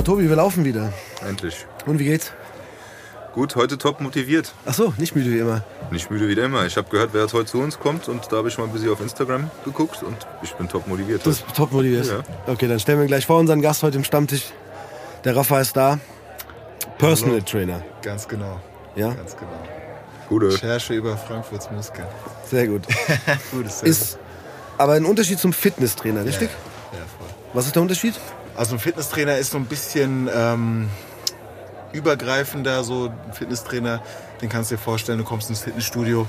So, Tobi, wir laufen wieder. Endlich. Und wie geht's? Gut, heute top motiviert. Ach so, nicht müde wie immer. Nicht müde wie immer. Ich habe gehört, wer jetzt heute zu uns kommt und da habe ich mal ein bisschen auf Instagram geguckt und ich bin top motiviert. Du bist top motiviert. Ja. Okay, dann stellen wir gleich vor unseren Gast heute im Stammtisch. Der Rafa ist da. Personal Trainer. Ganz genau. Ja, Ganz genau. Gute. Recherche über Frankfurts Muskeln. sehr gut. Gutes Ist aber ein Unterschied zum Fitnesstrainer, richtig? Ja, voll. Was ist der Unterschied? Also ein Fitnesstrainer ist so ein bisschen ähm, übergreifender. So ein Fitnesstrainer, den kannst du dir vorstellen, du kommst ins Fitnessstudio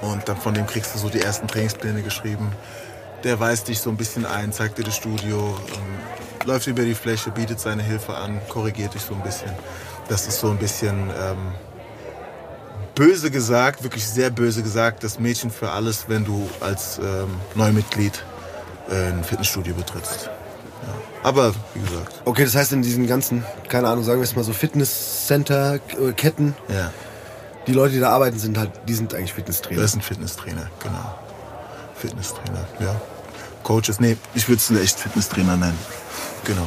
und dann von dem kriegst du so die ersten Trainingspläne geschrieben. Der weist dich so ein bisschen ein, zeigt dir das Studio, ähm, läuft über die Fläche, bietet seine Hilfe an, korrigiert dich so ein bisschen. Das ist so ein bisschen ähm, böse gesagt, wirklich sehr böse gesagt, das Mädchen für alles, wenn du als ähm, Neumitglied äh, ein Fitnessstudio betrittst. Ja. Aber wie gesagt, Okay, das heißt in diesen ganzen, keine Ahnung, sagen wir es mal so Fitnesscenter-Ketten, ja, die Leute, die da arbeiten, sind halt, die sind eigentlich Fitnesstrainer. das ein Fitnesstrainer, genau. Fitnesstrainer, ja. Coaches, nee, ich würde es echt Fitnesstrainer nennen. Genau.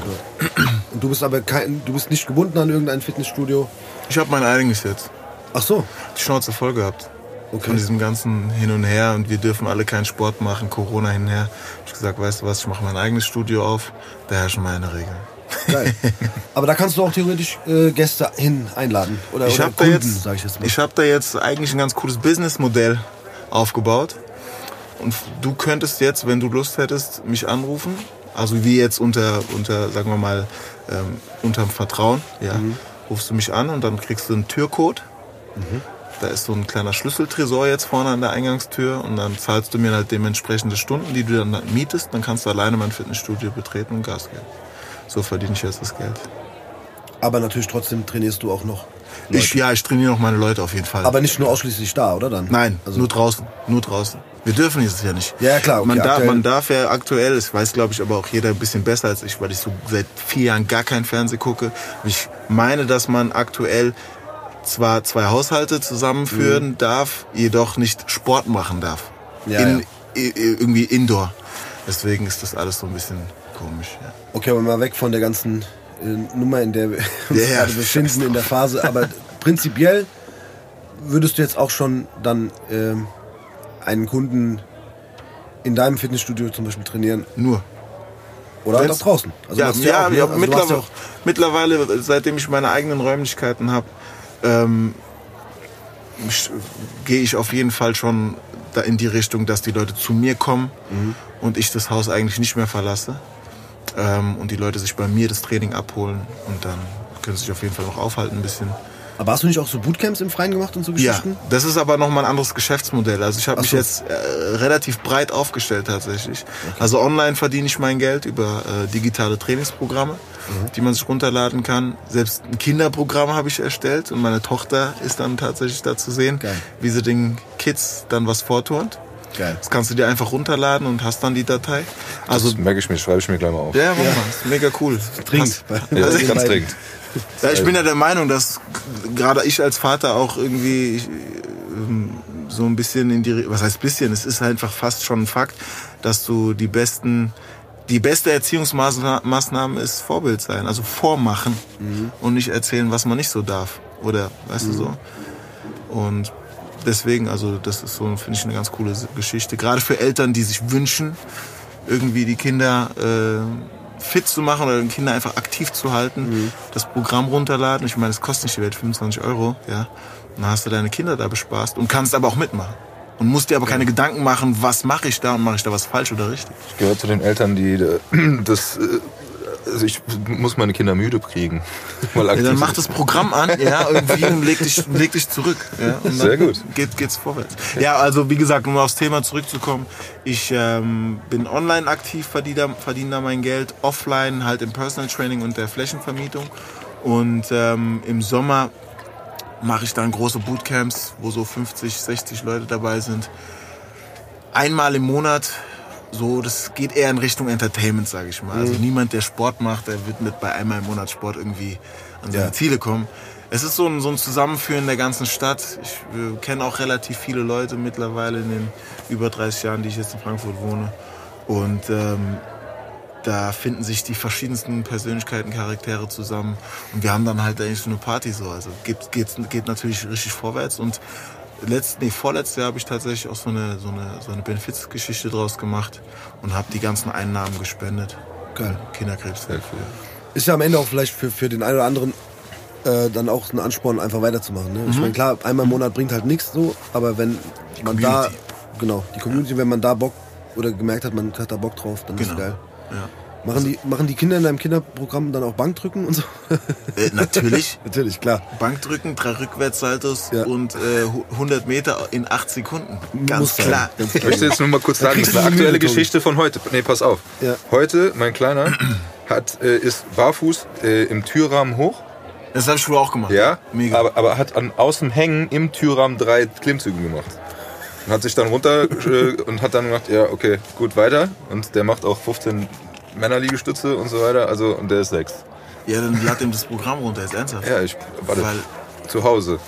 Und du bist aber kein, du bist nicht gebunden an irgendein Fitnessstudio. Ich habe mein eigenes jetzt. Ach so. Die Schnauze voll gehabt. Okay. Von diesem ganzen Hin und Her und wir dürfen alle keinen Sport machen, Corona hin und her. Ich gesagt, weißt du was, ich mache mein eigenes Studio auf, da herrschen meine Regeln. Geil. Aber da kannst du auch theoretisch äh, Gäste hin einladen. Oder, Ich oder Kunden, jetzt, sag ich jetzt mal. ich habe da jetzt eigentlich ein ganz cooles Businessmodell aufgebaut. Und du könntest jetzt, wenn du Lust hättest, mich anrufen. Also wie jetzt unter, unter sagen wir mal, ähm, unterm Vertrauen. Ja, Mhm. rufst du mich an und dann kriegst du einen Türcode. Mhm. Da ist so ein kleiner Schlüsseltresor jetzt vorne an der Eingangstür und dann zahlst du mir halt dementsprechende Stunden, die du dann mietest. Dann kannst du alleine mein Fitnessstudio betreten und Gas geben. So verdiene ich jetzt das Geld. Aber natürlich trotzdem trainierst du auch noch. Leute. Ich, ja, ich trainiere noch meine Leute auf jeden Fall. Aber nicht nur ausschließlich da, oder dann? Nein, Also, nur draußen. Nur draußen. Wir dürfen dieses ja nicht. Ja, klar, okay, man, darf, man darf ja aktuell, das weiß glaube ich aber auch jeder ein bisschen besser als ich, weil ich so seit vier Jahren gar kein Fernsehen gucke. Ich meine, dass man aktuell zwar zwei Haushalte zusammenführen darf, jedoch nicht Sport machen darf. Mhm. Ja, In, ja. irgendwie indoor. Deswegen ist das alles so ein bisschen komisch. Ja. Okay, aber mal weg von der ganzen äh, Nummer, in der wir uns gerade befinden, in der Phase. Aber prinzipiell würdest du jetzt auch schon dann ähm, einen Kunden in deinem Fitnessstudio zum Beispiel trainieren Nur. oder Wenn's- auch draußen. Also ja, ja, auch, ne? ja, Also du machst mittlerweile, mittlerweile, seitdem ich meine eigenen Räumlichkeiten habe, ähm, gehe ich auf jeden Fall schon da in die Richtung, dass die Leute zu mir kommen Mhm. und ich das Haus eigentlich nicht mehr verlasse ähm, und die Leute sich bei mir das Training abholen und dann können sie sich auf jeden Fall noch aufhalten ein bisschen. Aber hast du nicht auch so Bootcamps im Freien gemacht und so Ja, Geschichten? das ist aber nochmal ein anderes Geschäftsmodell. Also ich habe mich so. jetzt äh, relativ breit aufgestellt tatsächlich. Also online verdiene ich mein Geld über äh, digitale Trainingsprogramme, Mhm. die man sich runterladen kann. Selbst ein Kinderprogramm habe ich erstellt und meine Tochter ist dann tatsächlich da zu sehen, Geil. wie sie den Kids dann was vorturnt. Geil. Das kannst du dir einfach runterladen und hast dann die Datei. Also Das merke ich mir, schreibe ich mir gleich mal auf. ja, mach mal, ist mega cool. Dringend. Hast- Ja, Also, ganz dringend. Ja, ich bin ja der Meinung, dass gerade ich als Vater auch irgendwie ähm, so ein bisschen in die, was heißt bisschen, es ist einfach fast schon ein Fakt, dass du die besten, die beste Erziehungsmaßnahme ist Vorbild sein, also vormachen und nicht erzählen, was man nicht so darf. Oder, weißt du so? Und deswegen, also das ist so, finde ich, eine ganz coole Geschichte. Gerade für Eltern, die sich wünschen, irgendwie die Kinder äh, fit zu machen oder die Kinder einfach aktiv zu halten, das Programm runterladen. Ich meine, es kostet nicht die Welt 25 Euro, ja. Und dann hast du deine Kinder da bespaßt und kannst aber auch mitmachen. Und musst dir aber keine Gedanken machen, was mache ich da und mache ich da was falsch oder richtig. Ich gehöre zu den Eltern, die äh, das. Also ich muss meine Kinder müde kriegen. Mal Ja, dann mach das Programm an, ja, irgendwie und leg dich, leg dich zurück. Ja, und Sehr gut. Geht, geht's vorwärts. Ja, also wie gesagt, um aufs Thema zurückzukommen, ich ähm, bin online aktiv, verdiene da, verdiene da mein Geld, offline halt im Personal Training und der Flächenvermietung. Und ähm, im Sommer mache ich dann große Bootcamps, wo so 50, 60 Leute dabei sind. Einmal im Monat, so, das geht eher in Richtung Entertainment, sage ich mal. Also niemand, der Sport macht, der wird mit bei einmal im Monat Sport irgendwie an seine Ja. Ziele kommen. Es ist so ein, so ein Zusammenführen der ganzen Stadt. Ich äh, kenne auch relativ viele Leute mittlerweile in den über 30 Jahren, die ich jetzt in Frankfurt wohne. Und ähm, da finden sich die verschiedensten Persönlichkeiten, Charaktere zusammen. Und wir haben dann halt eigentlich so eine Party so. Also geht, geht, geht natürlich richtig vorwärts. Und letzt, nee, vorletztes Jahr habe ich tatsächlich auch so eine, so eine, so eine Benefizgeschichte draus gemacht und habe die ganzen Einnahmen gespendet. Geil. Kinderkrebshilfe. Ist ja am Ende auch vielleicht für, für den einen oder anderen äh, dann auch ein Ansporn, einfach weiterzumachen. Ne? Ich meine, klar, einmal im Monat bringt halt nichts so, aber wenn man da, Community. genau, die Community, wenn man da Bock oder gemerkt hat, man hat da Bock drauf, dann ist Genau. geil. Ja. Machen die, machen die Kinder in deinem Kinderprogramm dann auch Bankdrücken und so? Äh, natürlich. Natürlich, klar. Bankdrücken, drei Rückwärtssaltos Ja. und äh, 100 Meter in 8 Sekunden. Ganz klar. Ich möchte jetzt nur mal kurz sagen, das ist eine aktuelle Geschichte von heute. Nee, pass auf. Ja. Heute, mein Kleiner, hat, äh, ist barfuß äh, im Türrahmen hoch. Das habe ich früher auch gemacht. Ja, Mega. aber, aber hat an, aus dem Hängen im Türrahmen drei Klimmzüge gemacht. Und hat sich dann runter äh, und hat dann gemacht, ja, okay, gut, weiter. Und der macht auch 15 Männerliegestütze und so weiter. Also, und der ist sechs. ja, dann lad ihm das Programm runter, ist ernsthaft. Ja, ich, warte, Weil, zu Hause.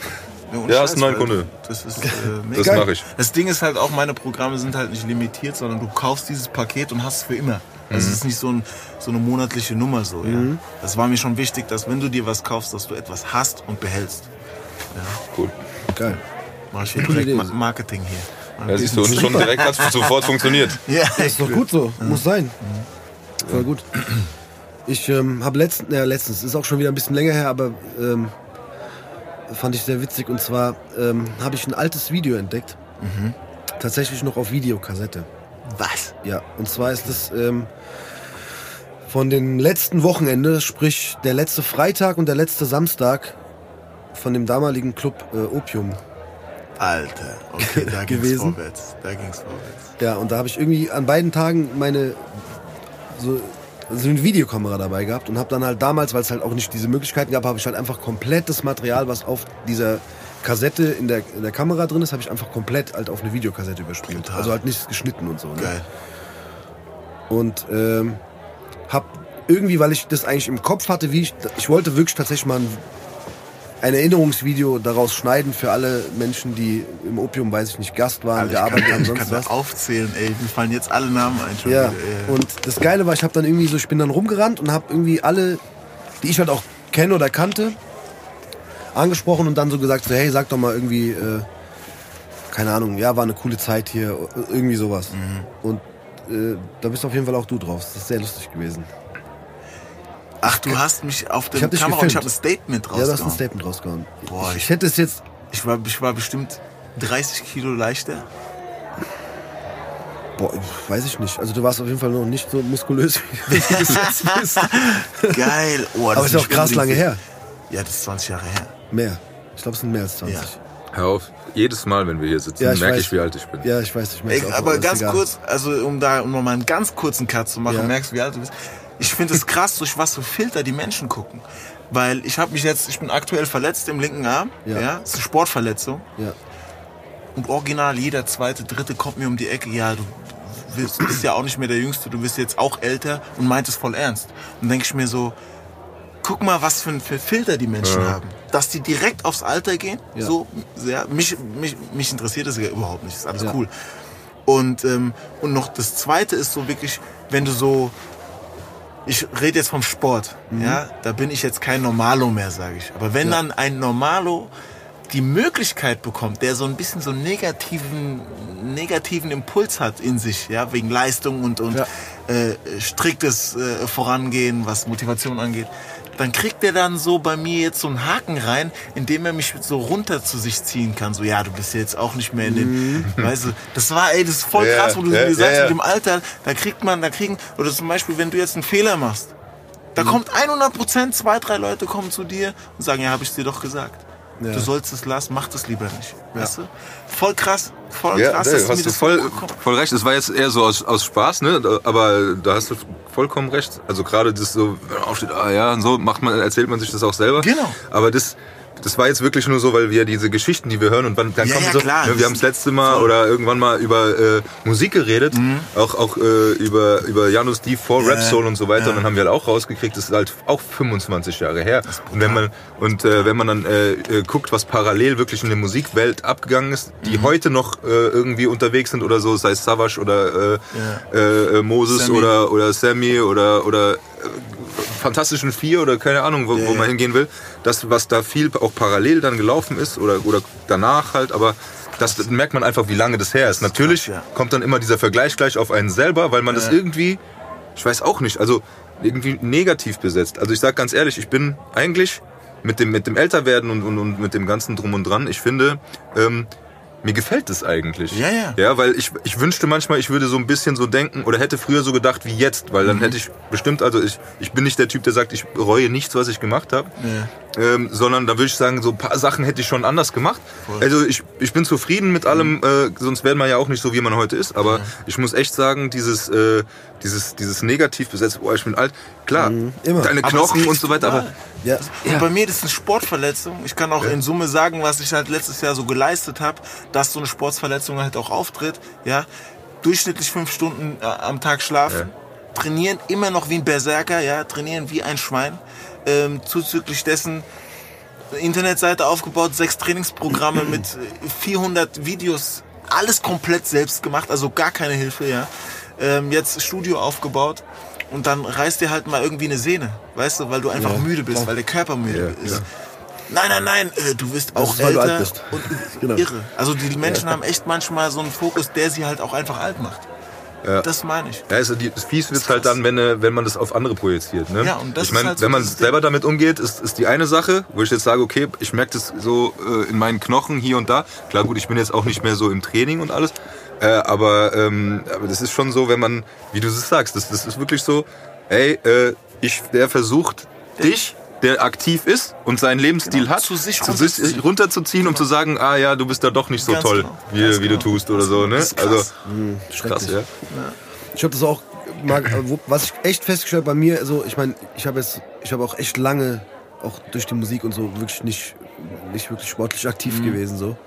Ja, ist ein neuer Kunde. Das ist äh, mega. Das mache ich. Das Ding ist halt auch, meine Programme sind halt nicht limitiert, sondern du kaufst dieses Paket und hast es für immer. Also Mhm. es ist nicht so, ein, so eine monatliche Nummer so. Ja. Das war mir schon wichtig, dass wenn du dir was kaufst, dass du etwas hast und behältst. Cool. Geil. Mach ich hier direkt Idee. Ma Marketing hier. Ja, siehst du, und schon direkt hat es sofort funktioniert. Ja, Ist doch gut so, muss sein. Voll gut. Ich ähm, habe letztens, ja, letztens, ist auch schon wieder ein bisschen länger her, aber ähm, fand ich sehr witzig. Und zwar ähm, habe ich ein altes Video entdeckt. Tatsächlich noch auf Videokassette. Was? Ja, und zwar ist es ähm, von dem letzten Wochenende, sprich der letzte Freitag und der letzte Samstag von dem damaligen Club äh, Opium. Alter, okay, da ging's Gewesen. vorwärts. Da ging's vorwärts. Ja, und da habe ich irgendwie an beiden Tagen meine so, so eine Videokamera dabei gehabt und habe dann halt damals, weil es halt auch nicht diese Möglichkeiten gab, habe ich halt einfach komplett das Material, was auf dieser Kassette in der, in der Kamera drin ist, habe ich einfach komplett halt auf eine Videokassette überspielt. Also halt nicht geschnitten und so. Ne? Geil. Und ähm, hab irgendwie, weil ich das eigentlich im Kopf hatte, wie ich, ich wollte wirklich tatsächlich mal ein, ein Erinnerungsvideo daraus schneiden für alle Menschen, die im Opium, weiß ich nicht, Gast waren, Also ich gearbeitet kann, haben, ich sonst kann was. aufzählen, ey. Mir fallen jetzt alle Namen ein. Schon Ja, wieder, ey. und das Geile war, ich habe dann irgendwie so, ich bin dann rumgerannt und habe irgendwie alle, die ich halt auch kenne oder kannte, angesprochen und dann so gesagt, so, hey, sag doch mal irgendwie, äh, keine Ahnung, ja, war eine coole Zeit hier, irgendwie sowas. Mhm. Und äh, da bist auf jeden Fall auch du drauf. Das ist sehr lustig gewesen. Ach, du hast mich auf der Kamera und ich habe ein gefilmt. Statement Ja, du hast ein rausgehauen. Statement rausgehauen. Boah, ich, ich- hätte es jetzt, ich, war, ich war bestimmt 30 Kilo leichter. boah, weiß ich nicht. Also du warst auf jeden Fall noch nicht so muskulös, wie du bis jetzt bist. Geil. Oh, das Aber ist ja auch krass lange her. Ja, das ist 20 Jahre her. Mehr. Ich glaube, es sind mehr als 20. Ja. Hör auf, jedes Mal, wenn wir hier sitzen, Ja, ich merke weiß. ich, wie alt ich bin. Ja, ich weiß, ich Ey, merke auch, aber ganz egal. kurz, also um da um noch mal einen ganz kurzen Cut zu machen, Ja. merkst du, wie alt du bist. Ich finde es krass, durch was für Filter die Menschen gucken. Weil ich habe mich jetzt, ich bin aktuell verletzt im linken Arm. Ja. Ja. Das ist eine Sportverletzung. Ja. Und original jeder zweite, dritte kommt mir um die Ecke. Ja, du bist, bist ja auch nicht mehr der Jüngste, du bist jetzt auch älter und meint es voll ernst. Und denke ich mir so, guck mal, was für, für Filter die Menschen haben. Dass die direkt aufs Alter gehen, Ja. so sehr. Mich, mich, mich interessiert das ja überhaupt nicht, ist alles Ja. cool. Und, ähm, und noch das zweite ist so wirklich, wenn du so, ich rede jetzt vom Sport, Mhm. ja, da bin ich jetzt kein Normalo mehr, sage ich. Aber wenn dann ein Normalo die Möglichkeit bekommt, der so ein bisschen so einen negativen, negativen Impuls hat in sich, ja, wegen Leistung und, und Ja. äh, striktes äh, Vorangehen, was Motivation angeht, dann kriegt er dann so bei mir jetzt so einen Haken rein, indem er mich so runter zu sich ziehen kann. So, ja, du bist ja jetzt auch nicht mehr in den, weißt du, das war, ey, das ist voll Ja, krass, wo du ja, mir ja, sagst, ja. mit dem Alter, da kriegt man, da kriegen, oder zum Beispiel, wenn du jetzt einen Fehler machst, da Mhm. kommt 100 Prozent, zwei, drei Leute kommen zu dir und sagen, ja, habe ich dir doch gesagt. Ja. Du sollst es lassen, mach das lieber nicht. Weißt du? Voll krass, voll Ja, krass, mir hast du das voll, vorkommt. voll recht. Es war jetzt eher so aus, aus Spaß, ne? Aber da hast du vollkommen recht. Also gerade das so, wenn man aufsteht, ah ja, und so macht man, erzählt man sich das auch selber. Genau. Aber das, das war jetzt wirklich nur so, weil wir diese Geschichten, die wir hören und dann, Ja, kommen ja, so, klar. ne, wir haben das letzte Mal oder irgendwann mal über äh, Musik geredet, auch auch äh, über über Janus D vor Ja, Rap Soul und so weiter. Und dann haben wir halt auch rausgekriegt, das ist halt auch 25 Jahre her. Und wenn man und äh, wenn man dann äh, äh, guckt, was parallel wirklich in der Musikwelt abgegangen ist, Mhm. die heute noch äh, irgendwie unterwegs sind oder so, sei es Savage oder äh, äh, äh, Moses Sammy. oder oder Sammy oder oder Fantastischen Vier oder keine Ahnung, wo, Ja, wo ja. man hingehen will. Das, was da viel auch parallel dann gelaufen ist oder, oder danach halt, aber das, merkt man einfach, wie lange das her ist. Natürlich ja. kommt dann immer dieser Vergleich gleich auf einen selber, weil man das Ja. irgendwie, ich weiß auch nicht, also irgendwie negativ besetzt. Also ich sag ganz ehrlich, ich bin eigentlich mit dem, mit dem Älterwerden und, und, und mit dem ganzen Drum und Dran, ich finde, ähm, mir gefällt es eigentlich. Ja, ja. Ja, weil ich, ich wünschte manchmal, ich würde so ein bisschen so denken oder hätte früher so gedacht wie jetzt, weil Mhm. dann hätte ich bestimmt, also ich, ich bin nicht der Typ, der sagt, ich bereue nichts, was ich gemacht habe, ähm, sondern da würde ich sagen, so ein paar Sachen hätte ich schon anders gemacht. Also ich, ich bin zufrieden mit allem, äh, sonst wäre man ja auch nicht so, wie man heute ist, aber ich muss echt sagen, dieses, äh, dieses, dieses negativ besetzt, boah, ich bin alt, klar, immer. deine Knochen und so weiter, aber. Ja, Und bei mir das ist eine Sportverletzung. Ich kann auch in Summe sagen, was ich halt letztes Jahr so geleistet habe, dass so eine Sportverletzung halt auch auftritt. Ja, durchschnittlich fünf Stunden äh, am Tag schlafen, trainieren immer noch wie ein Berserker, ja, trainieren wie ein Schwein. Ähm, zuzüglich dessen Internetseite aufgebaut, sechs Trainingsprogramme mit äh, 400 Videos, alles komplett selbst gemacht, also gar keine Hilfe, ja. Ähm, jetzt Studio aufgebaut und dann reißt dir halt mal irgendwie eine Sehne, weißt du, weil du einfach Ja, müde bist, klar. weil der Körper müde Ja, ist. ja. Nein, nein, nein, äh, du wirst auch ist, weil du älter alt bist. und Genau. irre. Also die Menschen haben echt manchmal so einen Fokus, der sie halt auch einfach alt macht. Ja. Das meine ich. Ja, also die, das Fies wird halt dann, wenn, äh, wenn man das auf andere projiziert. Ne? Ja, und das ich meine, halt so wenn man selber damit umgeht, ist, ist die eine Sache, wo ich jetzt sage, okay, ich merke das so äh, in meinen Knochen hier und da. Klar, gut, ich bin jetzt auch nicht mehr so im Training und alles. Äh, aber, ähm, aber das ist schon so, wenn man, wie du es sagst, das, das ist wirklich so, ey, äh, ich, der versucht, dich, der aktiv ist und seinen Lebensstil Genau, hat, zu sich zu runterzuziehen. runterzuziehen, um zu sagen, ah ja, du bist da doch nicht so Ganz toll, genau, wie, wie du genau. tust oder so. Ne? Also krass. krass, schrecklich. ja. Ich habe das auch, mal, äh, was ich echt festgestellt bei mir, also ich meine, ich habe jetzt, ich habe auch echt lange, auch durch die Musik und so, wirklich nicht, nicht wirklich sportlich aktiv gewesen so.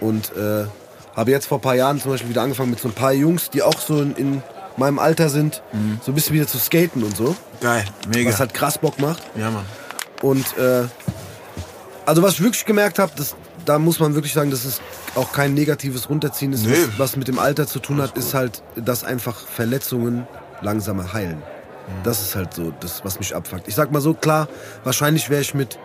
Und äh, habe jetzt vor ein paar Jahren zum Beispiel wieder angefangen mit so ein paar Jungs, die auch so in, in meinem Alter sind, so ein bisschen wieder zu skaten und so, Geil, mega. was halt krass Bock macht. ja, Mann. Und äh, also was ich wirklich gemerkt habe, das, da muss man wirklich sagen, dass es auch kein negatives Runterziehen ist, Nö. was, was mit dem Alter zu tun hat, ist halt, dass einfach Verletzungen langsamer heilen. Das ist halt so das, was mich abfuckt. Ich sag mal so, klar, wahrscheinlich wäre ich mit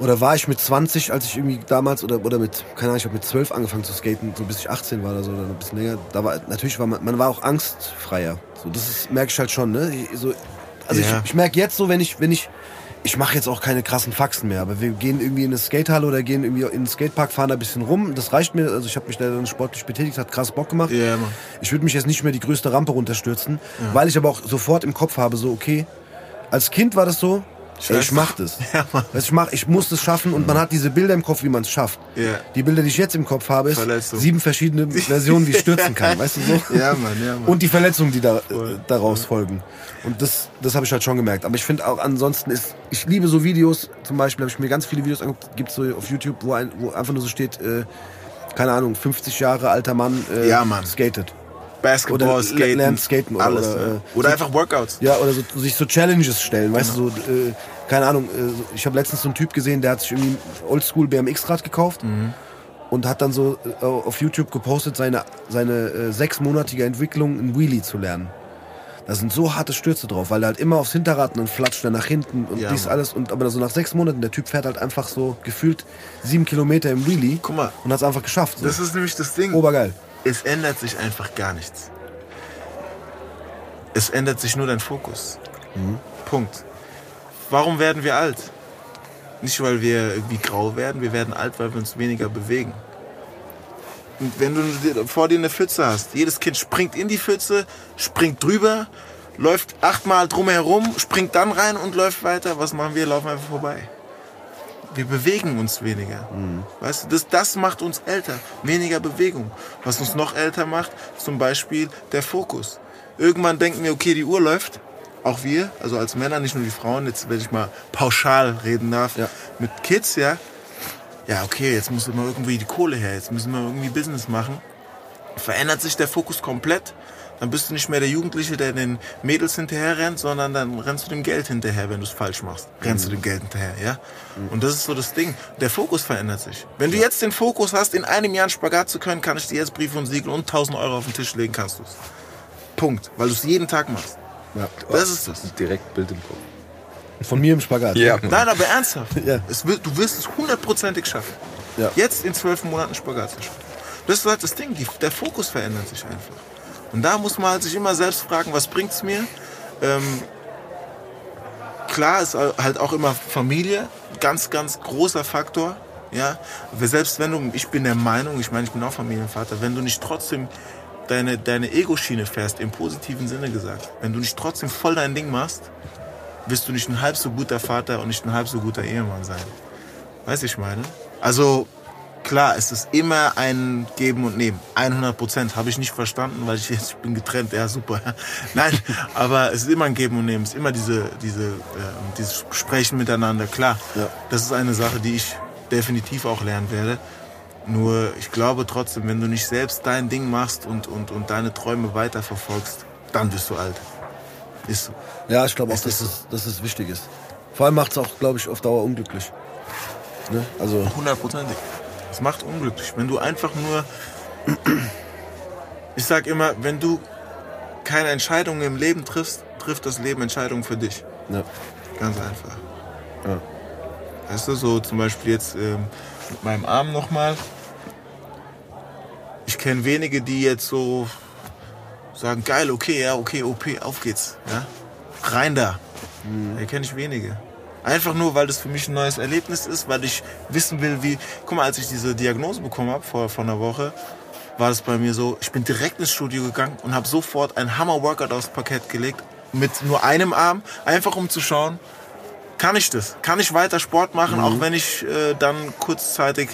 oder war ich mit 20, als ich irgendwie damals oder oder mit keine Ahnung, ich habe mit 12 angefangen zu skaten, so bis ich 18 war oder so oder ein bisschen länger. Da war natürlich war man, man war auch angstfreier. So das ist, merke ich halt schon, ne? So, also Ja. ich, ich merke jetzt so, wenn ich wenn ich ich mache jetzt auch keine krassen Faxen mehr, aber wir gehen irgendwie in eine Skatehalle oder gehen irgendwie in den Skatepark, fahren da ein bisschen rum. Das reicht mir. Also ich habe mich da dann sportlich betätigt, hat krass Bock gemacht. Ja, Mann. Ich würde mich jetzt nicht mehr die größte Rampe runterstürzen, weil ich aber auch sofort im Kopf habe, so okay, als Kind war das so, ey, ich mach das. Ja, Mann. Weißt, ich, mach, ich muss das schaffen und man hat diese Bilder im Kopf, wie man es schafft. Ja. Die Bilder, die ich jetzt im Kopf habe, ist Verletzung. sieben verschiedene Versionen, wie ich stürzen kann, weißt du so? Ja, Mann, ja, Mann. Und die Verletzungen, die da, äh, daraus folgen. Und das, das habe ich halt schon gemerkt. Aber ich finde auch ansonsten ist, ich liebe so Videos, zum Beispiel habe ich mir ganz viele Videos angeguckt, gibt so auf YouTube, wo, ein, wo einfach nur so steht, äh, keine Ahnung, 50 Jahre alter Mann, äh, Ja, Mann. skatet. Basketball, oder Skaten, lernt skaten oder- alles. oder, ja. äh, oder einfach Workouts. Ja, oder so, sich so Challenges stellen, weißt du, so, äh, keine Ahnung, äh, ich habe letztens so einen Typ gesehen, der hat sich irgendwie ein Oldschool BMX-Rad gekauft und hat dann so äh, auf YouTube gepostet, seine, seine äh, sechsmonatige Entwicklung, ein Wheelie zu lernen. Da sind so harte Stürze drauf, weil er halt immer aufs Hinterrad und dann flatscht er nach hinten und Ja, dies Mann. alles. Und aber so nach sechs Monaten, der Typ fährt halt einfach so gefühlt sieben Kilometer im Wheelie Guck mal. und hat es einfach geschafft. So. Das ist nämlich das Ding. Obergeil. Es ändert sich einfach gar nichts. Es ändert sich nur dein Fokus. Punkt. Warum werden wir alt? Nicht, weil wir irgendwie grau werden, wir werden alt, weil wir uns weniger bewegen. Und wenn du vor dir eine Pfütze hast, jedes Kind springt in die Pfütze, springt drüber, läuft achtmal drumherum, springt dann rein und läuft weiter. Was machen wir? Laufen einfach vorbei. Wir bewegen uns weniger. Weißt du, das, das macht uns älter. Weniger Bewegung. Was uns noch älter macht, zum Beispiel der Fokus. Irgendwann denken wir, okay, die Uhr läuft. auch wir, also als Männer, nicht nur die Frauen, jetzt wenn ich mal pauschal reden darf, Ja. mit Kids, ja, ja, okay, jetzt muss immer irgendwie die Kohle her, jetzt müssen wir irgendwie Business machen. Verändert sich der Fokus komplett, dann bist du nicht mehr der Jugendliche, der den Mädels hinterher rennt, sondern dann rennst du dem Geld hinterher, wenn du es falsch machst. Rennst du dem Geld hinterher, ja? Und das ist so das Ding. Der Fokus verändert sich. Wenn du jetzt den Fokus hast, in einem Jahr einen Spagat zu können, kann ich dir jetzt Briefe und Siegel und 1000 Euro auf den Tisch legen, kannst du es. Punkt. Weil du es jeden Tag machst. Ja. Das ist das. Direkt Bild im Kopf. Von mir im Spagat. Ja. Nein, aber ernsthaft. Ja. Es wird, du wirst es hundertprozentig schaffen. Ja. Jetzt in zwölf Monaten Spagat zu schaffen. Das ist halt das Ding. Die, der Fokus verändert sich einfach. Und da muss man halt sich immer selbst fragen, was bringt's mir? Ähm, klar ist halt auch immer Familie, ganz, ganz großer Faktor. Ja, selbst wenn du, ich bin der Meinung, ich meine, ich bin auch Familienvater, wenn du nicht trotzdem deine, deine Ego-Schiene fährst, im positiven Sinne gesagt, wenn du nicht trotzdem voll dein Ding machst, wirst du nicht ein halb so guter Vater und nicht ein halb so guter Ehemann sein. Weißt du, ich meine? Also, klar, es ist immer ein Geben und Nehmen. 100 Prozent habe ich nicht verstanden, weil ich jetzt ich bin getrennt. Ja, super. Nein, aber es ist immer ein Geben und Nehmen. Es ist immer diese, diese, äh, dieses Sprechen miteinander. Klar, Ja. das ist eine Sache, die ich definitiv auch lernen werde. Nur, ich glaube trotzdem, wenn du nicht selbst dein Ding machst und, und, und deine Träume weiterverfolgst, dann wirst du alt. Ist so. Ja, ich glaube auch, dass es, dass es wichtig ist. Vor allem macht es auch, glaube ich, auf Dauer unglücklich. Ne? Also, Hundertprozentig. Es macht unglücklich. Wenn du einfach nur. Ich sag immer, wenn du keine Entscheidungen im Leben triffst, trifft das Leben Entscheidungen für dich. ja. Ganz einfach. Ja. Weißt du, so zum Beispiel jetzt ähm, mit meinem Arm nochmal. Ich kenne wenige, die jetzt so sagen, geil, okay, ja, okay, OP, auf geht's. Ja? Rein da. Da kenne ich wenige. Einfach nur, weil das für mich ein neues Erlebnis ist, weil ich wissen will, wie. Guck mal, als ich diese Diagnose bekommen habe vor, vor einer Woche, war das bei mir so, ich bin direkt ins Studio gegangen und habe sofort ein Hammer-Workout aufs Parkett gelegt. Mit nur einem Arm, einfach um zu schauen, kann ich das? Kann ich weiter Sport machen, auch wenn ich äh, dann kurzzeitig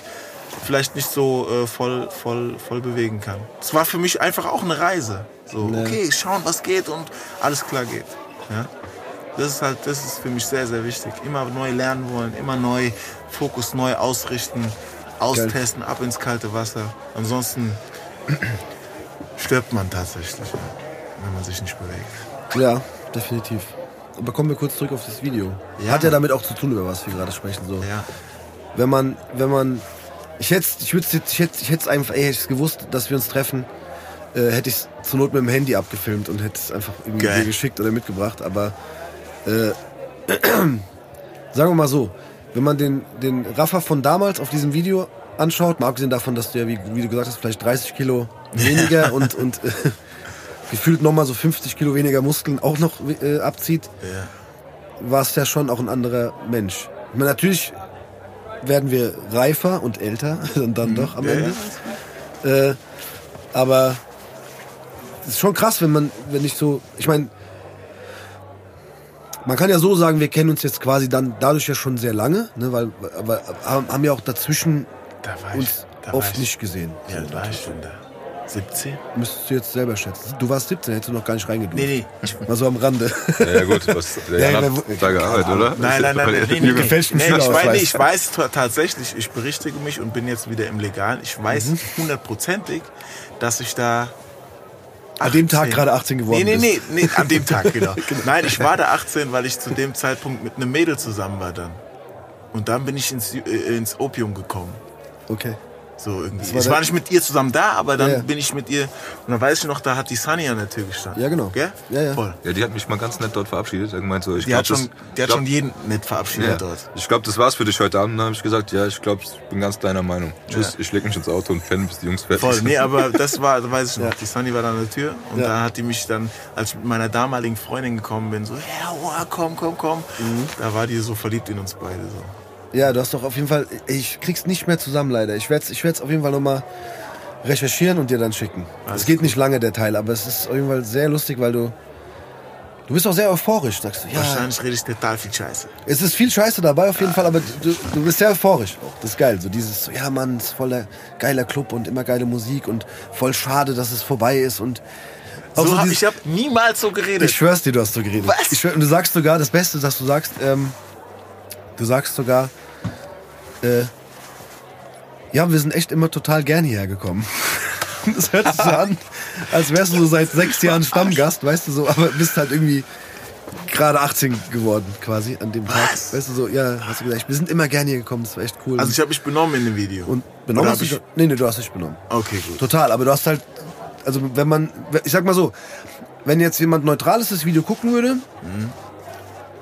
vielleicht nicht so äh, voll, voll, voll bewegen kann? Es war für mich einfach auch eine Reise. So, okay, schauen, was geht und alles klar geht. Ja? Das ist halt, das ist für mich sehr, sehr wichtig. Immer neu lernen wollen, immer neu Fokus neu ausrichten, austesten, ab ins kalte Wasser. Ansonsten stirbt man tatsächlich, wenn man sich nicht bewegt. ja, definitiv. Aber kommen wir kurz zurück auf das Video. Ja. Hat ja damit auch zu tun, über was wir gerade sprechen. So. Ja. Wenn man, wenn man, ich hätte, ich würde ich hätte, ich hätte es einfach, ey, hätte ich's gewusst, dass wir uns treffen, äh, hätte ich es zur Not mit dem Handy abgefilmt und hätte es einfach irgendwie Geil. geschickt oder mitgebracht. Aber äh, sagen wir mal so, wenn man den, den Rafa von damals auf diesem Video anschaut, mal abgesehen davon, dass du ja, wie, wie du gesagt hast, vielleicht 30 Kilo weniger und, und äh, gefühlt nochmal so 50 Kilo weniger Muskeln auch noch äh, abzieht, Ja. war es ja schon auch ein anderer Mensch. Ich meine, natürlich werden wir reifer und älter und dann doch am Ja, Ende. ja. Äh, aber es ist schon krass, wenn man, wenn ich so, ich meine, man kann ja so sagen, wir kennen uns jetzt quasi dann dadurch ja schon sehr lange, ne, weil, aber haben ja auch dazwischen Da war ich, uns da war oft ich, nicht gesehen. Ja, da war ich schon da. 17? Müsstest du jetzt selber schätzen. Du warst 17, hättest du noch gar nicht reingedurft. Nee, nee. Mal so am Rande. Ja, ja gut, was, der Ja, hat da gearbeitet, oder? nein, nein, nein, nein, nee, nee, nee, gefälschten nee, ich, nee, ich weiß ta- tatsächlich, ich berichtige mich und bin jetzt wieder im Legalen. Ich weiß Mhm. hundertprozentig, dass ich da. An dem Tag 18 gerade 18 geworden Nee, nee, nee, nee, an dem Tag, genau. Nein, ich war da 18, weil ich zu dem Zeitpunkt mit einem Mädel zusammen war dann. Und dann bin ich ins, äh, ins Opium gekommen. Okay. So irgendwie. war ich war nicht mit ihr zusammen da, aber dann Ja, ja. bin ich mit ihr. Und dann weiß ich noch, da hat die Sunny an der Tür gestanden. Ja, genau. Gell? Ja, ja. Voll. Ja, die hat mich mal ganz nett dort verabschiedet. Er gemeint so, ich Die glaub, hat schon, das- die hat glaub- schon jeden nett verabschiedet Ja. dort. Ich glaube, das war's für dich heute Abend. Dann habe ich gesagt, ja, ich glaube, ich bin ganz deiner Meinung. Tschüss, Ja. ich leg mich ins Auto und penne, bis die Jungs fertig Voll, sind. nee, aber das war, das weiß ich noch. Ja. Die Sunny war da an der Tür und Ja. da hat die mich dann, als ich mit meiner damaligen Freundin gekommen bin, so, ja, wow, komm, komm, komm. Mhm. Da war die so verliebt in uns beide. So. Ja, du hast doch auf jeden Fall. Ich krieg's nicht mehr zusammen, leider. Ich werde es ich werd's auf jeden Fall nochmal recherchieren und dir dann schicken. Es geht gut. nicht lange, der Teil, aber es ist auf jeden Fall sehr lustig, weil du. Du bist auch sehr euphorisch, sagst du. Ja, Wahrscheinlich rede ich total viel Scheiße. es ist viel Scheiße dabei auf jeden Fall, aber du, du bist sehr euphorisch. Das ist geil. So dieses, so, ja Mann, es ist voller geiler Club und immer geile Musik und voll schade, dass es vorbei ist und So so hab, dieses- ich habe niemals so geredet. Ich schwör's dir, du hast so geredet. Was? Ich schwör, und du sagst sogar, das Beste, dass du sagst, ähm, du sagst sogar, äh, ja, wir sind echt immer total gern hierher gekommen. Das hört sich so an, als wärst du so seit sechs Jahren Stammgast, weißt du so, aber bist halt irgendwie gerade 18 geworden, quasi, an dem Tag. Was? Weißt du so, ja, hast du gesagt, wir sind immer gern hier gekommen, das war echt cool. also ich habe mich benommen in dem Video. und benommen hast du ich- Nee, nee, du hast dich benommen. Okay, gut. Total, aber du hast halt, also wenn man, ich sag mal so, wenn jetzt jemand Neutrales das Video gucken würde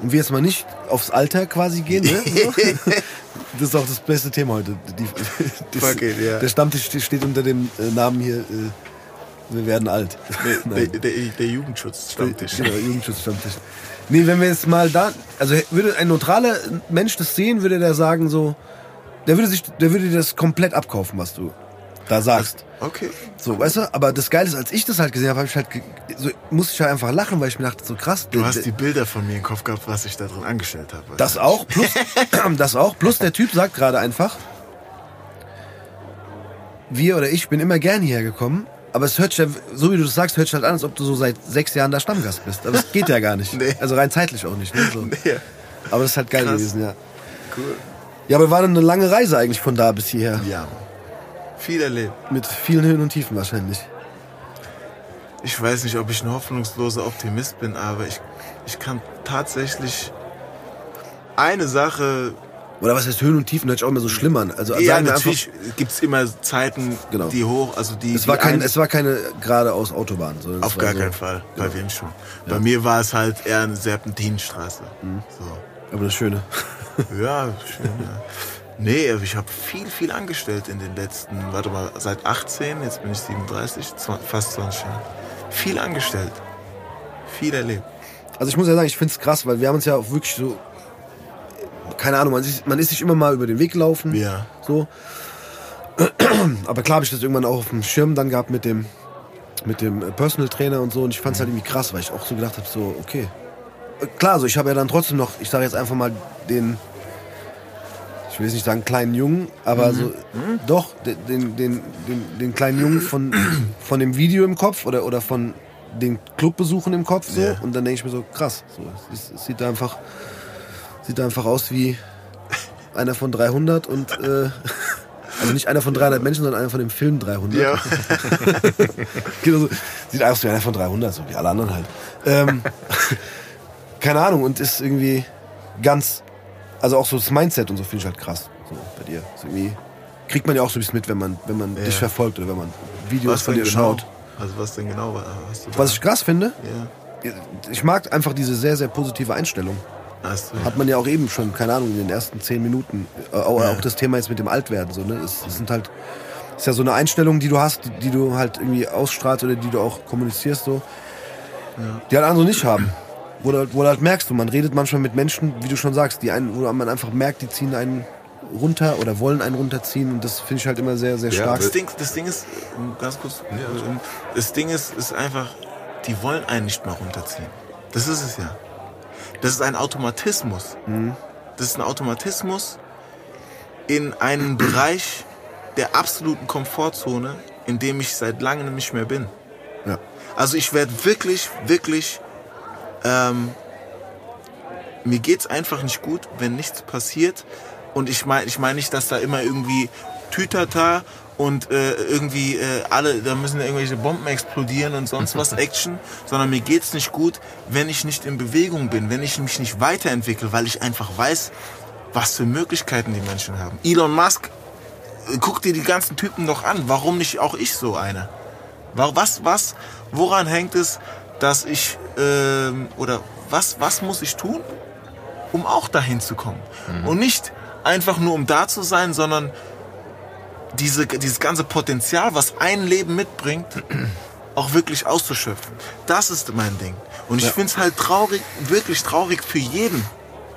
und wir jetzt mal nicht aufs Alter quasi gehen, ne? das ist auch das beste Thema heute. Die, das, Fuck it, ja. Der Stammtisch steht unter dem äh, Namen hier, äh, wir werden alt. Der, der, der Jugendschutz-Stammtisch. Genau, Jugendschutzstammtisch. Nee, wenn wir jetzt mal da, also würde ein neutraler Mensch das sehen, würde der sagen so, der würde sich, der würde dir das komplett abkaufen, was du da sagst. Okay. So, weißt du? Aber das Geile ist, als ich das halt gesehen habe, hab ich halt, so, musste ich halt einfach lachen, weil ich mir dachte, so krass. Du hast die Bilder von mir im Kopf gehabt, was ich da drin angestellt habe. das auch, plus, das auch, plus der Typ sagt gerade einfach, wir oder ich bin immer gern hierher gekommen, aber es hört sich, ja- so wie du das sagst, hört sich halt an, als ob du so seit sechs Jahren da Stammgast bist. Aber es geht ja gar nicht. Nee. Also rein zeitlich auch nicht. Ne? So. Ja. Aber das ist halt geil Krass. gewesen, ja. Cool. Ja, aber war dann eine lange Reise eigentlich von da bis hierher. Ja. Viel erlebt. Mit vielen Höhen und Tiefen wahrscheinlich. Ich weiß nicht, ob ich ein hoffnungsloser Optimist bin, aber ich, ich kann tatsächlich eine Sache. Oder was heißt Höhen und Tiefen, hört sich auch immer so schlimm an. Also Ja, natürlich gibt es immer Zeiten, Genau. die hoch, also die. es war, die kein, ein- es war keine geradeaus Autobahn. Sondern Auf gar so, keinen Fall. Bei wem schon. Bei mir war es halt eher eine Serpentinenstraße. Mhm. So. Aber das Schöne. Ja, schön. Ja. Nee, ich habe viel, viel angestellt in den letzten, warte mal, seit 18, jetzt bin ich 37, zwa- fast 20 Jahren. Viel angestellt. Viel erlebt. Also ich muss ja sagen, ich finde es krass, weil wir haben uns ja auch wirklich so, keine Ahnung, man ist, man ist sich immer mal über den Weg gelaufen. Ja. So. Aber klar habe ich das irgendwann auch auf dem Schirm dann gehabt mit dem, mit dem äh, Personal Trainer und so. Und ich fand es halt irgendwie krass, weil ich auch so gedacht habe, so, okay. Äh, Klar, so ich habe ja dann trotzdem noch, ich sage jetzt einfach mal den, will jetzt nicht sagen kleinen Jungen, aber so, doch, de- den, den, den, den kleinen Jungen von, von dem Video im Kopf oder, oder von den Clubbesuchen im Kopf so. Ja. Und dann denke ich mir so, krass, so, es, es sieht einfach, sieht einfach aus wie einer von 300 und, äh, also nicht einer von 300 Menschen, sondern einer von dem Film 300. Ja. Genau so. Sieht aus wie einer von 300, so wie alle anderen halt. Ähm, keine Ahnung, und ist irgendwie ganz, also auch so das Mindset und so finde ich halt krass. So bei dir. Ist irgendwie, kriegt man ja auch so ein bisschen mit, wenn man, wenn man Ja. dich verfolgt oder wenn man Videos Was von dir genau? schaut. Also was denn genau hast du da? Was ich krass finde, Ja. ich mag einfach diese sehr, sehr positive Einstellung. Hast du, Hat man ja auch eben schon, keine Ahnung, in den ersten zehn Minuten. Äh, auch, auch das Thema jetzt mit dem Altwerden. So, ne? es, es sind halt, ist ja so eine Einstellung, die du hast, die, die du halt irgendwie ausstrahlst oder die du auch kommunizierst, so, die halt andere nicht haben. Wo du, halt- wo du halt merkst, du, man redet manchmal mit Menschen, wie du schon sagst, die einen, wo man einfach merkt, die ziehen einen runter oder wollen einen runterziehen. Und das finde ich halt immer sehr, sehr Ja, stark. das, Ding, das Ding ist, ganz kurz, das Ding ist, ist einfach, die wollen einen nicht mehr runterziehen. Das ist es ja. Das ist ein Automatismus. Das ist ein Automatismus in einem Bereich der absoluten Komfortzone, in dem ich seit langem nicht mehr bin. Ja. Also ich werde wirklich, wirklich, ähm, mir geht's einfach nicht gut, wenn nichts passiert. Und ich meine, ich meine nicht, dass da immer irgendwie Tütata und äh, irgendwie äh, alle, da müssen irgendwelche Bomben explodieren und sonst was Action, sondern mir geht's nicht gut, wenn ich nicht in Bewegung bin, wenn ich mich nicht weiterentwickle, weil ich einfach weiß, was für Möglichkeiten die Menschen haben. Elon Musk, äh, guck dir die ganzen Typen doch an. Warum nicht auch ich so einer? Wa- Was, was, woran hängt es, dass ich, ähm, oder was, was muss ich tun, um auch dahin zu kommen? Und nicht einfach nur um da zu sein, sondern diese, dieses ganze Potenzial, was ein Leben mitbringt, auch wirklich auszuschöpfen. Das ist mein Ding. Und ich find's halt traurig, wirklich traurig für jeden.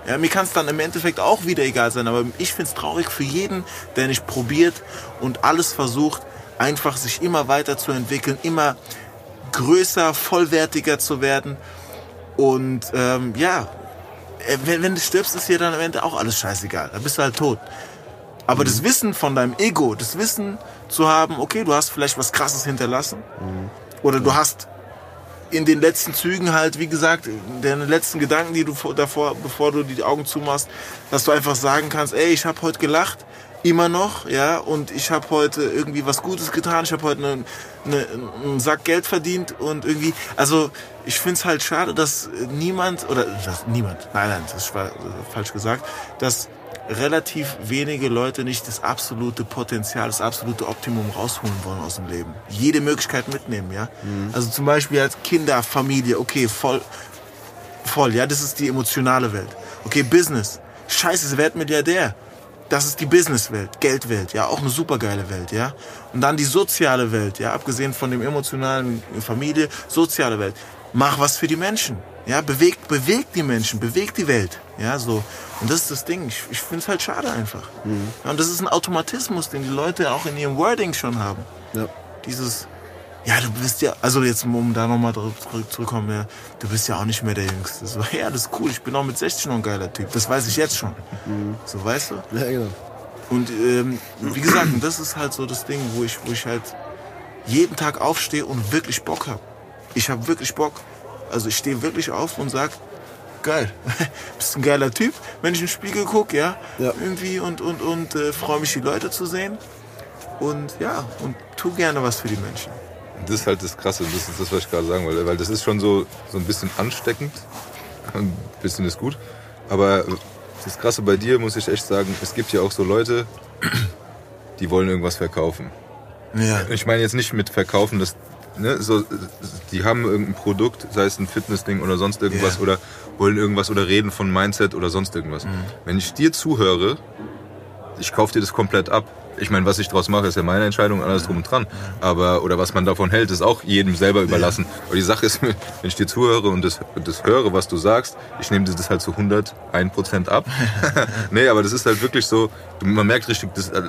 Ja, mir kann es dann im Endeffekt auch wieder egal sein, aber ich find's traurig für jeden, der nicht probiert und alles versucht, einfach sich immer weiterzuentwickeln, immer größer, vollwertiger zu werden. Und ähm, ja, äh, wenn, wenn du stirbst, ist dir dann am Ende auch alles scheißegal. Da bist du halt tot. Aber das Wissen von deinem Ego, das Wissen zu haben, okay, du hast vielleicht was Krasses hinterlassen. Oder du hast in den letzten Zügen halt, wie gesagt, deine letzten Gedanken, die du vor- davor, bevor du die Augen zumachst, dass du einfach sagen kannst, ey, ich habe heute gelacht, immer noch, ja, und ich habe heute irgendwie was Gutes getan, ich habe heute einen, eine, einen Sack Geld verdient und irgendwie, also ich finde es halt schade, dass niemand, oder dass niemand, nein, nein, das war falsch gesagt, dass relativ wenige Leute nicht das absolute Potenzial, das absolute Optimum rausholen wollen aus dem Leben. Jede Möglichkeit mitnehmen, ja. Also zum Beispiel als Kinder, Familie, okay, voll, voll, ja, das ist die emotionale Welt. Okay, Business. Scheiße, werd Milliardär. Das ist die Businesswelt, Geldwelt, ja, auch eine supergeile Welt, ja. Und dann die soziale Welt, ja, abgesehen von dem emotionalen Familie, soziale Welt. Mach was für die Menschen, ja, bewegt, bewegt die Menschen, bewegt die Welt, ja, so. Und das ist das Ding. Ich, ich finde es halt schade einfach. Ja, und das ist ein Automatismus, den die Leute auch in ihrem Wording schon haben. Ja. Dieses, ja, du bist ja, also jetzt, um da nochmal zurückzukommen, ja, du bist ja auch nicht mehr der Jüngste. So, ja, das ist cool, ich bin auch mit 60 noch ein geiler Typ. Das weiß ich jetzt schon. So, weißt du? Ja, genau. Und ähm, wie gesagt, das ist halt so das Ding, wo ich, wo ich halt jeden Tag aufstehe und wirklich Bock habe. Ich habe wirklich Bock. Also ich stehe wirklich auf und sag, geil, bist ein geiler Typ, wenn ich in den Spiegel gucke, ja, Ja. irgendwie und und und äh, freue mich die Leute zu sehen und ja und tu gerne was für die Menschen. Das ist halt das Krasse, das ist das, was ich gerade sagen wollte, weil das ist schon so, so ein bisschen ansteckend. Ein bisschen ist gut. Aber das Krasse bei dir, muss ich echt sagen, es gibt ja auch so Leute, die wollen irgendwas verkaufen. Ja, Ich meine jetzt nicht mit verkaufen, das, ne, so, die haben irgendein Produkt, sei es ein Fitnessding oder sonst irgendwas, Ja. oder wollen irgendwas oder reden von Mindset oder sonst irgendwas. Wenn ich dir zuhöre, ich kaufe dir das komplett ab. Ich meine, was ich draus mache, ist ja meine Entscheidung, alles drum und dran. Aber, oder was man davon hält, ist auch jedem selber überlassen. Aber die Sache ist, wenn ich dir zuhöre und das, das höre, was du sagst, ich nehme dir das halt zu 101 Prozent ab. nee, aber das ist halt wirklich so, man merkt richtig, das, äh,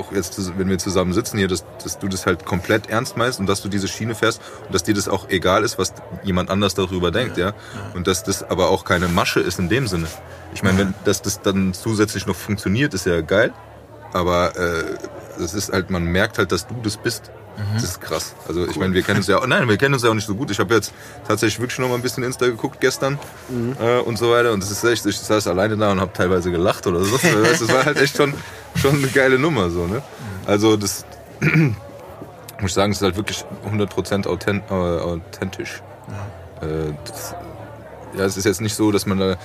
auch jetzt, wenn wir zusammen sitzen hier, dass, dass du das halt komplett ernst meinst und dass du diese Schiene fährst und dass dir das auch egal ist, was jemand anders darüber denkt, ja. Und dass das aber auch keine Masche ist in dem Sinne. Ich meine, wenn dass das dann zusätzlich noch funktioniert, ist ja geil. Aber äh, das ist halt, man merkt halt, dass du das bist. Das ist krass. Also ich meine, wir kennen uns ja, nein, wir kennen uns ja auch nicht so gut. Ich habe jetzt tatsächlich wirklich noch mal ein bisschen Insta geguckt gestern äh, und so weiter. Und das ist echt, ich saß alleine da und habe teilweise gelacht oder so. Das war halt echt schon schon eine geile Nummer so. Ne? Also das muss ich sagen, es ist halt wirklich 100% authent, äh, authentisch. Äh, das, ja, es ist jetzt nicht so, dass man da,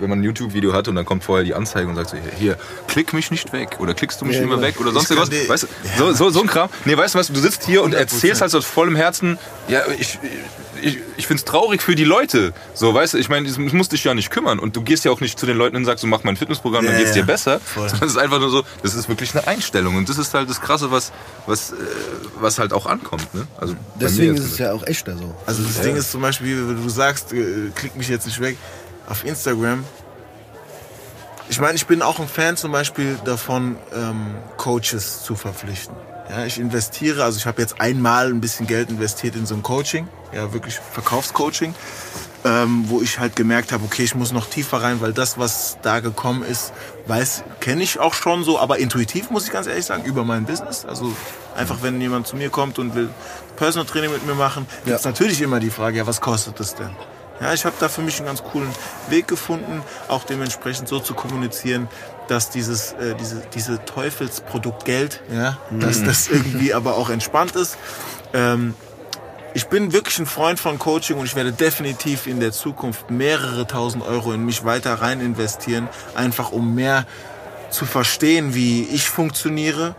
wenn man ein YouTube-Video hat und dann kommt vorher die Anzeige und sagt so, hier, hier, klick mich nicht weg oder klickst du mich Ja, immer genau. weg oder sonst Ich irgendwas. die- Weißt du, so, so, so ein Kram. Nee, weißt du was, du sitzt hier und 100%. erzählst halt so aus vollem Herzen, ja, ich, ich, ich find's traurig für die Leute. So, weißt du, ich meine, das muss dich ja nicht kümmern und du gehst ja auch nicht zu den Leuten und sagst, du mach mal ein Fitnessprogramm, dann Ja, geht's dir ja. besser. Voll. Es ist einfach nur so, das ist wirklich eine Einstellung und das ist halt das Krasse, was, was, äh, was halt auch ankommt. Ne? Also Deswegen ist es ja auch echter so. Also das Ding ist zum Beispiel, wenn du sagst, äh, klick mich jetzt nicht weg, auf Instagram. Ich meine, ich bin auch ein Fan zum Beispiel davon, ähm, Coaches zu verpflichten. Ja, ich investiere, also ich habe jetzt einmal ein bisschen Geld investiert in so ein Coaching, ja wirklich Verkaufscoaching, ähm, wo ich halt gemerkt habe, okay, ich muss noch tiefer rein, weil das, was da gekommen ist, weiß, kenne ich auch schon so, aber intuitiv muss ich ganz ehrlich sagen, über mein Business. Also einfach, wenn jemand zu mir kommt und will Personal Training mit mir machen, Ja. natürlich immer die Frage, ja, was kostet das denn? Ja, ich habe da für mich einen ganz coolen Weg gefunden, auch dementsprechend so zu kommunizieren, dass dieses äh, diese diese Teufelsprodukt Geld, ja, dass das irgendwie aber auch entspannt ist. Ähm, ich bin wirklich ein Freund von Coaching und ich werde definitiv in der Zukunft mehrere tausend Euro in mich weiter rein investieren, einfach um mehr zu verstehen, wie ich funktioniere,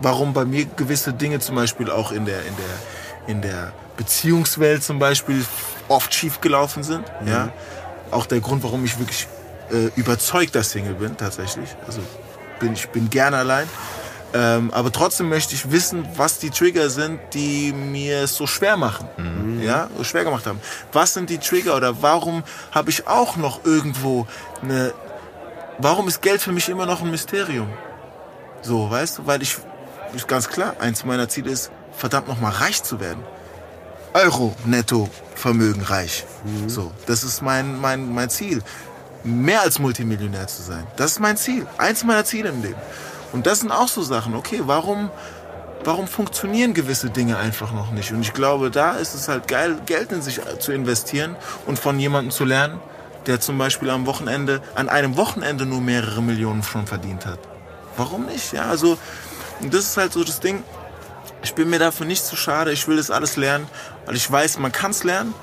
warum bei mir gewisse Dinge zum Beispiel auch in der in der in der Beziehungswelt zum Beispiel oft schief gelaufen sind. Ja, auch der Grund, warum ich wirklich äh, überzeugter Single bin tatsächlich. Also bin ich bin gerne allein. Ähm, aber trotzdem möchte ich wissen, was die Trigger sind, die mir es so schwer machen. Ja, so schwer gemacht haben. Was sind die Trigger oder warum habe ich auch noch irgendwo eine. Warum ist Geld für mich immer noch ein Mysterium? So, weißt du, weil ich, ist ganz klar, eins meiner Ziele ist, verdammt nochmal reich zu werden. Euro netto Vermögen reich. So, das ist mein, mein, mein Ziel. Mehr als Multimillionär zu sein. Das ist mein Ziel. Eins meiner Ziele im Leben. Und das sind auch so Sachen. Okay, warum, warum funktionieren gewisse Dinge einfach noch nicht? Und ich glaube, da ist es halt geil, Geld in sich zu investieren und von jemandem zu lernen, der zum Beispiel am Wochenende, an einem Wochenende nur mehrere Millionen schon verdient hat. Warum nicht? Ja, also, das ist halt so das Ding. Ich bin mir dafür nicht zu schade. Ich will das alles lernen, weil ich weiß, man kann es lernen.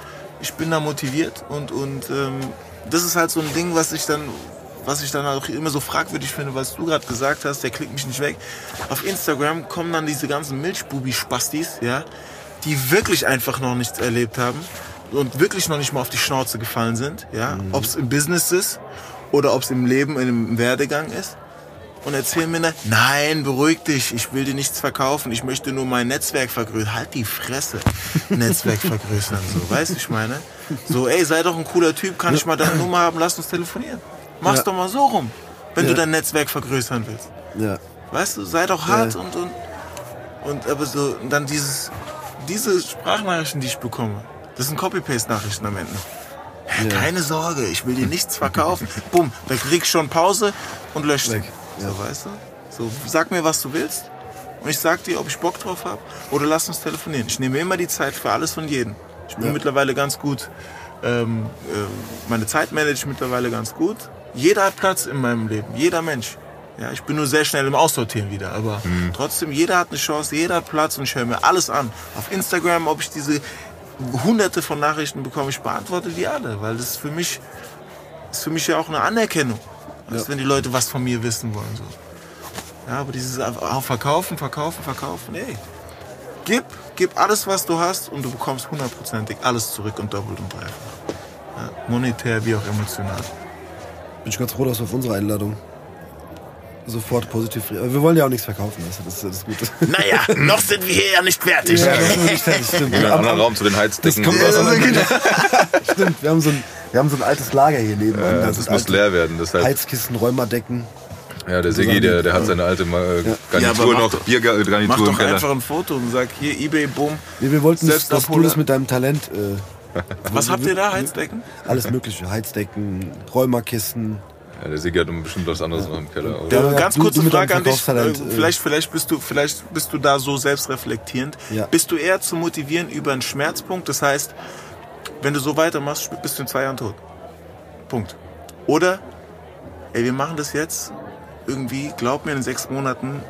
Ich bin da motiviert und, und ähm, das ist halt so ein Ding, was ich dann, was ich dann auch immer so fragwürdig finde, was du gerade gesagt hast, der klickt mich nicht weg. Auf Instagram kommen dann diese ganzen Milchbubi-Spastis, ja, die wirklich einfach noch nichts erlebt haben und wirklich noch nicht mal auf die Schnauze gefallen sind, ja, mhm. ob es im Business ist oder ob es im Leben, im Werdegang ist und erzählen mir dann, nein, beruhig dich, ich will dir nichts verkaufen, ich möchte nur mein Netzwerk vergrößern. Halt die Fresse, Netzwerk vergrößern, so, weißt du, ich meine? So, ey, sei doch ein cooler Typ, kann ich mal deine Nummer haben, lass uns telefonieren. Mach's ja. doch mal so rum, wenn ja. du dein Netzwerk vergrößern willst. Ja. Weißt du, sei doch hart und, und, und, aber so, und dann dieses, diese Sprachnachrichten, die ich bekomme, das sind Copy-Paste-Nachrichten am Ende. Keine Sorge, ich will dir nichts verkaufen. Bumm, da kriegst schon Pause und löscht. Weg. So, weißt du? So, sag mir, was du willst. Und ich sag dir, ob ich Bock drauf habe. Oder lass uns telefonieren. Ich nehme immer die Zeit für alles von jedem. Ich bin ja. mittlerweile ganz gut. Ähm, äh, meine Zeit manage ich mittlerweile ganz gut. Jeder hat Platz in meinem Leben. Jeder Mensch. Ja, ich bin nur sehr schnell im Aussortieren wieder, aber mhm. trotzdem, jeder hat eine Chance, jeder hat Platz und ich höre mir alles an. Auf Instagram, ob ich diese hunderte von Nachrichten bekomme, ich beantworte die alle, weil das ist für mich, ist für mich ja auch eine Anerkennung. Als ja. wenn die Leute was von mir wissen wollen. So. Ja, aber dieses auch verkaufen, verkaufen, verkaufen, ey. Gib, gib alles, was du hast und du bekommst hundertprozentig alles zurück und doppelt und dreifach. Ja, monetär wie auch emotional. Bin ich ganz froh, dass du auf unsere Einladung sofort positiv. Wir wollen ja auch nichts verkaufen, also das ist das Gute. Naja, noch sind wir hier ja nicht fertig. Ja, noch sind wir nicht fertig, stimmt. In einem anderen Raum zu den Heizdecken. Das kommt ja, stimmt, wir haben so ein wir haben so ein altes Lager hier neben. Ja, das, das muss leer werden. Deshalb. Heizkissen, Räumerdecken. Ja, der Sigi, der, der hat seine alte äh, Garnitur ja, noch, Biergarnitur mach doch einfach ein Foto und sag hier Ebay, boom. Nee, wir wollten, dass du das mit deinem Talent... Äh, Was habt ihr da? Heizdecken? Alles mögliche. Heizdecken, Räumerkissen. Ja, der Sigi hat bestimmt was anderes noch im Keller. Oder? Ja, ganz kurze Frage an dich. Äh, vielleicht, vielleicht, bist du, vielleicht bist du da so selbstreflektierend. Ja. Bist du eher zu motivieren über einen Schmerzpunkt? Das heißt, wenn du so weitermachst, bist du in zwei Jahren tot. Punkt. Oder, ey, wir machen das jetzt irgendwie, glaub mir, in sechs Monaten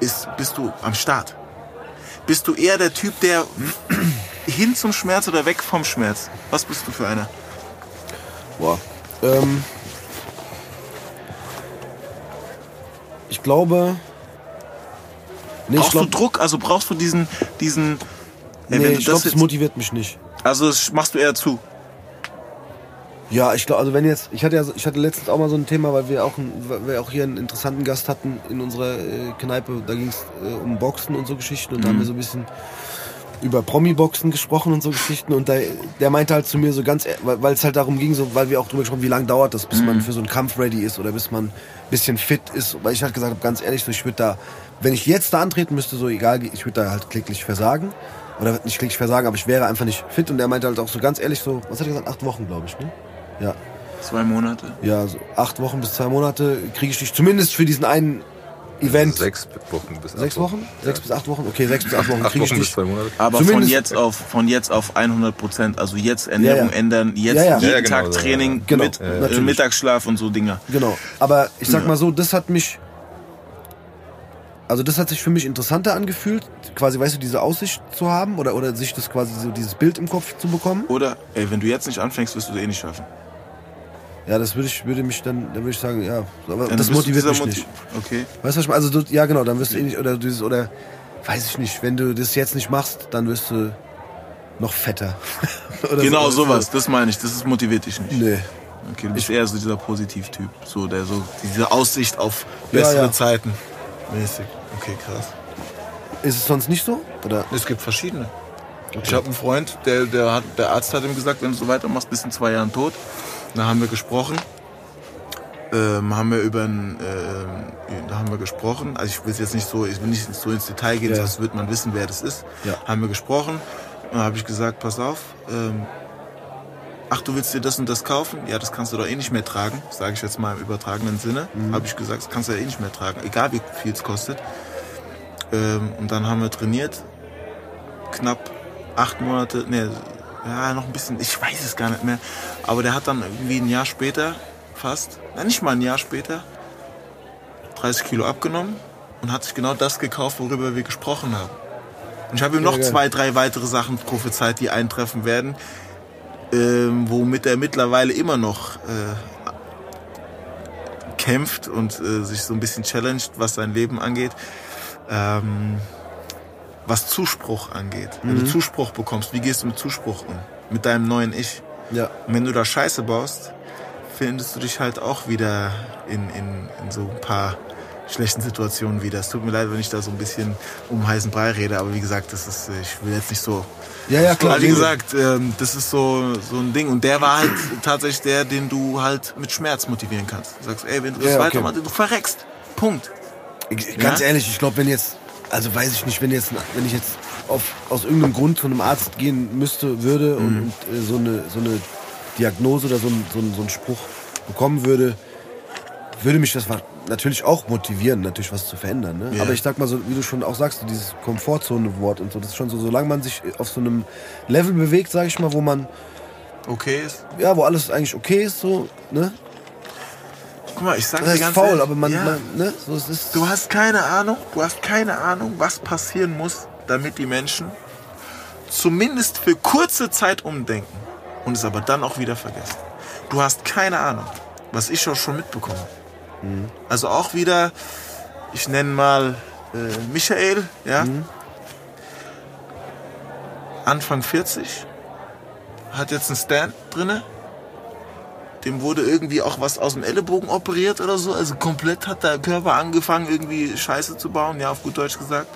ist, bist du am Start. Bist du eher der Typ, der hin zum Schmerz oder weg vom Schmerz? Was bist du für einer? Boah. Ähm, ich glaube. Nee, brauchst ich glaub, du Druck? Also brauchst du diesen, diesen. Ey, nee, ich glaube, das motiviert mich nicht. Also das machst du eher zu. Ja, ich glaube, also wenn jetzt, ich hatte ja, ich hatte letztens auch mal so ein Thema, weil wir auch, weil wir auch hier einen interessanten Gast hatten in unserer äh, Kneipe. Da ging es äh, um Boxen und so Geschichten und mhm. da haben wir so ein bisschen über Promi-Boxen gesprochen und so Geschichten und da, der meinte halt zu mir so ganz, weil es halt darum ging, so, weil wir auch drüber gesprochen, wie lange dauert das, bis mhm. man für so einen Kampf ready ist oder bis man ein bisschen fit ist. Weil ich halt gesagt habe, ganz ehrlich, so ich würde da, wenn ich jetzt da antreten müsste, so egal, ich würde da halt kläglich versagen oder nicht kläglich versagen, aber ich wäre einfach nicht fit und der meinte halt auch so ganz ehrlich so, was hat er gesagt, acht Wochen glaube ich, ne? Ja. Zwei Monate? Ja, so acht Wochen bis zwei Monate kriege ich dich zumindest für diesen einen Event. Sechs Wochen bis acht Sechs Wochen? Wochen? Sechs bis acht Wochen? Okay, sechs bis acht Wochen kriege ich dich. Zwei Monate. Aber von jetzt, auf, von jetzt auf 100 Prozent. Also jetzt Ernährung ja, ja. ändern, jetzt ja, jeden genau, Tag Training, genau, mit äh, Mittagsschlaf und so Dinger. Genau. Aber ich sag mal so, das hat mich also das hat sich für mich interessanter angefühlt, quasi, weißt du, diese Aussicht zu haben oder, oder sich das quasi so dieses Bild im Kopf zu bekommen. Oder, ey, wenn du jetzt nicht anfängst, wirst du es eh nicht schaffen. Ja, das würde ich, würde mich dann, dann würde ich sagen, ja, aber ja, das motiviert mich Motiv nicht. Okay. Weißt du, was ich meine? Also, du, ja, genau, dann wirst du eh nicht, oder dieses, oder, weiß ich nicht, wenn du das jetzt nicht machst, dann wirst du noch fetter. genau, so. sowas, das meine ich, das motiviert dich nicht. Nee. Okay, du bist ich, eher so dieser Positivtyp, so, der so, diese Aussicht auf bessere ja, ja. Zeiten. Mäßig. Okay, krass. Ist es sonst nicht so? Oder? Es gibt verschiedene. Okay. Ich habe einen Freund, der, der, hat, der Arzt hat ihm gesagt, wenn du so weitermachst, bist du in zwei Jahren tot. Da haben wir gesprochen. Ähm, haben wir über ein, äh, da haben wir gesprochen. Also ich will jetzt nicht so, ich will nicht so ins Detail gehen, ja. sonst wird man wissen, wer das ist. Ja. Haben wir gesprochen. Dann habe ich gesagt, pass auf, ähm, ach, du willst dir das und das kaufen? Ja, das kannst du doch eh nicht mehr tragen, sage ich jetzt mal im übertragenen Sinne. Mhm. Habe ich gesagt, das kannst du ja eh nicht mehr tragen, egal wie viel es kostet. Ähm, und dann haben wir trainiert. Knapp acht Monate, ne, ja, noch ein bisschen, ich weiß es gar nicht mehr. Aber der hat dann irgendwie ein Jahr später, fast, na, nicht mal ein Jahr später, 30 Kilo abgenommen und hat sich genau das gekauft, worüber wir gesprochen haben. Und ich habe ihm noch geil. zwei, drei weitere Sachen prophezeit, die eintreffen werden, ähm, womit er mittlerweile immer noch äh, kämpft und äh, sich so ein bisschen challenged, was sein Leben angeht. Ähm, was Zuspruch angeht. Wenn du Zuspruch bekommst, wie gehst du mit Zuspruch um? Mit deinem neuen Ich. Ja. Und wenn du da Scheiße baust, findest du dich halt auch wieder in, in, in so ein paar schlechten Situationen wieder. Es tut mir leid, wenn ich da so ein bisschen um heißen Brei rede, aber wie gesagt, das ist, ich will jetzt nicht so. Ja, ja, klar. Aber wie gesagt, ähm, das ist so, so ein Ding. Und der war halt tatsächlich der, den du halt mit Schmerz motivieren kannst. Du sagst, ey, wenn du das Ja, okay. weitermachst, du verreckst. Punkt. Ich- Ganz Ja? ehrlich, ich glaube, wenn jetzt, also weiß ich nicht, wenn jetzt, wenn ich jetzt auf, aus irgendeinem Grund zu einem Arzt gehen müsste, würde und, Mhm. und äh, so, eine, so eine Diagnose oder so, ein, so, ein, so einen Spruch bekommen würde, würde mich das natürlich auch motivieren, natürlich was zu verändern. Ne? Ja. Aber ich sag mal so, wie du schon auch sagst, dieses Komfortzone-Wort und so, das ist schon so, solange man sich auf so einem Level bewegt, sag ich mal, wo man, Okay ist. ja, wo alles eigentlich okay ist, so, ne? Guck mal, ich sag Das dir ganz faul, ehrlich, aber man, ja, man ne? So, es ist, Du hast keine Ahnung, du hast keine Ahnung, was passieren muss, damit die Menschen zumindest für kurze Zeit umdenken und es aber dann auch wieder vergessen. Du hast keine Ahnung, was ich auch schon mitbekomme. Also auch wieder, ich nenne mal äh, Michael, ja, Anfang 40, hat jetzt einen Stand drinne. Dem wurde irgendwie auch was aus dem Ellenbogen operiert oder so. Also komplett hat der Körper angefangen, irgendwie Scheiße zu bauen, ja, auf gut Deutsch gesagt.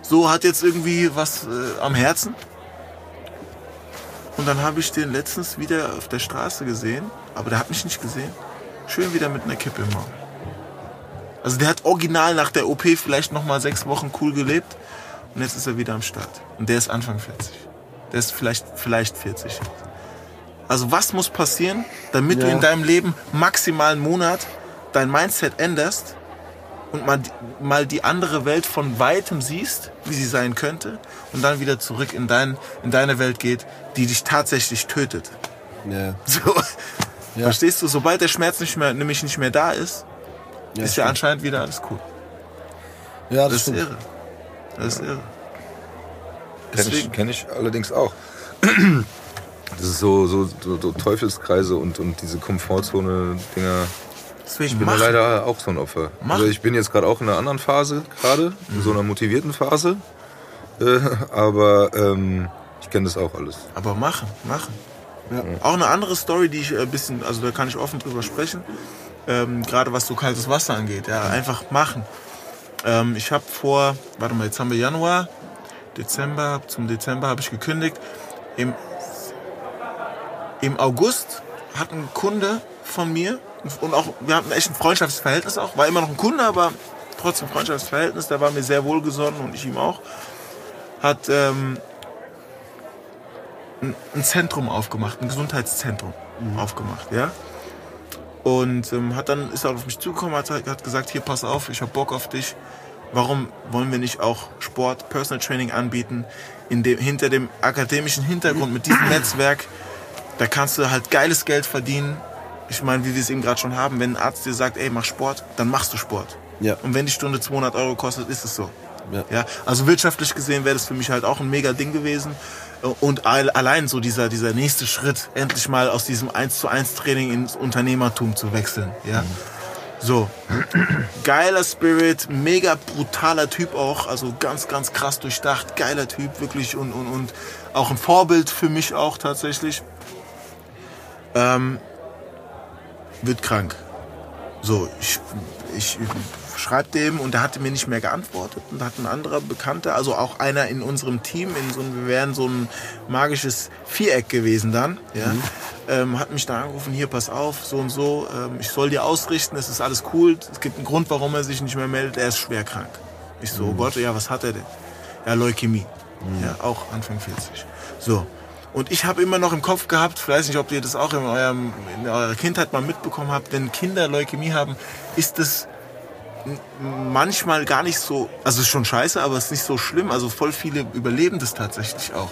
So hat jetzt irgendwie was äh, am Herzen. Und dann habe ich den letztens wieder auf der Straße gesehen, aber der hat mich nicht gesehen. Schön wieder mit einer Kippe im Maul. Also der hat original nach der OP vielleicht noch mal sechs Wochen cool gelebt und jetzt ist er wieder am Start. Und der ist Anfang 40. Der ist vielleicht, vielleicht 40. Also was muss passieren, damit du Ja. in deinem Leben maximal einen Monat dein Mindset änderst und mal, mal die andere Welt von weitem siehst, wie sie sein könnte und dann wieder zurück in, dein, in deine Welt geht, die dich tatsächlich tötet. ja. So. Ja. Verstehst du? Sobald der Schmerz nicht mehr, nämlich nicht mehr da ist, Ja, ist ja anscheinend wieder alles cool. ja, Das ist stimmt. irre. Das ist irre. Kenne ich, Deswegen. kenn ich allerdings auch. Das ist so, so, so, so Teufelskreise und, und diese Komfortzone-Dinger. Deswegen Ich bin leider auch so ein Opfer. Mach. Also ich bin jetzt gerade auch in einer anderen Phase, gerade, in so einer motivierten Phase. Äh, aber ähm, ich kenne das auch alles. Aber machen, machen. Ja. Auch eine andere Story, die ich ein bisschen, also da kann ich offen drüber sprechen. Ähm, Gerade was so kaltes Wasser angeht. Ja, einfach machen. Ähm, ich habe vor, warte mal, jetzt haben wir Januar, Dezember, zum Dezember habe ich gekündigt. Im, Im August hat ein Kunde von mir, und auch, wir hatten echt ein Freundschaftsverhältnis auch, war immer noch ein Kunde, aber trotzdem Freundschaftsverhältnis, der war mir sehr wohlgesonnen und ich ihm auch, hat ähm, ein, ein Zentrum aufgemacht, ein Gesundheitszentrum aufgemacht, ja. Und ähm, hat dann ist er auf mich zugekommen, hat, hat gesagt, hier pass auf, ich hab Bock auf dich. Warum wollen wir nicht auch Sport, Personal Training anbieten, in dem, hinter dem akademischen Hintergrund mit diesem Netzwerk? Da kannst du halt geiles Geld verdienen. Ich meine, wie wir es eben gerade schon haben, wenn ein Arzt dir sagt, ey, mach Sport, dann machst du Sport. Ja. Und wenn die Stunde 200 Euro kostet, ist es so. Ja. Ja, also wirtschaftlich gesehen wäre das für mich halt auch ein mega Ding gewesen. Und all- allein so dieser, dieser nächste Schritt, endlich mal aus diesem 1 zu 1 Training ins Unternehmertum zu wechseln. Ja. So. Geiler Spirit, mega brutaler Typ auch, also ganz, ganz krass durchdacht, geiler Typ, wirklich und, und, und auch ein Vorbild für mich auch tatsächlich. Ähm, wird krank. So, ich, ich schreibe dem und der hatte mir nicht mehr geantwortet und da hat ein anderer Bekannter, also auch einer in unserem Team, in so wir wären so ein magisches Viereck gewesen dann, ja, ähm, hat mich da angerufen, hier pass auf, so und so, ähm, ich soll dir ausrichten, es ist alles cool, es gibt einen Grund, warum er sich nicht mehr meldet, er ist schwer krank. Ich so, oh Gott, ja, was hat er denn? Ja, Leukämie. Ja, auch Anfang 40. So. Und ich habe immer noch im Kopf gehabt, ich weiß nicht, ob ihr das auch in, eurem, in eurer Kindheit mal mitbekommen habt, wenn Kinder Leukämie haben, ist es manchmal gar nicht so, also es ist schon scheiße, aber es ist nicht so schlimm. Also voll viele überleben das tatsächlich auch.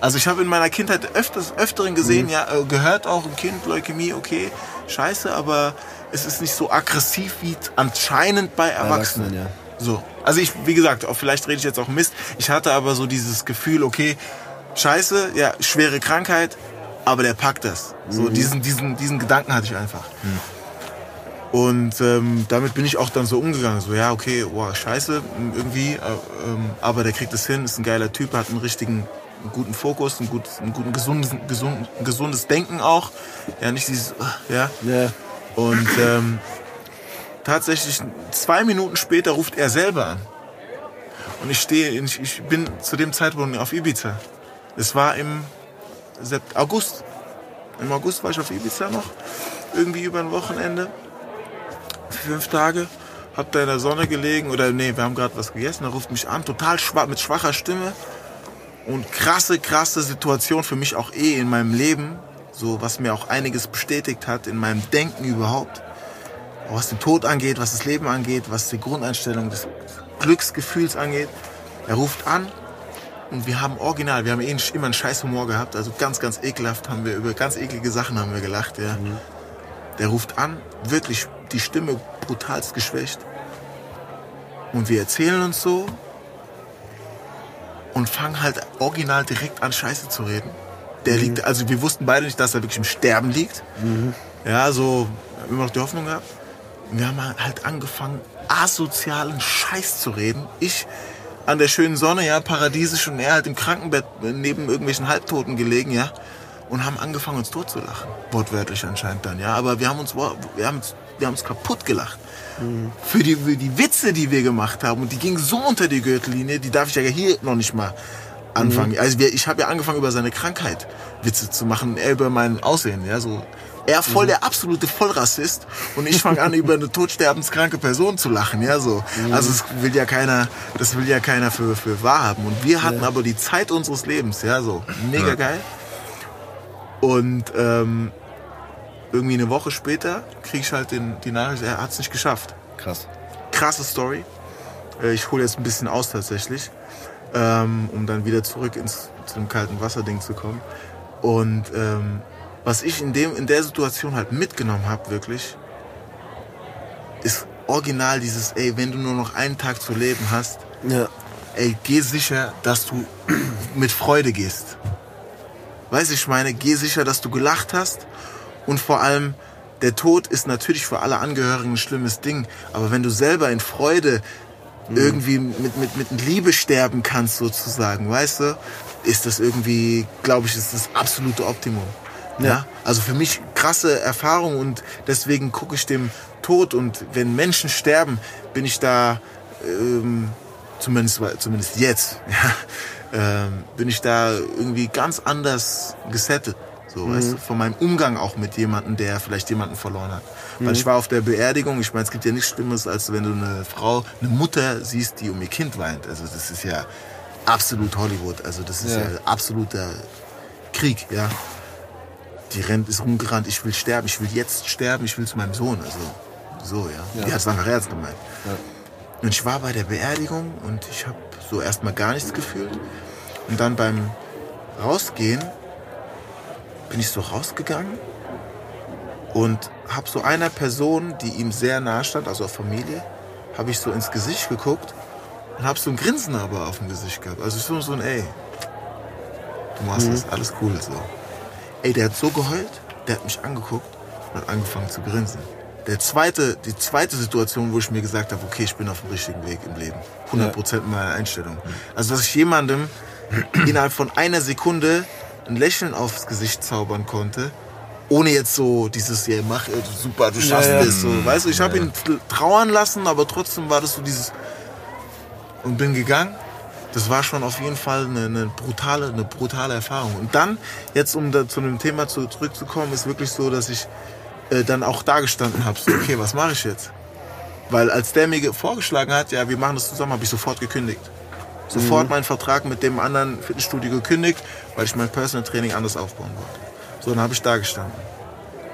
Also ich habe in meiner Kindheit öfters, öfteren gesehen, Mhm. ja, äh, gehört auch ein Kind, Leukämie, okay, scheiße, aber es ist nicht so aggressiv wie anscheinend bei Erwachsenen. Erwachsenen, ja. So. Also ich, wie gesagt, auch vielleicht rede ich jetzt auch Mist. Ich hatte aber so dieses Gefühl, okay, scheiße, ja, schwere Krankheit, aber der packt das. So, diesen, diesen, diesen Gedanken hatte ich einfach. Und ähm, damit bin ich auch dann so umgegangen. So, ja, okay, boah, scheiße, irgendwie, äh, ähm, aber der kriegt es hin, ist ein geiler Typ, hat einen richtigen, einen guten Fokus, ein gutes, einen guten, gesundes, gesund, gesundes Denken auch. Ja, nicht dieses, äh, ja. Ja. Und ähm, tatsächlich zwei Minuten später ruft er selber an. Und ich stehe, ich, ich bin zu dem Zeitpunkt auf Ibiza. Es war im August. Im August war ich auf Ibiza noch. Irgendwie über ein Wochenende. Fünf Tage. Hab da in der Sonne gelegen. Oder nee, wir haben gerade was gegessen. Er ruft mich an. Total schwach, mit schwacher Stimme. Und krasse, krasse Situation für mich auch eh in meinem Leben. So, was mir auch einiges bestätigt hat in meinem Denken überhaupt. Was den Tod angeht, was das Leben angeht, was die Grundeinstellung des Glücksgefühls angeht. Er ruft an und wir haben original, wir haben eh immer einen scheiß Humor gehabt, also ganz, ganz ekelhaft haben wir, über ganz eklige Sachen haben wir gelacht, ja. Der ruft an, wirklich die Stimme brutalst geschwächt. Und wir erzählen uns so und fangen halt original direkt an, Scheiße zu reden. Der liegt, also wir wussten beide nicht, dass er wirklich im Sterben liegt. Ja, so, wir haben immer noch die Hoffnung gehabt. Wir haben halt angefangen, asozialen Scheiß zu reden. Ich an der schönen Sonne, ja, paradiesisch und er halt im Krankenbett neben irgendwelchen Halbtoten gelegen, ja. Und haben angefangen, uns totzulachen. Wortwörtlich anscheinend dann, ja. Aber wir haben uns, wir haben uns, wir haben uns kaputt gelacht. Für die, für die Witze, die wir gemacht haben. Und die gingen so unter die Gürtellinie, die darf ich ja hier noch nicht mal anfangen. Also wir, ich habe ja angefangen, über seine Krankheit Witze zu machen, er über mein Aussehen, ja, so. Er voll der absolute Vollrassist und ich fange an, über eine todsterbenskranke Person zu lachen, ja, so. Also das will ja keiner, das will ja keiner für, für wahr haben. Und wir hatten aber die Zeit unseres Lebens, ja, so. Mega geil. Und ähm, irgendwie eine Woche später kriege ich halt den, die Nachricht, er hat es nicht geschafft. Krass. Krasse Story. Äh, Ich hole jetzt ein bisschen aus tatsächlich, ähm, um dann wieder zurück ins, zu dem kalten Wasserding zu kommen. Und ähm, was ich in, dem, in der Situation halt mitgenommen habe, wirklich, ist original dieses, ey, wenn du nur noch einen Tag zu leben hast, Ja. ey, geh sicher, dass du mit Freude gehst. Weißt du, ich meine, geh sicher, dass du gelacht hast und vor allem, der Tod ist natürlich für alle Angehörigen ein schlimmes Ding, aber wenn du selber in Freude irgendwie mit, mit, mit Liebe sterben kannst, sozusagen, weißt du, ist das irgendwie, glaube ich, ist das absolute Optimum. Ja. Also für mich krasse Erfahrung und deswegen gucke ich dem Tod und wenn Menschen sterben, bin ich da ähm, zumindest, zumindest jetzt, ja, ähm, bin ich da irgendwie ganz anders gesettet. So, weißt du, von meinem Umgang auch mit jemandem, der vielleicht jemanden verloren hat. Weil ich war auf der Beerdigung, ich meine, es gibt ja nichts Schlimmes, als wenn du eine Frau, eine Mutter siehst, die um ihr Kind weint. Also das ist ja absolut Hollywood. Also das ist ja, Ja. absoluter Krieg, ja. Die rennt, ist rumgerannt, ich will sterben, ich will jetzt sterben, ich will zu meinem Sohn. Also so, ja. Ja. Die hat es einfach ernst gemeint. Ja. Und ich war bei der Beerdigung und ich habe so erstmal gar nichts gefühlt. Und dann beim Rausgehen bin ich so rausgegangen und habe so einer Person, die ihm sehr nahe stand, also Familie, habe ich so ins Gesicht geguckt und habe so ein Grinsen aber auf dem Gesicht gehabt. Also so, so ein Ey, du machst das, alles cool so. Ey, der hat so geheult, der hat mich angeguckt und hat angefangen zu grinsen. Der zweite, die zweite Situation, wo ich mir gesagt habe, okay, ich bin auf dem richtigen Weg im Leben. 100 Prozent meiner Einstellung. Also, dass ich jemandem innerhalb von einer Sekunde ein Lächeln aufs Gesicht zaubern konnte, ohne jetzt so dieses, ja, mach, äh, super, du schaffst Ja, ja. es. So, weißt du, ich habe ihn trauern lassen, aber trotzdem war das so dieses, und bin gegangen. Das war schon auf jeden Fall eine, eine brutale, eine brutale Erfahrung. Und dann, jetzt um da zu dem Thema zu, zurückzukommen, ist wirklich so, dass ich äh, dann auch da gestanden habe, so, okay, was mache ich jetzt? Weil als der mir ge- vorgeschlagen hat, ja, wir machen das zusammen, habe ich sofort gekündigt. Sofort meinen Vertrag mit dem anderen Fitnessstudio gekündigt, weil ich mein Personal Training anders aufbauen wollte. So, dann habe ich da gestanden.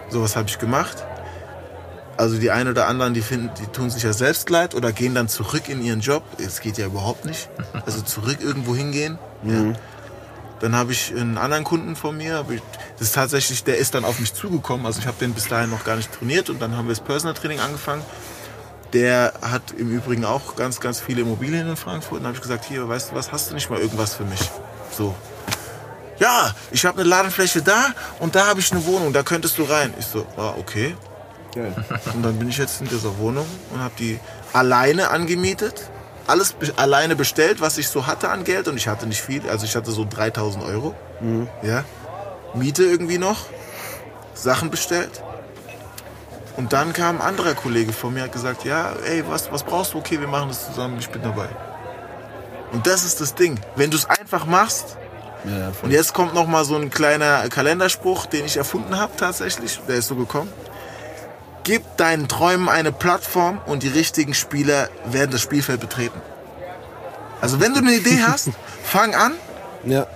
So, was habe ich gemacht? Also die einen oder anderen, die finden, die tun sich ja selbst leid oder gehen dann zurück in ihren Job. Es geht ja überhaupt nicht. Also zurück irgendwo hingehen. Ja. Dann habe ich einen anderen Kunden von mir. Das ist tatsächlich, der ist dann auf mich zugekommen. Also ich habe den bis dahin noch gar nicht trainiert und dann haben wir das Personal Training angefangen. Der hat im Übrigen auch ganz, ganz viele Immobilien in Frankfurt. Und dann habe ich gesagt, hier, weißt du was, hast du nicht mal irgendwas für mich? So. Ja, ich habe eine Ladenfläche da und da habe ich eine Wohnung, da könntest du rein. Ich so, ah, okay. Geil. Und dann bin ich jetzt in dieser Wohnung und habe die alleine angemietet. Alles be alleine bestellt, was ich so hatte an Geld. Und ich hatte nicht viel. Also ich hatte so 3000 Euro. Mhm. Ja. Miete irgendwie noch. Sachen bestellt. Und dann kam ein anderer Kollege von mir, hat gesagt, ja, ey, was, was brauchst du? Okay, wir machen das zusammen, ich bin dabei. Und das ist das Ding. Wenn du es einfach machst, ja, und jetzt kommt noch mal so ein kleiner Kalenderspruch, den ich erfunden habe tatsächlich, der ist so gekommen. Gib deinen Träumen eine Plattform und die richtigen Spieler werden das Spielfeld betreten. Also wenn du eine Idee hast, fang an. Ja.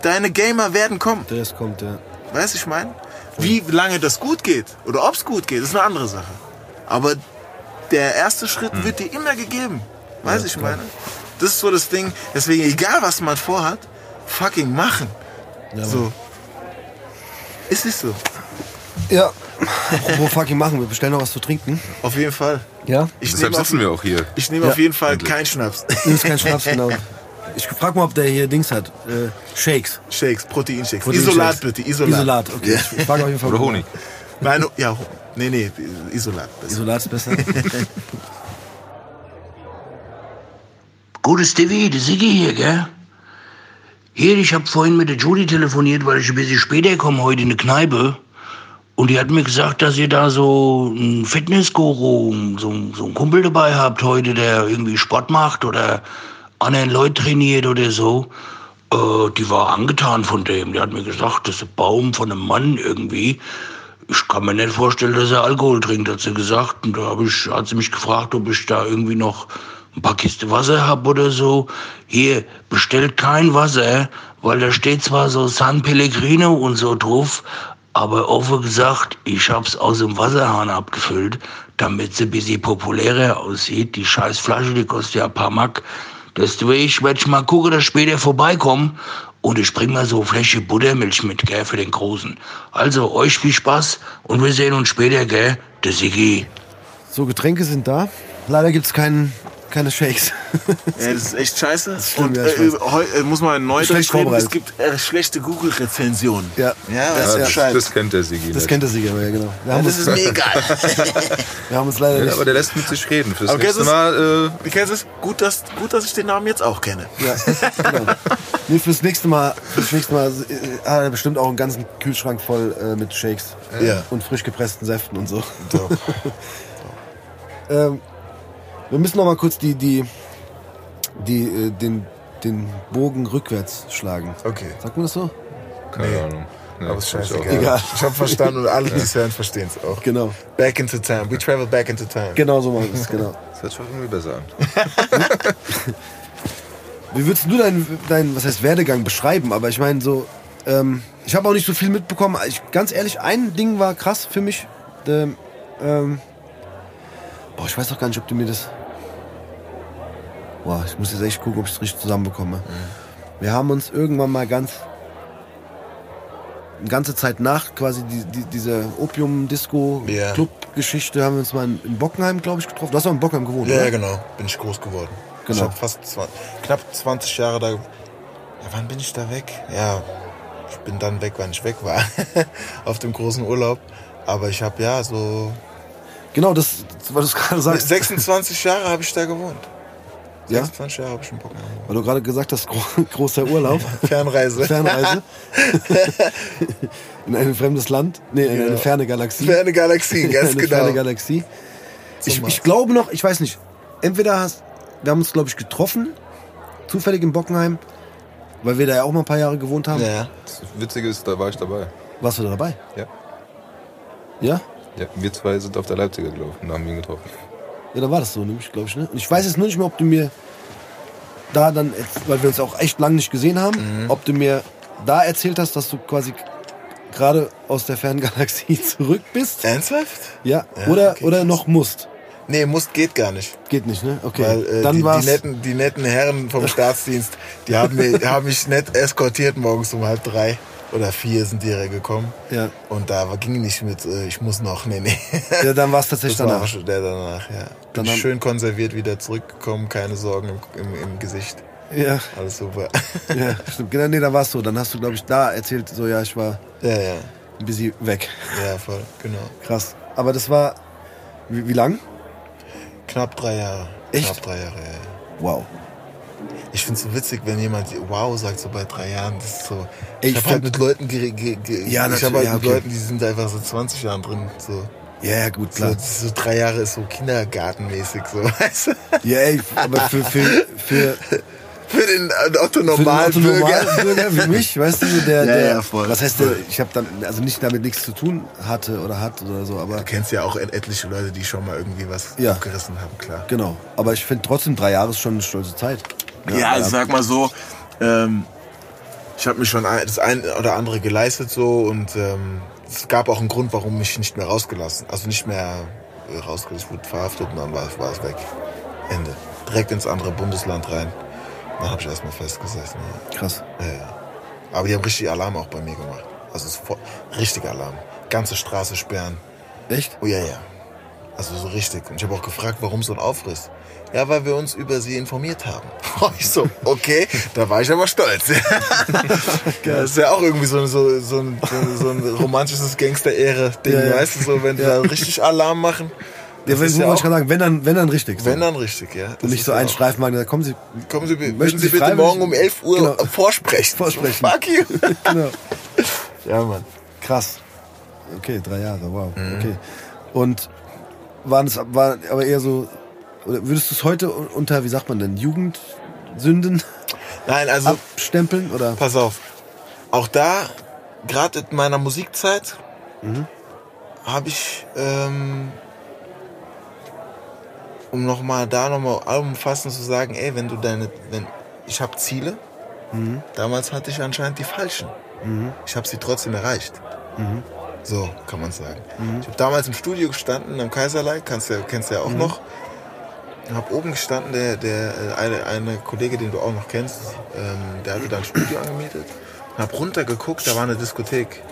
Deine Gamer werden kommen. Das kommt, ja. Weißt du, ich meine? Wie lange das gut geht oder ob es gut geht, ist eine andere Sache. Aber der erste Schritt hm. wird dir immer gegeben. Weißt du, ja, ich meine? Das ist so das Ding. Deswegen, egal was man vorhat, fucking machen. Ja, so. Ist nicht so. Ja. Wo fucking machen wir? Bestellen noch was zu trinken? Auf jeden Fall. Ja? Ich Deshalb sitzen auf, wir auch hier. Ich nehme ja. auf jeden Fall keinen Schnaps. Du nimmst keinen Schnaps, genau. Ich frage mal, ob der hier Dings hat. Äh, Shakes. Shakes, Proteinshakes. Protein Isolat bitte, Isolat. Isolat, okay. Ich frage auf jeden Fall. Oder Honig. Nein, ja, nee, nee, Isolat. Besser. Isolat ist besser. Gutes Stevie, der Sigi hier, gell? Hier, ich habe vorhin mit der Judy telefoniert, weil ich ein bisschen später komme heute in eine Kneipe. Und die hat mir gesagt, dass ihr da so einen Fitnessguru, so, so einen Kumpel dabei habt heute, der irgendwie Sport macht oder anderen Leute trainiert oder so. Äh, die war angetan von dem. Die hat mir gesagt, das ist ein Baum von einem Mann irgendwie. Ich kann mir nicht vorstellen, dass er Alkohol trinkt, hat sie gesagt. Und da ich, hat sie mich gefragt, ob ich da irgendwie noch ein paar Kiste Wasser hab oder so. Hier, bestellt kein Wasser, weil da steht zwar so San Pellegrino und so drauf, aber offen gesagt, ich hab's aus dem Wasserhahn abgefüllt, damit sie ein bisschen populärer aussieht. Die scheiß Flasche, die kostet ja ein paar Mack. Deswegen werde ich mal gucken, dass später vorbeikommen und ich bring mal so eine Fläche Buttermilch mit, gell, für den Großen. Also, euch viel Spaß und wir sehen uns später, gell, der Sigi. So, Getränke sind da. Leider gibt's keinen keine Shakes. ja, das ist echt scheiße. Ist schlimm, und ja, äh, äh, muss man neu schreiben, es gibt äh, schlechte Google-Rezensionen. Ja, ja, das, ja, Bescheid. das kennt der Sigi. Das kennt der Sigi, ja genau. Ja, das ist mir egal. wir haben uns leider ja, nicht. Aber der lässt mit sich reden. Fürs aber nächste Mal. Äh, kennst es? Gut dass, gut, dass ich den Namen jetzt auch kenne. Ja, genau. nee, fürs nächste Mal, fürs nächste Mal äh, hat er bestimmt auch einen ganzen Kühlschrank voll äh, mit Shakes. Ja. Und frisch gepressten Säften und so. Doch. ähm, wir müssen noch mal kurz die, die, die, äh, den, den Bogen rückwärts schlagen. Okay. Sagt man das so? Keine nee. Ahnung. Nee, aber ist scheißegal. Egal. Ich habe verstanden und alle, die es hören, verstehen es auch. Genau. Back into time. We travel back into time. Genau so machen wir es, genau. Das hört sich irgendwie besser an. Wie würdest du deinen, dein, was heißt Werdegang beschreiben? Aber ich meine so, ähm, ich habe auch nicht so viel mitbekommen. Ich, ganz ehrlich, ein Ding war krass für mich. Ähm, ähm, boah, ich weiß auch gar nicht, ob du mir das Boah, ich muss jetzt echt gucken, ob ich es richtig zusammenbekomme. Mhm. Wir haben uns irgendwann mal ganz eine ganze Zeit nach quasi die, die, diese Opium-Disco-Club-Geschichte yeah. haben wir uns mal in, in Bockenheim, glaube ich, getroffen. Du hast auch in Bockenheim gewohnt, Ja, oder? genau. Bin ich groß geworden. Genau. Ich habe fast 20, knapp 20 Jahre da. Ja, wann bin ich da weg? Ja, ich bin dann weg, wann ich weg war. Auf dem großen Urlaub. Aber ich habe ja so. Genau, das, was du gerade sagst. 26 Jahre habe ich da gewohnt. Ja? 26 Jahre habe ich einen Bock Weil du gerade gesagt hast, großer Urlaub. Fernreise. Fernreise. in ein fremdes Land. Nee, in genau. eine ferne Galaxie. Ferne Galaxie, ganz eine genau. Ferne Galaxie. Ich, ich glaube noch, ich weiß nicht, entweder hast, wir haben uns, glaube ich, getroffen, zufällig in Bockenheim, weil wir da ja auch mal ein paar Jahre gewohnt haben. Ja. Das Witzige ist, da war ich dabei. Warst du da dabei? Ja. Ja? Ja, wir zwei sind auf der Leipziger gelaufen und haben ihn getroffen. Ja, da war das so, nämlich, glaube ich. Ne? Und ich weiß jetzt nur nicht mehr, ob du mir da dann, weil wir uns auch echt lange nicht gesehen haben, mhm. ob du mir da erzählt hast, dass du quasi gerade aus der Ferngalaxie zurück bist. Ernsthaft? Ja. Ja, Oder, okay, oder noch musst. Nee, muss geht gar nicht. Geht nicht, ne? Okay. Weil äh, Dann die, die, war's. netten, die netten Herren vom Staatsdienst, die haben, mir, die haben mich nett eskortiert morgens um halb drei oder vier sind die gekommen. Ja. Und da war- ging nicht mit, äh, ich muss noch, nee, nee. ja, dann war es tatsächlich Das war danach. schon der danach, ja. Dann schön konserviert wieder zurückgekommen, keine Sorgen im, im, im Gesicht. Ja, Alles super. ja, stimmt. Genau, nee, da warst du. Dann hast du, glaube ich, da erzählt, so, ja, ich war ja, ja, ein bisschen weg. ja, voll, genau. Krass. Aber das war, wie, wie lang? Knapp drei Jahre. Echt? Knapp drei Jahre, ja. Wow. Ich find's so witzig, wenn jemand wow sagt, so bei drei Jahren. Das ist so. Ey, ich ich habe halt mit Leuten ge, ge, ge, Ja, ich habe halt ja, mit okay. Leuten, die sind einfach so 20 Jahren drin. So, Ja, ja, gut, so, klar. ist so drei Jahre ist so kindergartenmäßig, so weißt du? Ja, ey, aber für, für, für, Für den äh, Otto für den Normalbürger. Autonormalbürger wie mich, weißt du, der, Ja, der ja, voll. was heißt der, ich habe dann, also nicht damit nichts zu tun hatte oder hat oder so, aber Du kennst ja auch et- etliche Leute, die schon mal irgendwie was Ja. aufgerissen haben, klar. genau. Aber ich finde trotzdem drei Jahre ist schon eine stolze Zeit. Ja, also sag mal so, ähm, ich habe mir schon das ein oder andere geleistet so und ähm, es gab auch einen Grund, warum mich nicht mehr rausgelassen, also nicht mehr äh, rausgelassen, ich wurde verhaftet und dann war, war es weg. Ende. Direkt ins andere Bundesland rein. Dann habe ich erstmal festgesessen. Krass. Ja. Ja, ja. Aber die haben richtig Alarm auch bei mir gemacht. Also voll, richtig Alarm. Ganze Straße sperren. Echt? Oh ja, ja. Also so richtig. Und ich habe auch gefragt, warum so ein Aufriss. Ja, weil wir uns über sie informiert haben. Ich so, okay, da war ich aber stolz. das ist ja auch irgendwie so, so, so, ein, so, ein romantisches Gangster-Ehre-Ding, Ja, ja. weißt du, so, wenn die da richtig Alarm machen. Ja, wenn, ja ich sagen, wenn dann, wenn dann richtig. so. wenn dann richtig, ja. Das Und nicht so ein Streifenwagen, da kommen Sie. Kommen Sie, möchten Sie Sie bitte morgen um 11 Uhr Genau. vorsprechen? Vorsprechen. Fuck you. Genau. Ja, Mann. Krass. Okay, drei Jahre, wow. Mhm. Okay. Und waren es war aber eher so, oder würdest du es heute unter, wie sagt man denn, Jugendsünden Nein, also abstempeln? Oder? Pass auf. Auch da, gerade in meiner Musikzeit, habe ich, ähm, um nochmal da nochmal allumfassend zu sagen, ey, wenn du deine, wenn ich habe Ziele, damals hatte ich anscheinend die falschen. Ich habe sie trotzdem erreicht. So kann man sagen. Ich habe damals im Studio gestanden, am Kaiserlei, kannst du, kennst du ja auch noch. Hab oben gestanden, der, der äh, eine, eine Kollege, den du auch noch kennst, ähm, der hatte da ein Studio angemietet. Und hab runtergeguckt, da war eine Diskothek.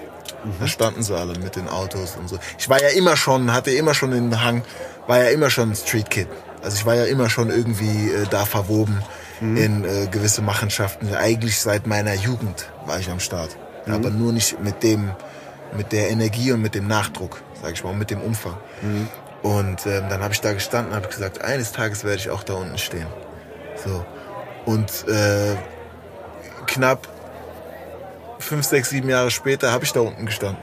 Da standen sie alle mit den Autos und so. Ich war ja immer schon, hatte immer schon den Hang, war ja immer schon Street Kid. Also ich war ja immer schon irgendwie äh, da verwoben in äh, gewisse Machenschaften. Eigentlich seit meiner Jugend war ich am Start. Ja, Aber nur nicht mit dem, mit der Energie und mit dem Nachdruck, sag ich mal, und mit dem Umfang. Und ähm, dann habe ich da gestanden und habe gesagt, eines Tages werde ich auch da unten stehen. So. Und äh, knapp fünf, sechs, sieben Jahre später habe ich da unten gestanden.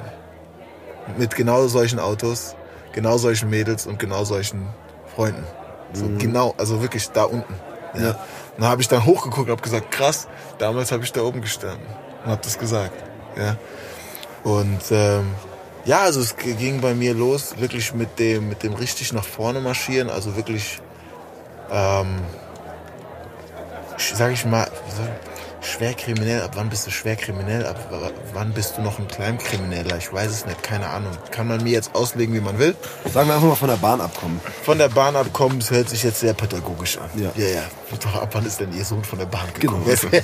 Mit genau solchen Autos, genau solchen Mädels und genau solchen Freunden. So genau, also wirklich da unten. Ja. Ja. Und dann habe ich dann hochgeguckt und habe gesagt, krass, damals habe ich da oben gestanden und habe das gesagt. Ja. Und ähm, ja, also es ging bei mir los, wirklich mit dem, mit dem richtig nach vorne marschieren, also wirklich, ähm, sag ich mal, schwer kriminell, ab wann bist du schwer kriminell, ab wann bist du noch ein Kleinkrimineller, ich weiß es nicht, keine Ahnung. Kann man mir jetzt auslegen, wie man will. Sagen wir einfach mal von der Bahn abkommen. Von der Bahn abkommen, das hört sich jetzt sehr pädagogisch an. Ja. ja. ja. Doch, ab wann ist denn Ihr Sohn von der Bahn gekommen? Genau.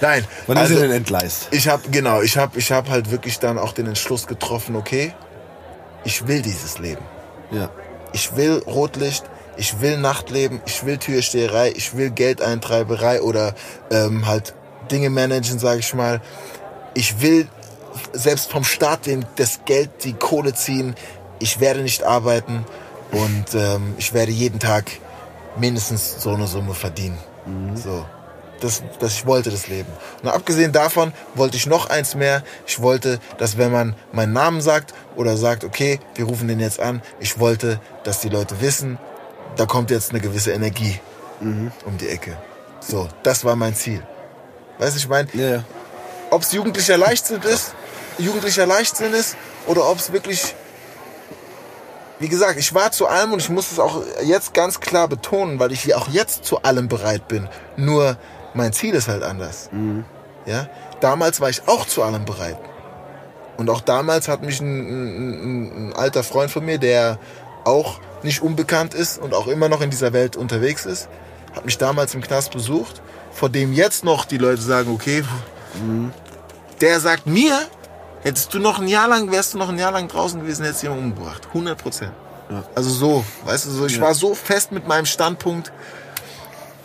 Nein. Wann also, ist er denn entgleist? ich habe genau, ich habe ich hab halt wirklich dann auch den Entschluss getroffen, okay, ich will dieses Leben. Ja. Ich will Rotlicht, ich will Nachtleben, ich will Türsteherei, ich will Geldeintreiberei oder ähm, halt Dinge managen, sage ich mal. Ich will selbst vom Staat den, das Geld, die Kohle ziehen. Ich werde nicht arbeiten und ähm, ich werde jeden Tag mindestens so eine Summe verdienen. So. Das, das, ich wollte das Leben. Und abgesehen davon wollte ich noch eins mehr. Ich wollte, dass wenn man meinen Namen sagt oder sagt, okay, wir rufen den jetzt an, ich wollte, dass die Leute wissen, da kommt jetzt eine gewisse Energie um die Ecke. So, das war mein Ziel. Weißt du, ich meine, Ja, ob es jugendlicher Leichtsinn ist, jugendlicher Leichtsinn ist oder ob es wirklich, wie gesagt, ich war zu allem und ich muss es auch jetzt ganz klar betonen, weil ich hier auch jetzt zu allem bereit bin. Nur mein Ziel ist halt anders. Ja? Damals war ich auch zu allem bereit. Und auch damals hat mich ein, ein, ein alter Freund von mir, der auch nicht unbekannt ist und auch immer noch in dieser Welt unterwegs ist, hat mich damals im Knast besucht, vor dem jetzt noch die Leute sagen, okay, der sagt mir, hättest du noch ein Jahr lang, wärst du noch ein Jahr lang draußen gewesen, hättest du jemanden umgebracht. 100 Prozent. Also so, weißt du, so, ich war so fest mit meinem Standpunkt,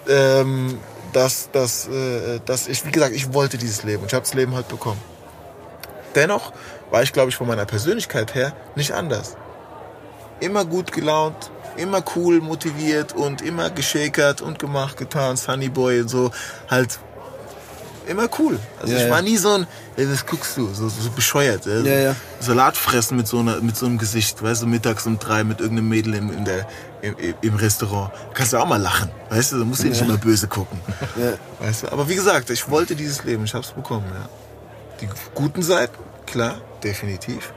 ähm, dass, dass, äh, dass ich, wie gesagt, ich wollte dieses Leben und ich habe das Leben halt bekommen. Dennoch war ich, glaube ich, von meiner Persönlichkeit her nicht anders. Immer gut gelaunt, immer cool, motiviert und immer geschäkert und gemacht, getan, Sunnyboy und so, halt immer cool. Also Ja, ich war nie so ein, was guckst du, so, so bescheuert. Ja, ja. Salat fressen mit so, einer, mit so einem Gesicht, weißt du, mittags um drei mit irgendeinem Mädel im, in der, im, im Restaurant. Kannst du auch mal lachen, weißt du, da musst du nicht immer böse gucken. Ja. Weißt du? Aber wie gesagt, ich wollte dieses Leben, ich hab's bekommen, ja. Die guten Seiten, klar, definitiv.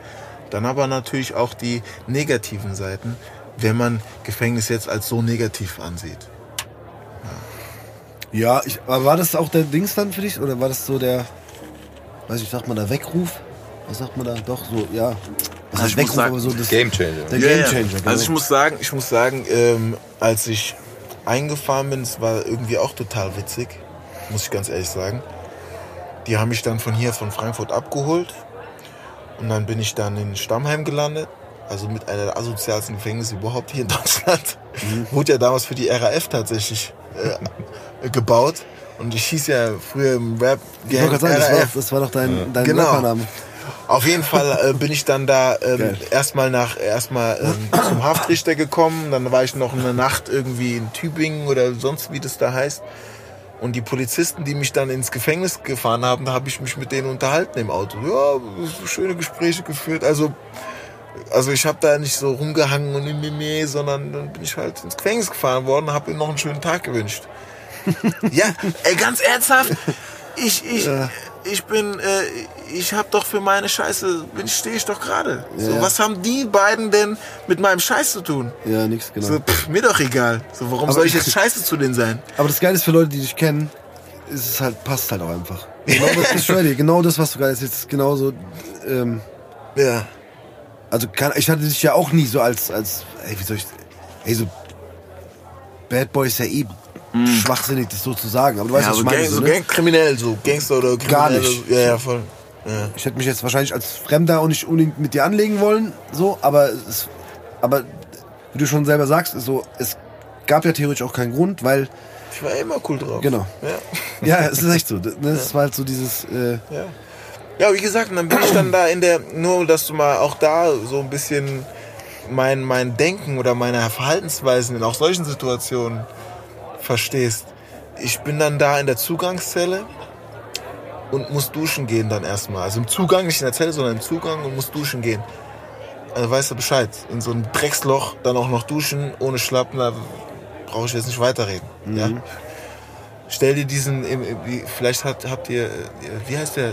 Dann aber natürlich auch die negativen Seiten, wenn man Gefängnis jetzt als so negativ ansieht. Ja, ich, aber war das auch der Dings dann für dich? Oder war das so der, weiß ich, sagt man da Weckruf? Was sagt man da? Doch, so, ja. Was Also heißt ich muss Weckruf, sagen, so das, Game Changer. der Ja, ja. Gamechanger. Genau. Also ich muss sagen, ich muss sagen, ähm, als ich eingefahren bin, es war irgendwie auch total witzig, muss ich ganz ehrlich sagen. Die haben mich dann von hier, von Frankfurt abgeholt und dann bin ich dann in Stammheim gelandet. Also mit einer der asozialsten Gefängnisse überhaupt hier in Deutschland. Mhm. Wurde ja damals für die RAF tatsächlich äh, gebaut. Und ich hieß ja früher im rap ich wollte gerade sagen, das war, doch- das war doch dein, dein Genau. Rappername. Auf jeden Fall äh, bin ich dann da ähm, erstmal nach erstmal ähm, zum Haftrichter gekommen. Dann war ich noch eine Nacht irgendwie in Tübingen oder sonst wie das da heißt. Und die Polizisten, die mich dann ins Gefängnis gefahren haben, da habe ich mich mit denen unterhalten im Auto. Ja, schöne Gespräche geführt. Also also ich habe da nicht so rumgehangen und nee, nee, sondern dann bin ich halt ins Gefängnis gefahren worden, habe ihm noch einen schönen Tag gewünscht. ja, ey, ganz ernsthaft, ich ich ich bin äh, ich habe doch für meine Scheiße bin stehe ich doch gerade. So Ja. was haben die beiden denn mit meinem Scheiß zu tun? Ja, nix, genau. So pff, mir doch egal. So warum Aber soll ich jetzt Scheiße zu denen sein? Aber das Geile ist für Leute, die dich kennen, ist es halt, passt halt auch einfach. Genau das, genau das, was du gerade ist genauso, ähm, Ja. Also kann, ich hatte dich ja auch nie so als, als, ey, wie soll ich, ey, so, Bad Boy ist ja eh schwachsinnig, das so zu sagen, aber du weißt, ja, was so, ich meine. Gang, so, ne? Gang, kriminell, so Gangster oder kriminell. Gar nicht. Ja, ja, voll. Ja. Ich hätte mich jetzt wahrscheinlich als Fremder auch nicht unbedingt mit dir anlegen wollen, so, aber es, aber wie du schon selber sagst, ist so, es gab ja theoretisch auch keinen Grund, weil, Ich war immer cool drauf. genau, Ja. ja, es ist echt so, ne? es war halt so dieses, äh, Ja. Ja, wie gesagt, dann bin ich dann da in der, nur dass du mal auch da so ein bisschen mein, mein Denken oder meine Verhaltensweisen in auch solchen Situationen verstehst. Ich bin dann da in der Zugangszelle und muss duschen gehen dann erstmal. Also im Zugang, nicht in der Zelle, sondern im Zugang und muss duschen gehen. Also weißt du Bescheid. In so ein Drecksloch dann auch noch duschen, ohne Schlappen, da brauche ich jetzt nicht weiterreden. Ja? Stell dir diesen, vielleicht hat, habt ihr, äh, wie heißt der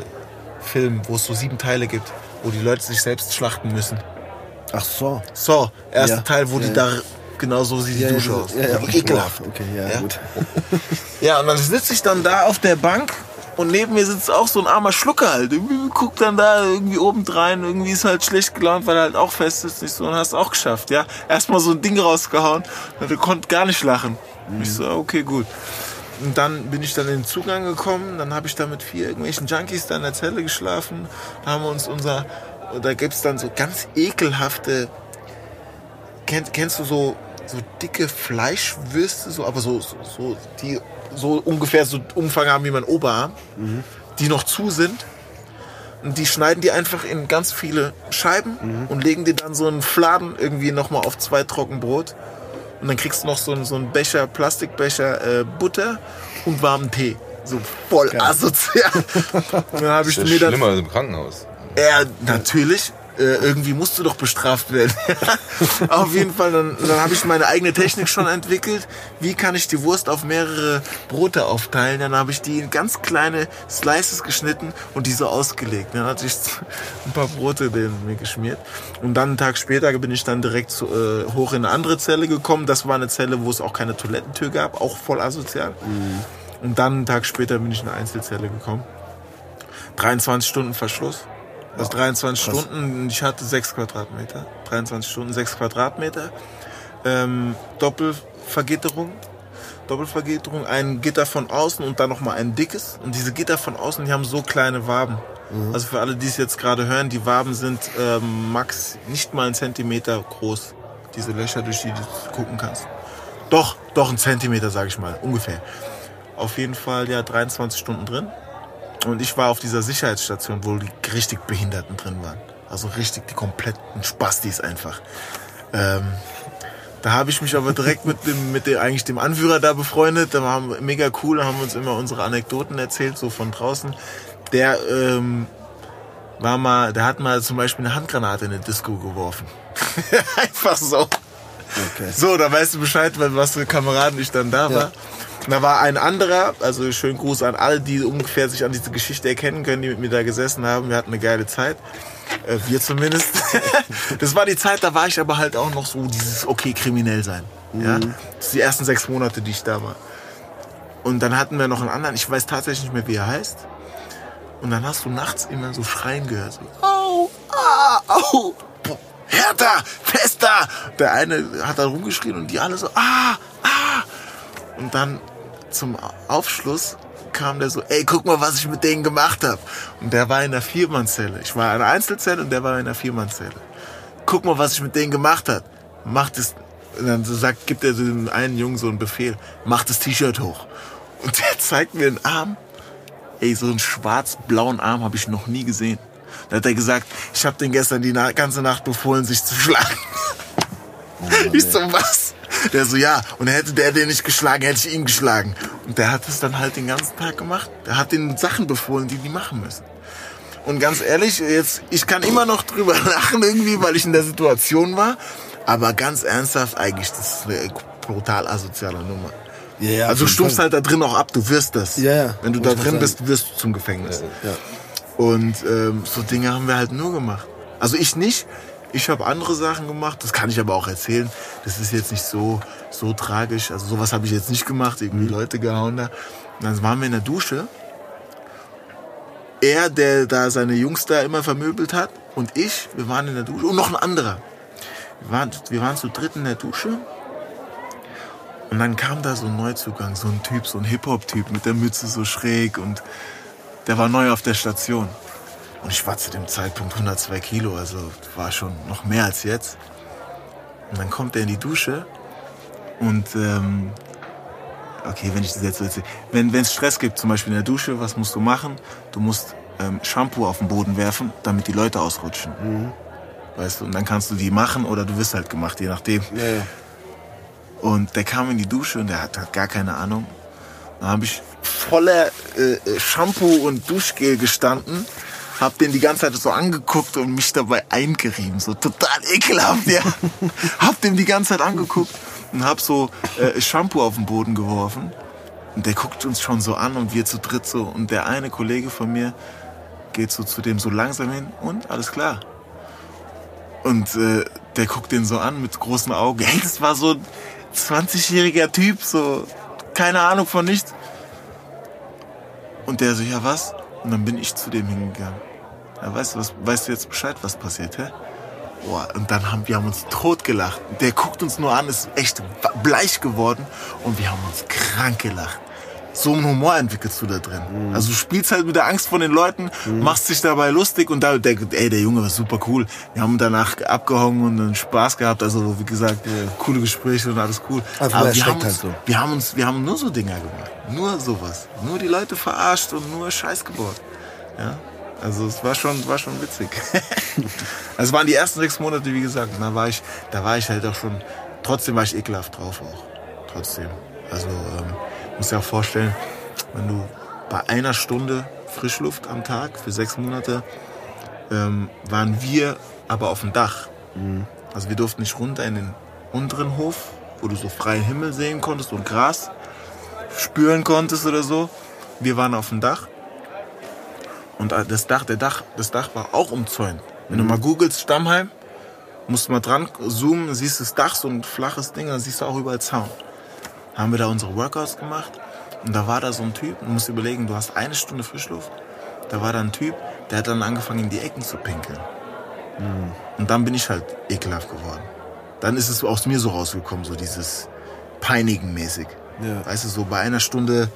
Film, wo es so sieben Teile gibt, wo die Leute sich selbst schlachten müssen. ach so. So, erster Ja. Teil, wo Ja, die da, genau so sieht die Ja, Dusche aus. ja, ekelhaft. Okay, ja, Ja. gut. Ja, und dann sitze ich dann da auf der Bank und neben mir sitzt auch so ein armer Schlucker halt. Irgendwie Guckt dann da irgendwie oben rein, irgendwie ist halt schlecht gelaunt, weil er halt auch fest ist. Nicht so, und hast auch geschafft, ja. Erstmal so ein Ding rausgehauen und er konnte gar nicht lachen. Ich so, okay, gut. Und dann bin ich dann in den Zugang gekommen, dann habe ich da mit vier irgendwelchen Junkies da in der Zelle geschlafen, da haben wir uns unser, da gibt's dann so ganz ekelhafte, kennst, kennst du so, so dicke Fleischwürste, so, aber so, so, so, die so ungefähr so Umfang haben wie mein Oberarm, die noch zu sind. Und die schneiden die einfach in ganz viele Scheiben und legen dir dann so einen Fladen irgendwie nochmal auf zwei Trockenbrot. Und dann kriegst du noch so, einen- so einen Becher, Plastikbecher äh, Butter und warmen Tee. So voll asozial. Und dann habe ich Das mir ist dann schlimmer als im Krankenhaus. ja, natürlich. Äh, irgendwie musst du doch bestraft werden. auf jeden Fall, dann, dann habe ich meine eigene Technik schon entwickelt. Wie kann ich die Wurst auf mehrere Brote aufteilen? Dann habe ich die in ganz kleine Slices geschnitten und die so ausgelegt. Dann hatte ich ein paar Brote denen mir geschmiert. Und dann einen Tag später bin ich dann direkt zu, äh, hoch in eine andere Zelle gekommen. Das war eine Zelle, wo es auch keine Toilettentür gab, auch voll asozial. Und dann einen Tag später bin ich in eine Einzelzelle gekommen. 23 Stunden Verschluss. Also 23 Stunden, ich hatte 6 Quadratmeter. 23 Stunden, 6 Quadratmeter. Ähm, Doppelvergitterung. Doppelvergitterung, ein Gitter von außen und dann nochmal ein dickes. Und diese Gitter von außen, die haben so kleine Waben. Also für alle, die es jetzt gerade hören, die Waben sind ähm, max nicht mal einen Zentimeter groß. Diese Löcher, durch die du gucken kannst. Doch, doch ein Zentimeter, sage ich mal, ungefähr. Auf jeden Fall ja 23 Stunden drin. Und ich war auf dieser Sicherheitsstation, wo die richtig Behinderten drin waren. Also richtig die kompletten Spastis einfach. Ähm, da habe ich mich aber direkt mit dem, mit dem, eigentlich dem Anführer da befreundet. Da waren wir mega cool, haben uns immer unsere Anekdoten erzählt, so von draußen. Der ähm, war mal, der hat mal zum Beispiel eine Handgranate in eine Disco geworfen. Einfach so. Okay. So, da weißt du Bescheid, weil was für Kameraden ich dann da war. Und da war ein anderer, also schönen Gruß an alle, die ungefähr sich an diese Geschichte erkennen können, die mit mir da gesessen haben. Wir hatten eine geile Zeit. Äh, wir zumindest. das war die Zeit, da war ich aber halt auch noch so dieses, okay, kriminell sein. Ja? Das sind die ersten sechs Monate, die ich da war. Und dann hatten wir noch einen anderen, ich weiß tatsächlich nicht mehr, wie er heißt. Und dann hast du nachts immer so Schreien gehört. So, au, ah, au, härter, fester. Der eine hat da rumgeschrien und die alle so, ah, ah. Und dann zum Aufschluss kam der so, ey, guck mal, was ich mit denen gemacht habe. Und der war in der Viermannzelle. Ich war in einer Einzelzelle und der war in der Viermannzelle. Guck mal, was ich mit denen gemacht habe. Macht es, und dann sagt, gibt er dem einen Jungen so einen Befehl, mach das T-Shirt hoch. Und der zeigt mir einen Arm. Ey, so einen schwarz-blauen Arm habe ich noch nie gesehen. Da hat er gesagt, ich habe den gestern die na ganze Nacht befohlen, sich zu schlagen. ich so, was? Der so, ja. Und hätte der den nicht geschlagen, hätte ich ihn geschlagen. Und der hat es dann halt den ganzen Tag gemacht. Der hat den Sachen befohlen, die die machen müssen. Und ganz ehrlich, jetzt, ich kann immer noch drüber lachen irgendwie, weil ich in der Situation war. Aber ganz ernsthaft, eigentlich, das ist eine brutal asoziale Nummer. Ja, ja, also du stumpfst halt da drin auch ab, du wirst das. Ja, ja, Wenn du da drin sagen. bist, wirst du zum Gefängnis. Ja. Und ähm, so Dinge haben wir halt nur gemacht. Also ich nicht. Ich habe andere Sachen gemacht. Das kann ich aber auch erzählen. Das ist jetzt nicht so so tragisch. Also sowas habe ich jetzt nicht gemacht. Irgendwie Leute gehauen da. Und dann waren wir in der Dusche. Er, der da seine Jungs da immer vermöbelt hat, und ich, wir waren in der Dusche. Und noch ein anderer. Wir waren, wir waren zu dritt in der Dusche. Und dann kam da so ein Neuzugang, so ein Typ, so ein Hip-Hop-Typ mit der Mütze so schräg und der war neu auf der Station. Und ich war zu dem Zeitpunkt 102 Kilo, also war schon noch mehr als jetzt. Und dann kommt er in die Dusche und, ähm, okay, wenn ich das jetzt so erzähle, wenn es Stress gibt, zum Beispiel in der Dusche, was musst du machen? Du musst ähm, Shampoo auf den Boden werfen, damit die Leute ausrutschen. Weißt du, und dann kannst du die machen oder du wirst halt gemacht, je nachdem. Ja, ja. Und der kam in die Dusche und der hat, hat gar keine Ahnung. Dann habe ich voller äh, äh, Shampoo und Duschgel gestanden, hab den die ganze Zeit so angeguckt und mich dabei eingerieben, so total ekelhaft, ja. hab den die ganze Zeit angeguckt und hab so äh, Shampoo auf den Boden geworfen. Und der guckt uns schon so an und wir zu dritt so. Und der eine Kollege von mir geht so zu dem so langsam hin und alles klar. Und äh, der guckt den so an mit großen Augen. Hey, das war so ein 20-jähriger Typ, so keine Ahnung von nichts. Und der so, ja was? Und dann bin ich zu dem hingegangen. Ja, weißt du, was, weißt du jetzt Bescheid, was passiert, hä? Boah, und dann haben wir haben uns totgelacht. Der guckt uns nur an, ist echt bleich geworden und wir haben uns krank gelacht. So einen Humor entwickelst du da drin. Also du spielst halt mit der Angst von den Leuten, machst dich dabei lustig und da, der, ey, der Junge war super cool. Wir haben danach abgehangen und einen Spaß gehabt. Also wie gesagt, coole Gespräche und alles cool. Einfach Aber wir haben, uns, halt so. wir haben uns, wir haben nur so Dinger gemacht. Nur sowas. Nur die Leute verarscht und nur Scheiß gebaut. Ja. Also es war schon, war schon witzig. also es waren die ersten sechs Monate, wie gesagt. Und da war ich, da war ich halt auch schon, trotzdem war ich ekelhaft drauf auch. Trotzdem. Also ähm, muss dir auch vorstellen, wenn du bei einer Stunde Frischluft am Tag für sechs Monate ähm, waren wir aber auf dem Dach. Also wir durften nicht runter in den unteren Hof, wo du so freien Himmel sehen konntest und Gras spüren konntest oder so. Wir waren auf dem Dach. Und das Dach, der Dach, das Dach war auch umzäunt. Wenn du mal googelst, Stammheim, musst du mal dran zoomen, siehst das Dach, so ein flaches Ding, dann siehst du auch überall Zaun. Haben wir da unsere Workouts gemacht und da war da so ein Typ, du musst überlegen, du hast eine Stunde Frischluft, da war da ein Typ, der hat dann angefangen, in die Ecken zu pinkeln. Und dann bin ich halt ekelhaft geworden. Dann ist es aus mir so rausgekommen, so dieses Peinigen-mäßig. Ja. Weißt du, so bei einer Stunde,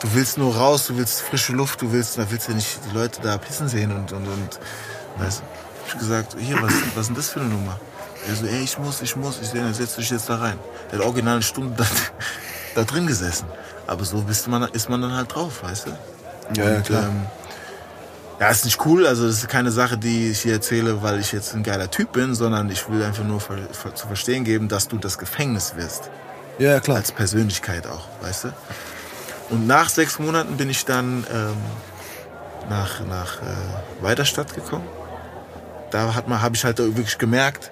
du willst nur raus, du willst frische Luft, du willst, da willst du ja nicht die Leute da pissen sehen und, und, und weißt du, hab ich gesagt, hier, was, was ist denn das für eine Nummer? Er so, ey, ich muss, ich muss, ich sehe, setz dich jetzt da rein. Der hat original eine Stunde da, da drin gesessen. Aber so bist man, ist man dann halt drauf, weißt du? Ja, ja, Und, klar. Ähm, ja, ist nicht cool. Also das ist keine Sache, die ich hier erzähle, weil ich jetzt ein geiler Typ bin, sondern ich will einfach nur ver ver zu verstehen geben, dass du das Gefängnis wirst. Ja, klar. Als Persönlichkeit auch, weißt du? Und nach sechs Monaten bin ich dann ähm, nach, nach äh, Weiterstadt gekommen. Da hat man, habe ich halt wirklich gemerkt,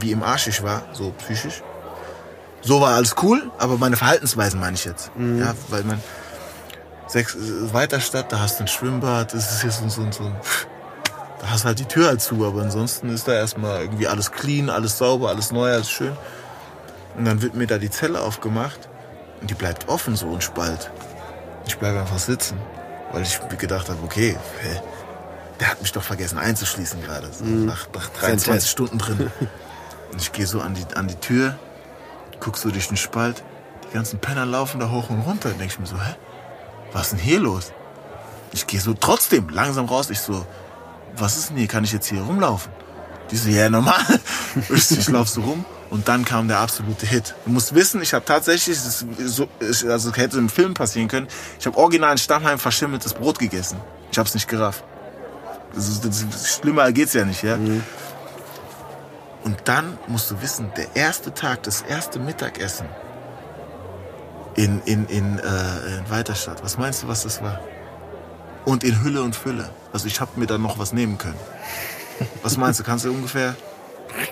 wie im Arsch ich war, so psychisch. So war alles cool, aber meine Verhaltensweisen meine ich jetzt. Ja, weil man sechs äh, Weiterstadt, da hast du ein Schwimmbad, das ist hier so, so, so da hast du halt die Tür halt zu, aber ansonsten ist da erstmal irgendwie alles clean, alles sauber, alles neu, alles schön. Und dann wird mir da die Zelle aufgemacht und die bleibt offen, so ein Spalt. Ich bleibe einfach sitzen, weil ich gedacht habe, okay, hä, der hat mich doch vergessen einzuschließen gerade, so nach, nach 23 Test. Stunden drin. Und ich gehe so an die, an die Tür, guck so durch den Spalt, die ganzen Penner laufen da hoch und runter. Und denke ich mir so, hä, was ist denn hier los? Ich gehe so trotzdem langsam raus, ich so, was ist denn hier, kann ich jetzt hier rumlaufen? Die so, ja, normal. Ich, ich lauf so rum und dann kam der absolute Hit. Du musst wissen, ich habe tatsächlich, so, also hätte im Film passieren können, ich habe original in Stammheim verschimmeltes Brot gegessen. Ich habe es nicht gerafft. Ist, das schlimmer geht's ja nicht, ja. Und dann musst du wissen, der erste Tag, das erste Mittagessen in, in, in, äh, in Weiterstadt. Was meinst du, was das war? Und in Hülle und Fülle. Also ich habe mir dann noch was nehmen können. Was meinst du, kannst du ungefähr?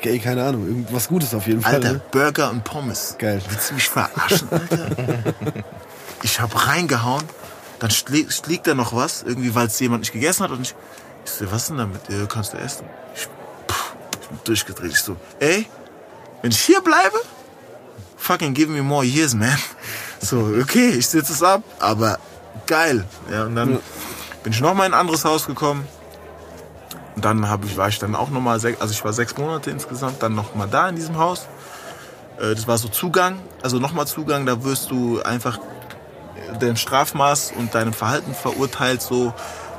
Ey, keine Ahnung. Irgendwas Gutes auf jeden Fall. Alter, Ne? Burger und Pommes. Geil. Willst du mich verarschen, Alter? Ich hab reingehauen, dann schlägt, schlägt da noch was, irgendwie, weil es jemand nicht gegessen hat. Und ich, ich so, was denn damit? Ja, kannst du essen. Ich, durchgedreht. Ich so, ey, wenn ich hier bleibe, fucking give me more years, man. So, okay, ich sitze es ab, aber geil. Ja, und dann bin ich noch mal in ein anderes Haus gekommen. Und dann hab ich, war ich dann auch noch mal, sech, also ich war sechs Monate insgesamt, dann noch mal da in diesem Haus. Äh, Das war so Zugang, also nochmal Zugang, da wirst du einfach dein Strafmaß und deinem Verhalten verurteilt, so,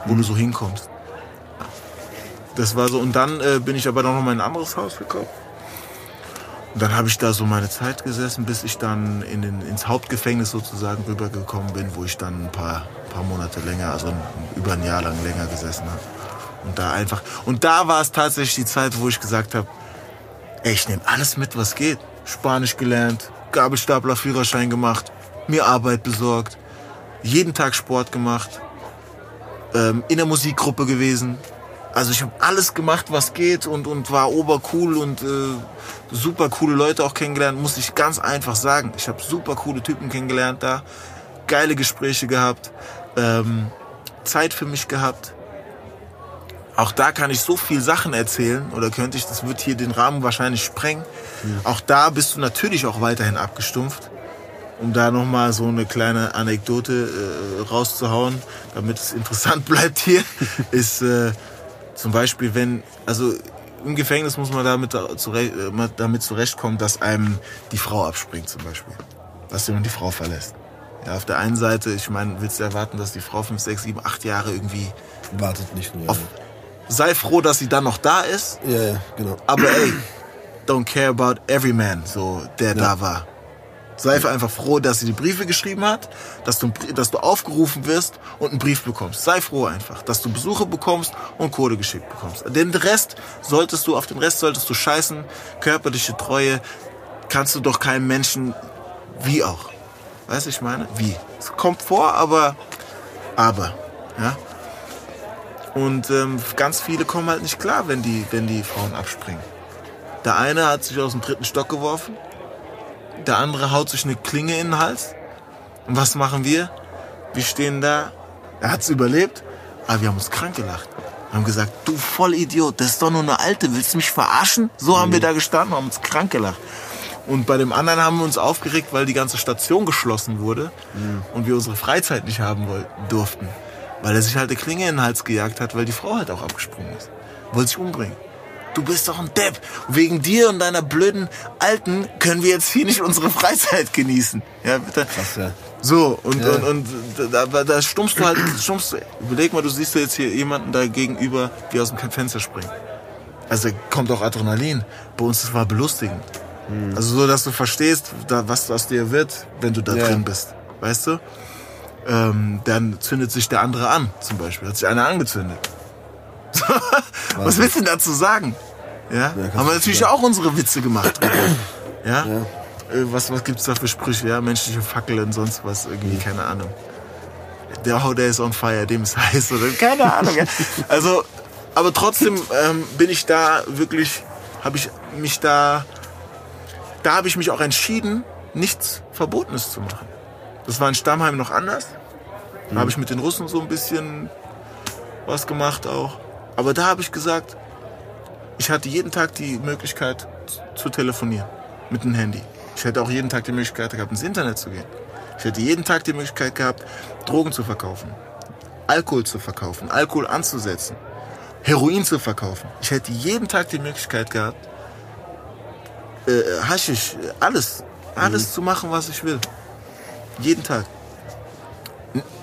wo du so hinkommst. Das war so, und dann äh, bin ich aber noch mal in ein anderes Haus gekommen. Und dann habe ich da so meine Zeit gesessen, bis ich dann in den, ins Hauptgefängnis sozusagen rübergekommen bin, wo ich dann ein paar, paar Monate länger, also ein, über ein Jahr lang länger gesessen habe. Und da einfach, und da war es tatsächlich die Zeit, wo ich gesagt habe, ey, ich nehme alles mit, was geht. Spanisch gelernt, Gabelstapler, Führerschein gemacht, mir Arbeit besorgt, jeden Tag Sport gemacht, ähm, in der Musikgruppe gewesen. Also ich habe alles gemacht, was geht und, und war obercool und äh, super coole Leute auch kennengelernt, muss ich ganz einfach sagen. Ich habe super coole Typen kennengelernt da, geile Gespräche gehabt, ähm, Zeit für mich gehabt. Auch da kann ich so viel Sachen erzählen oder könnte ich, das wird hier den Rahmen wahrscheinlich sprengen. Auch da bist du natürlich auch weiterhin abgestumpft. Um da nochmal so eine kleine Anekdote äh, rauszuhauen, damit es interessant bleibt hier, ist äh, zum Beispiel, wenn, also im Gefängnis muss man damit, zurecht, äh, damit zurechtkommen, dass einem die Frau abspringt zum Beispiel. Dass jemand die Frau verlässt. Ja, auf der einen Seite, ich meine, willst du erwarten, dass die Frau 5, 6, 7, 8 Jahre irgendwie Wartet nicht nur. auf, sei froh, dass sie dann noch da ist, Ja, ja, genau. aber ey, don't care about every man, so, der da war. Sei einfach froh, dass sie die Briefe geschrieben hat, dass du, dass du aufgerufen wirst und einen Brief bekommst. Sei froh einfach, dass du Besuche bekommst und Kohle geschickt bekommst. Den Rest solltest du, auf den Rest solltest du scheißen. Körperliche Treue kannst du doch keinem Menschen, wie auch. Weißt du, ich meine? Wie? Es kommt vor, aber, aber, ja. Und ähm, ganz viele kommen halt nicht klar, wenn die, wenn die Frauen abspringen. Der eine hat sich aus dem dritten Stock geworfen, der andere haut sich eine Klinge in den Hals. Und was machen wir? Wir stehen da, er hat's überlebt, aber wir haben uns krank gelacht. Wir haben gesagt, du Vollidiot, das ist doch nur eine Alte, willst du mich verarschen? So haben wir da gestanden, haben uns krank gelacht. Und bei dem anderen haben wir uns aufgeregt, weil die ganze Station geschlossen wurde und wir unsere Freizeit nicht haben wollten, durften. Weil er sich halt eine Klinge in den Hals gejagt hat, weil die Frau halt auch abgesprungen ist. Wollte sich umbringen. Du bist doch ein Depp. Wegen dir und deiner blöden Alten können wir jetzt hier nicht unsere Freizeit genießen. Ja, bitte. Krass, ja. So, und, Ja. und, und da, da, stummst du halt, stummst du. Überleg mal, du siehst jetzt hier jemanden da gegenüber, wie aus dem Fenster springt. Also da kommt auch Adrenalin. Bei uns, das war belustigend. Also so, dass du verstehst, da, was aus dir wird, wenn du da Ja. drin bist. Weißt du? Ähm, dann zündet sich der andere an, zum Beispiel. Hat sich einer angezündet. Was willst du denn dazu sagen? Ja? kannst Haben wir natürlich sagen. auch unsere Witze gemacht. ja? Äh, Was, was gibt's da für Sprüche? Ja, menschliche Fackel und sonst was, irgendwie, keine Ahnung. Der, oh, der ist on fire, dem ist heiß oder keine Ahnung. Ja. Also, aber trotzdem ähm, bin ich da wirklich, habe ich mich da, da habe ich mich auch entschieden, nichts Verbotenes zu machen. Das war in Stammheim noch anders. Da habe ich mit den Russen so ein bisschen was gemacht auch. Aber da habe ich gesagt, ich hatte jeden Tag die Möglichkeit zu telefonieren mit dem Handy. Ich hätte auch jeden Tag die Möglichkeit gehabt, ins Internet zu gehen. Ich hätte jeden Tag die Möglichkeit gehabt, Drogen zu verkaufen, Alkohol zu verkaufen, Alkohol anzusetzen, Heroin zu verkaufen. Ich hätte jeden Tag die Möglichkeit gehabt, äh, Haschisch, alles, alles zu machen, was ich will. Jeden Tag.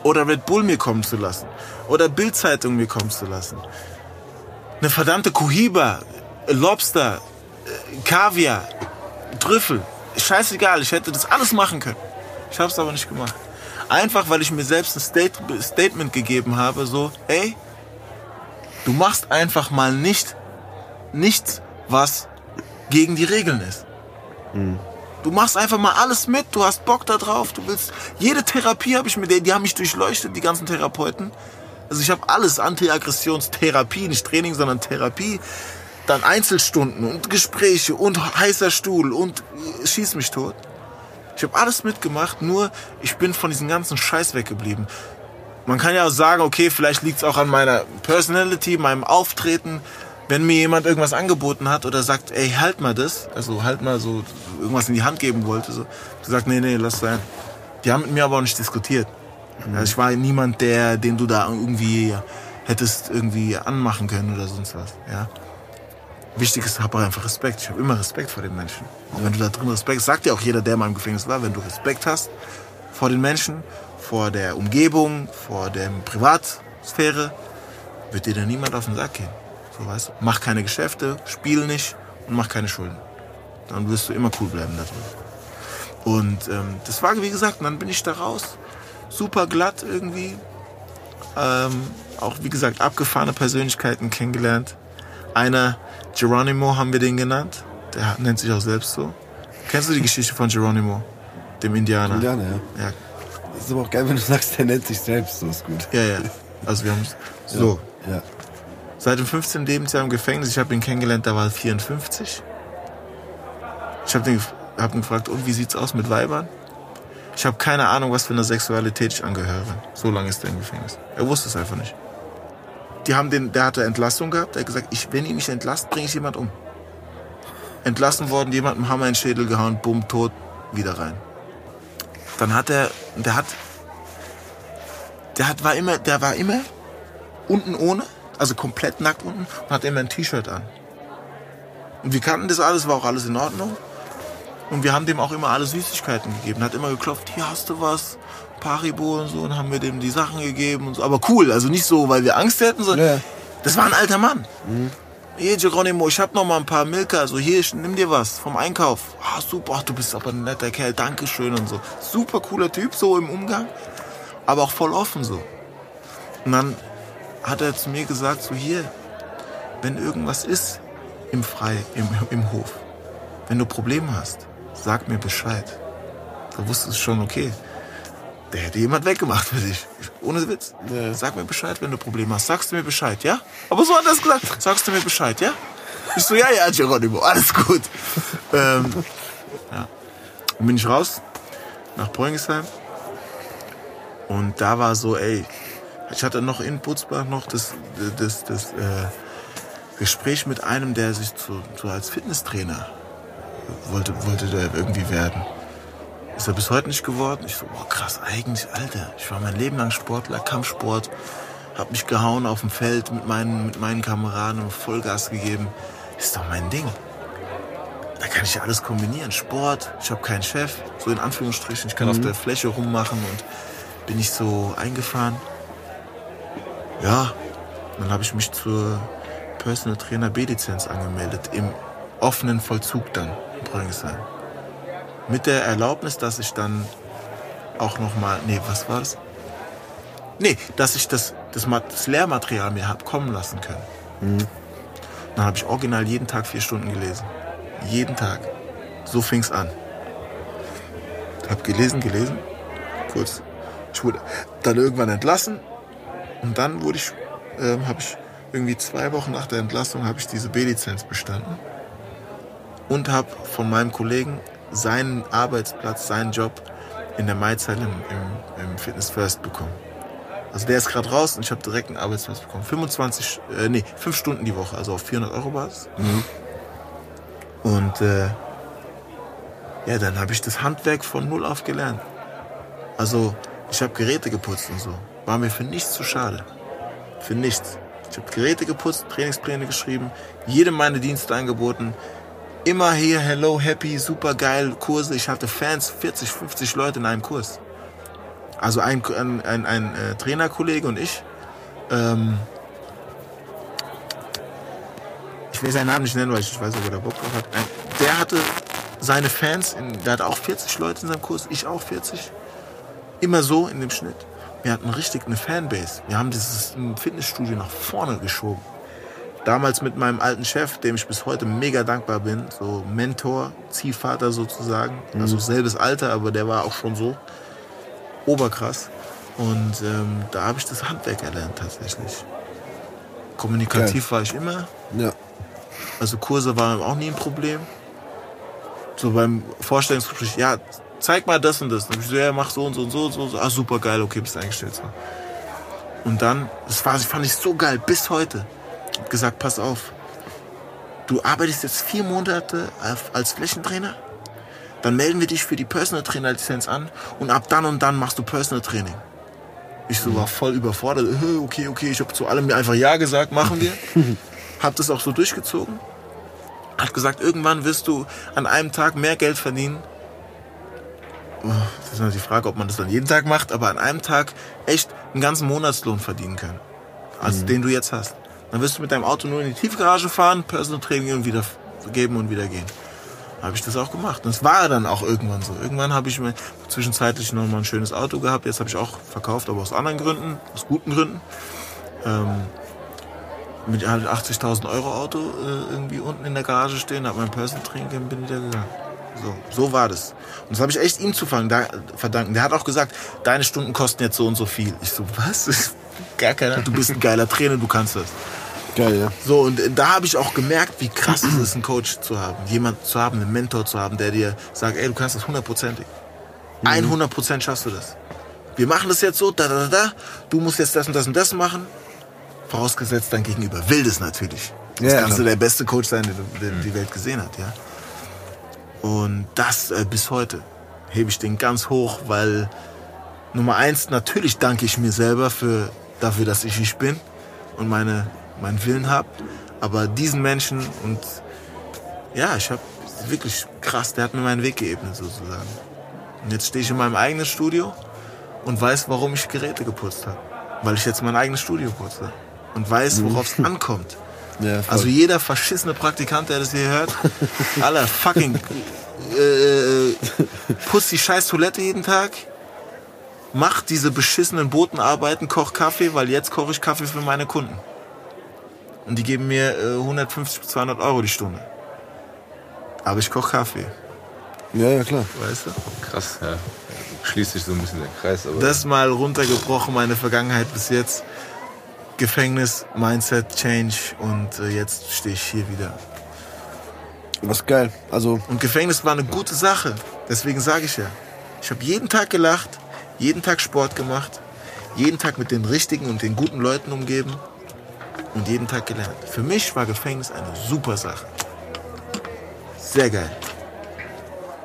Oder Red Bull mir kommen zu lassen. Oder Bildzeitung mir kommen zu lassen. Eine verdammte Cohiba, Lobster, Kaviar, Trüffel. Scheißegal, ich hätte das alles machen können. Ich habe es aber nicht gemacht. Einfach, weil ich mir selbst ein State Statement gegeben habe, so, ey, du machst einfach mal nicht nichts, was gegen die Regeln ist. Du machst einfach mal alles mit, du hast Bock da drauf, du willst. Jede Therapie habe ich mit denen, die haben mich durchleuchtet, die ganzen Therapeuten. Also ich habe alles, Antiaggressionstherapie, nicht Training, sondern Therapie. Dann Einzelstunden und Gespräche und heißer Stuhl und äh, schieß mich tot. Ich habe alles mitgemacht, nur ich bin von diesem ganzen Scheiß weggeblieben. Man kann ja auch sagen, okay, vielleicht liegt es auch an meiner Personality, meinem Auftreten. Wenn mir jemand irgendwas angeboten hat oder sagt, ey, halt mal das, also halt mal so irgendwas in die Hand geben wollte, so, du sagst, nee, nee, lass sein. Die haben mit mir aber auch nicht diskutiert. Also ich war niemand, der, den du da irgendwie hättest irgendwie anmachen können oder sonst was, ja. Wichtig ist, hab einfach Respekt. Ich habe immer Respekt vor den Menschen. Und wenn du da drin Respekt, sagt ja auch jeder, der mal im Gefängnis war, wenn du Respekt hast vor den Menschen, vor der Umgebung, vor der Privatsphäre, wird dir da niemand auf den Sack gehen. So weißt du? Mach keine Geschäfte, spiel nicht und mach keine Schulden. Dann wirst du immer cool bleiben da drin. Und ähm, das war, wie gesagt, und dann bin ich da raus. Super glatt irgendwie. Ähm, auch, wie gesagt, abgefahrene Persönlichkeiten kennengelernt. Einer, Geronimo haben wir den genannt. Der nennt sich auch selbst so. Kennst du die Geschichte von Geronimo? Dem Indianer? Indianer, ja. Ja, Das ist aber auch geil, wenn du sagst, der nennt sich selbst, so ist gut. ja, ja. Also wir haben so. Ja. Seit dem 15. Lebensjahr im Gefängnis. Ich habe ihn kennengelernt, da war er 54. Ich habe ihn, hab ihn gefragt, und wie sieht's aus mit Weibern? Ich habe keine Ahnung, was für eine Sexualität ich angehöre. So lange ist er im Gefängnis. Er wusste es einfach nicht. Die haben den, der hatte Entlassung gehabt. Er hat gesagt, ich, wenn ihr mich entlasst, bringe ich jemand um. Entlassen worden, jemandem Hammer in den Schädel gehauen, bumm, tot, wieder rein. Dann hat er, der hat, der hat, war immer, der war immer unten ohne, also komplett nackt unten und hat immer ein T-Shirt an. Und wir kannten das alles, war auch alles in Ordnung. Und wir haben dem auch immer alle Süßigkeiten gegeben. Hat immer geklopft, hier hast du was, Paribo und so, und haben wir dem die Sachen gegeben und so. Aber cool, also nicht so, weil wir Angst hätten, sondern Ja. das war ein alter Mann. Hier, Geronimo, ich hab noch mal ein paar Milka, so hier, ich- nimm dir was vom Einkauf. Ah, super, ach, du bist aber ein netter Kerl, Dankeschön und so. Super cooler Typ, so im Umgang, aber auch voll offen so. Und dann hat er zu mir gesagt, so hier, wenn irgendwas ist im Frei, im, im Hof, wenn du Probleme hast, sag mir Bescheid. Da wusste es schon, okay, der hätte jemand weggemacht für dich. Ich- Ohne Witz. Ja. Sag mir Bescheid, wenn du Probleme hast. Sagst du mir Bescheid, ja? Aber so hat er es gesagt. Sagst du mir Bescheid, ja? Ich so, ja, ja, Geronimo, alles gut. ähm, ja. Dann bin ich raus nach Bräungesheim. Und da war so, ey, ich hatte noch in Butzbach noch das, das, das äh, Gespräch mit einem, der sich zu, zu als Fitnesstrainer wollte, wollte der irgendwie werden. Ist er bis heute nicht geworden? Ich so, boah, krass, eigentlich, Alter. Ich war mein Leben lang Sportler, Kampfsport, hab mich gehauen auf dem Feld mit meinen, mit meinen Kameraden und Vollgas gegeben. Ist doch mein Ding. Da kann ich ja alles kombinieren. Sport, ich habe keinen Chef, so in Anführungsstrichen. Ich kann auf der Fläche rummachen und bin ich so eingefahren. Ja, dann habe ich mich zur Personal Trainer B-Lizenz angemeldet. Im offenen Vollzug dann Brüngesheim. Mit der Erlaubnis, dass ich dann auch nochmal, nee, was war das? Nee, dass ich das, das, das Lehrmaterial mir hab kommen lassen können. Dann habe ich original jeden Tag vier Stunden gelesen. Jeden Tag. So fing's an. Hab gelesen, gelesen. Kurz. Ich wurde dann irgendwann entlassen. Und dann wurde ich, ähm, habe ich irgendwie zwei Wochen nach der Entlassung habe ich diese B-Lizenz bestanden und habe von meinem Kollegen seinen Arbeitsplatz, seinen Job in der Maizeit im, im, im Fitness First bekommen. Also der ist gerade raus und ich habe direkt einen Arbeitsplatz bekommen. 25, äh, nee, 5 Stunden die Woche, also auf 400 Euro Basis. Und äh, ja, dann habe ich das Handwerk von null auf gelernt. Also ich habe Geräte geputzt und so. War mir für nichts zu schade. Für nichts. Ich habe Geräte geputzt, Trainingspläne geschrieben, jedem meine Dienste angeboten. Immer hier, hello, happy, super geil, Kurse. Ich hatte Fans, 40, 50 Leute in einem Kurs. Also ein, ein, ein, ein äh, Trainerkollege und ich. Ähm, ich will seinen Namen nicht nennen, weil ich nicht weiß, ob er da Bock drauf hat. Der hatte seine Fans, in, der hat auch 40 Leute in seinem Kurs, ich auch 40. Immer so in dem Schnitt. Wir hatten richtig eine Fanbase. Wir haben dieses Fitnessstudio nach vorne geschoben. Damals mit meinem alten Chef, dem ich bis heute mega dankbar bin, so Mentor, Ziehvater sozusagen. Also selbes Alter, aber der war auch schon so oberkrass. Und ähm, da habe ich das Handwerk erlernt tatsächlich. Kommunikativ war ich immer. Ja. Also Kurse waren auch nie ein Problem. So beim Vorstellungsgespräch, ja, zeig mal das und das. Dann hab ich so, ja, mach so und so und so und so. und so. Ah, super geil, okay, bist eingestellt. So. Und dann, das war, fand ich so geil, bis heute. Ich hab gesagt, pass auf, du arbeitest jetzt vier Monate als- Flächentrainer, dann melden wir dich für die Personal Trainer Lizenz an und ab dann und dann machst du Personal Training. Ich so war voll überfordert. Äh, Okay, okay, ich habe zu allem einfach Ja gesagt, machen wir. hab das auch so durchgezogen. Hat gesagt, irgendwann wirst du an einem Tag mehr Geld verdienen. Oh, Das ist natürlich die Frage, ob man das dann jeden Tag macht, aber an einem Tag echt einen ganzen Monatslohn verdienen können. Als den du jetzt hast. Dann wirst du mit deinem Auto nur in die Tiefgarage fahren, Personal Training und wieder geben und wieder gehen. Habe ich das auch gemacht. Und es war dann auch irgendwann so. Irgendwann habe ich mir zwischenzeitlich noch mal ein schönes Auto gehabt. Jetzt habe ich auch verkauft, aber aus anderen Gründen, aus guten Gründen. Ähm, mit halt 80.000 Euro Auto äh, irgendwie unten in der Garage stehen, habe mein Personal Training gegeben, bin wieder gegangen. So, so war das. Und das habe ich echt ihm zu verdanken. Der hat auch gesagt, deine Stunden kosten jetzt so und so viel. Ich so, was? Gar keiner. Du bist ein geiler Trainer, du kannst das. Geil, ja. So, und äh, da habe ich auch gemerkt, wie krass es ist, einen Coach zu haben. Jemand zu haben, einen Mentor zu haben, der dir sagt, ey, du kannst das hundertprozentig. 100 Prozent schaffst du das. Wir machen das jetzt so, da, da, da, da. Du musst jetzt das und das und das machen. Vorausgesetzt dein Gegenüber will das natürlich. Das Ja, kann so klar. der beste Coach sein, den den die Welt gesehen hat, ja. Und das äh, bis heute hebe ich den ganz hoch, weil Nummer eins, natürlich danke ich mir selber für, dafür, dass ich ich bin und meine, meinen Willen habe. Aber diesen Menschen und ja, ich habe wirklich krass, der hat mir meinen Weg geebnet sozusagen. Und jetzt stehe ich in meinem eigenen Studio und weiß, warum ich Geräte geputzt habe. Weil ich jetzt mein eigenes Studio putze. Und weiß, worauf es ankommt. Ja. Also jeder verschissene Praktikant, der das hier hört, aller fucking äh, putzt die scheiß Toilette jeden Tag, macht diese beschissenen Botenarbeiten, kocht Kaffee, weil jetzt koche ich Kaffee für meine Kunden. Und die geben mir äh, 150 bis 200 Euro die Stunde. Aber ich koche Kaffee, ja, ja, klar. weißt du? Krass, ja. Schließt sich so ein bisschen der Kreis, aber. Das mal runtergebrochen, meine Vergangenheit bis jetzt. Gefängnis, Mindset, Change und äh, jetzt stehe ich hier wieder. Was geil. Also, Und Gefängnis war eine gute Sache. Deswegen sage ich ja. Ich habe jeden Tag gelacht, jeden Tag Sport gemacht, jeden Tag mit den richtigen und den guten Leuten umgeben und jeden Tag gelernt. Für mich war Gefängnis eine super Sache. Sehr geil.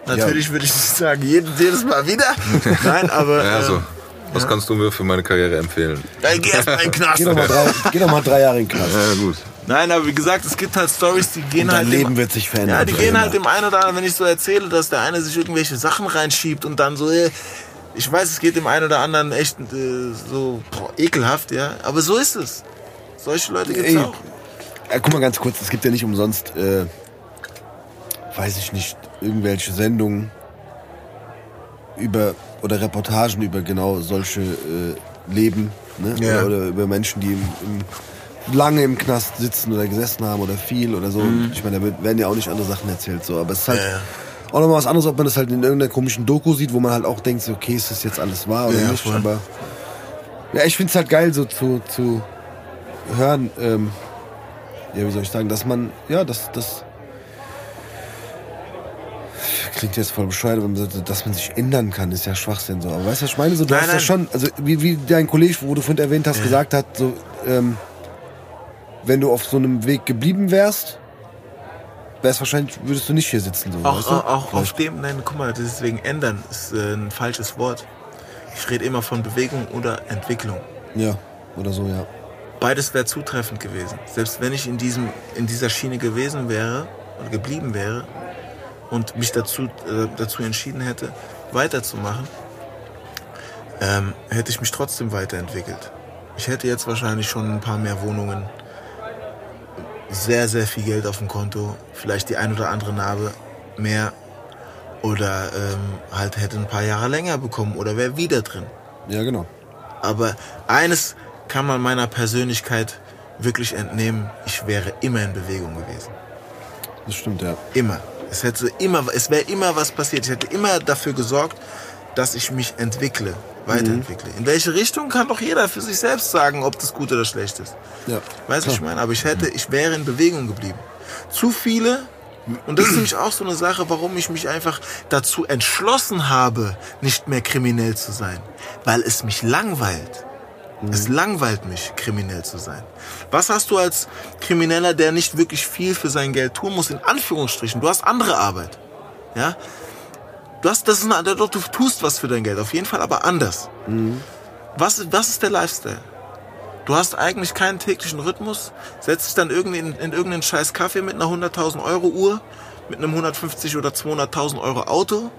Natürlich würde ich nicht sagen, jeden, jedes Mal wieder. Nein, aber Ja, äh, so. Was kannst du mir für meine Karriere empfehlen? Ey, geh erst mal in den Knast. Geh doch mal drei, geh doch mal drei Jahre in den Knast. Ja, gut. Nein, aber wie gesagt, es gibt halt Stories, die gehen Und dein halt. Leben dem, wird sich verändern. Ja, die gehen halt dem einen oder anderen, wenn ich so erzähle, dass der eine sich irgendwelche Sachen reinschiebt und dann so, äh, ich weiß, es geht dem einen oder anderen echt äh, so boah, ekelhaft, ja. Aber so ist es. Solche Leute gibt's Ey, auch. Ja, guck mal ganz kurz, es gibt ja nicht umsonst, äh, weiß ich nicht, irgendwelche Sendungen über oder Reportagen über genau solche äh, Leben, ne? Ja. Oder, oder über Menschen, die im, im, lange im Knast sitzen oder gesessen haben oder viel oder so. Ich meine, da werden ja auch nicht andere Sachen erzählt, so. Aber es ist halt Mhm. Ja, auch nochmal was anderes, ob man das halt in irgendeiner komischen Doku sieht, wo man halt auch denkt, so, okay, ist das jetzt alles wahr oder Ja, nicht? voll. Aber ja, ich find's halt geil, so zu, zu hören, ähm, ja, wie soll ich sagen, dass man, ja, dass das klingt jetzt voll bescheuert, sagt, dass man sich ändern kann, ist ja Schwachsinn so. Aber weißt du, was ich meine? So, du Nein, hast ja nein. schon, also wie, wie dein Kollege, wo du vorhin erwähnt hast, gesagt hat, so, ähm, wenn du auf so einem Weg geblieben wärst, wärst wahrscheinlich, würdest du nicht hier sitzen. So, Auch, weißt du? auch, auf dem, nein, guck mal, deswegen ändern ist äh, ein falsches Wort. Ich rede immer von Bewegung oder Entwicklung. Ja, oder so, ja. Beides wäre zutreffend gewesen. Selbst wenn ich in, diesem, in dieser Schiene gewesen wäre oder geblieben wäre und mich dazu, äh, dazu entschieden hätte, weiterzumachen, ähm, hätte ich mich trotzdem weiterentwickelt. Ich hätte jetzt wahrscheinlich schon ein paar mehr Wohnungen, sehr, sehr viel Geld auf dem Konto, vielleicht die ein oder andere Narbe mehr oder ähm, halt hätte ein paar Jahre länger bekommen oder wäre wieder drin. Ja, genau. Aber eines kann man meiner Persönlichkeit wirklich entnehmen. Ich wäre immer in Bewegung gewesen. Das stimmt, ja. Immer. Es hätte immer, es wäre immer was passiert. Ich hätte immer dafür gesorgt, dass ich mich entwickle, weiterentwickle. In welche Richtung kann doch jeder für sich selbst sagen, ob das gut oder schlecht ist. ja. Weißt du, was ich meine? Aber ich hätte, ich wäre in Bewegung geblieben. Zu viele, und das ist nämlich auch so eine Sache, warum ich mich einfach dazu entschlossen habe, nicht mehr kriminell zu sein. Weil es mich langweilt. Es langweilt mich, kriminell zu sein. Was hast du als Krimineller, der nicht wirklich viel für sein Geld tun muss, in Anführungsstrichen? Du hast andere Arbeit. Ja? Du hast, das ist eine, du tust was für dein Geld, auf jeden Fall, aber anders. Was, was ist der Lifestyle? Du hast eigentlich keinen täglichen Rhythmus, setzt dich dann irgendwie in, in irgendeinen scheiß Kaffee mit einer 100.000 Euro Uhr, mit einem 150 oder 200.000 Euro Auto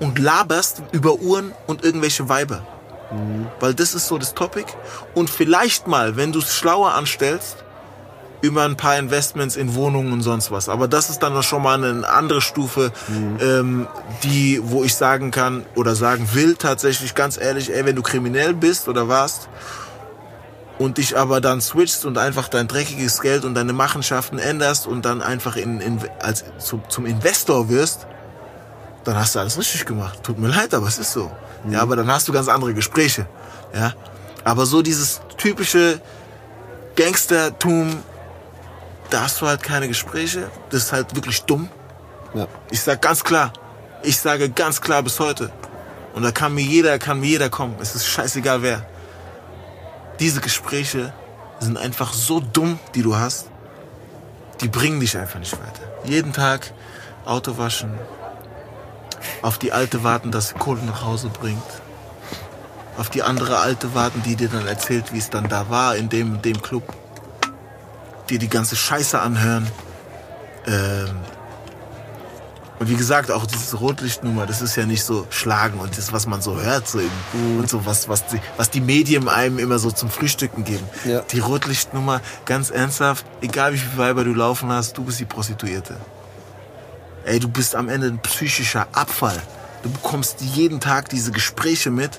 und laberst über Uhren und irgendwelche Weiber. Weil das ist so das Topic. Und vielleicht mal, wenn du es schlauer anstellst, über ein paar Investments in Wohnungen und sonst was. Aber das ist dann schon mal eine andere Stufe, ähm, die, wo ich sagen kann oder sagen will tatsächlich ganz ehrlich, ey, wenn du kriminell bist oder warst und dich aber dann switchst und einfach dein dreckiges Geld und deine Machenschaften änderst und dann einfach in, in, als, zum, zum Investor wirst, dann hast du alles richtig gemacht. Tut mir leid, aber es ist so. Ja, aber dann hast du ganz andere Gespräche. Ja, aber so dieses typische Gangstertum, da hast du halt keine Gespräche. Das ist halt wirklich dumm. Ja. Ich sag ganz klar, ich sage ganz klar bis heute. Und da kann mir jeder, kann mir jeder kommen. Es ist scheißegal wer. Diese Gespräche sind einfach so dumm, die du hast. Die bringen dich einfach nicht weiter. Jeden Tag Auto waschen, auf die Alte warten, dass sie Kohle nach Hause bringt. Auf die andere Alte warten, die dir dann erzählt, wie es dann da war in dem, dem Club. Dir die ganze Scheiße anhören. Ähm und wie gesagt, auch diese Rotlichtnummer, das ist ja nicht so schlagen und das, was man so hört, so im, und so was, was die, was die Medien einem immer so zum Frühstücken geben. Ja. Die Rotlichtnummer, ganz ernsthaft, egal wie viele Weiber du laufen hast, du bist die Prostituierte. Ey, du bist am Ende ein psychischer Abfall. Du bekommst jeden Tag diese Gespräche mit.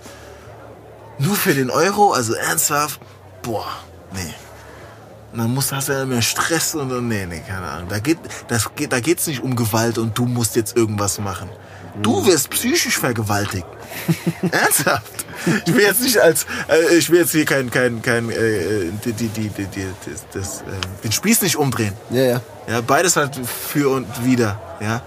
Nur für den Euro, also ernsthaft, boah, nee. Und dann musst, hast du ja mehr Stress und, und nee, nee, keine Ahnung. Da geht, das geht, da geht's nicht um Gewalt und du musst jetzt irgendwas machen. Du wirst psychisch vergewaltigt. Ernsthaft? Ich will jetzt nicht als, äh, ich will jetzt hier kein, kein, kein, äh, die, die, die, die, die, das, das, äh, den Spieß nicht umdrehen. Ja, ja. Ja, beides halt für und wieder, ja.